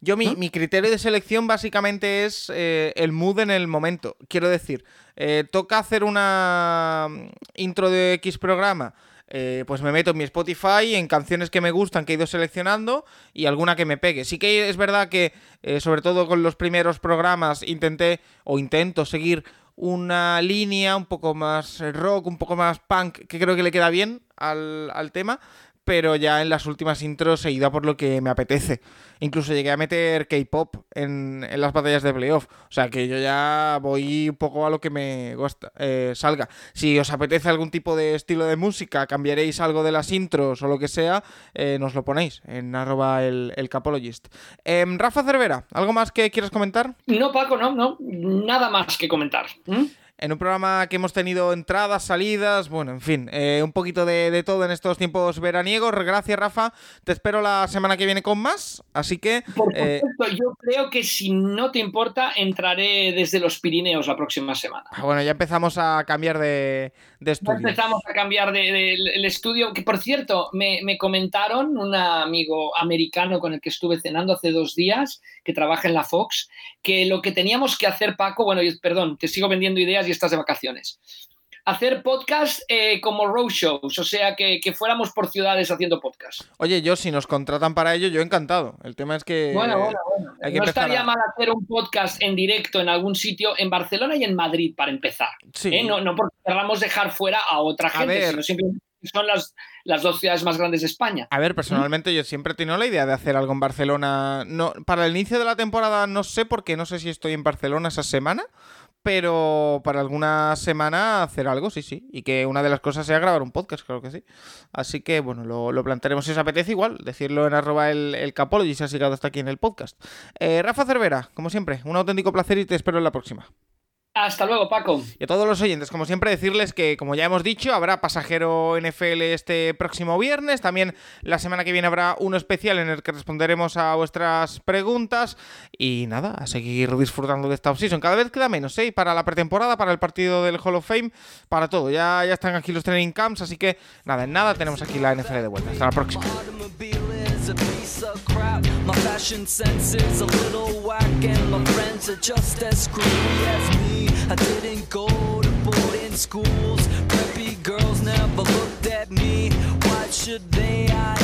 Yo, mi, mi criterio de selección básicamente es eh, el mood en el momento. Quiero decir, eh, toca hacer una mm, intro de X programa. Eh, pues me meto en mi Spotify, en canciones que me gustan, que he ido seleccionando y alguna que me pegue. Sí que es verdad que, eh, sobre todo con los primeros programas, intenté o intento seguir una línea un poco más rock, un poco más punk, que creo que le queda bien al, al tema pero ya en las últimas intros he ido por lo que me apetece. Incluso llegué a meter K-pop en, en las batallas de playoff. O sea que yo ya voy un poco a lo que me gusta, eh, salga. Si os apetece algún tipo de estilo de música, cambiaréis algo de las intros o lo que sea, eh, nos lo ponéis en arroba el, el capologist. Em, Rafa Cervera, ¿algo más que quieras comentar? no, Paco, no, no, nada más que comentar. En un programa que hemos tenido entradas, salidas, bueno, en fin, eh, un poquito de, de todo en estos tiempos veraniegos. Gracias, Rafa. Te espero la semana que viene con más. Así que, Por eh, supuesto, yo creo que si no te importa, entraré desde los Pirineos la próxima semana. ah, bueno, ya empezamos a cambiar de, de Ya empezamos a cambiar de, de- el estudio, que por cierto, me, me comentaron un amigo americano con el que estuve cenando hace dos días, que trabaja en la Fox, que lo que teníamos que hacer, Paco, bueno, perdón, te sigo vendiendo ideas y estás de vacaciones. Hacer podcast eh, como road shows, o sea, que, que fuéramos por ciudades haciendo podcast. Oye, yo, si nos contratan para ello, yo encantado. El tema es que. Bueno, bueno, bueno. hay que no estaría a- mal hacer un podcast en directo en algún sitio en Barcelona y en Madrid para empezar. Sí. ¿eh? No, no porque querramos dejar fuera a otra gente, ver. sino simplemente son las, las dos ciudades más grandes de España. A ver, personalmente yo siempre he tenido la idea de hacer algo en Barcelona. No, para el inicio de la temporada no sé, porque no sé si estoy en Barcelona esa semana. Pero para alguna semana hacer algo, sí, sí. Y que una de las cosas sea grabar un podcast, claro que sí. Así que, bueno, lo, lo plantearemos si os apetece igual. Decirlo en arroba el, el capology si has llegado hasta aquí en el podcast. Eh, Rafa Cervera, como siempre, un auténtico placer y te espero en la próxima. Hasta luego, Paco. Y a todos los oyentes, como siempre, decirles que, como ya hemos dicho, habrá pasajero NFL este próximo viernes. También la semana que viene habrá uno especial en el que responderemos a vuestras preguntas. Y nada, a seguir disfrutando de esta offseason. Cada vez queda menos, ¿eh? Para la pretemporada, para el partido del Hall of Fame, para todo. Ya, ya están aquí los training camps, así que nada, en nada tenemos aquí la NFL de vuelta. Hasta la próxima. Fashion sense is a little whack, and my friends are just as screwy as me. I didn't go to boarding schools. Preppy girls never looked at me. Why should they? I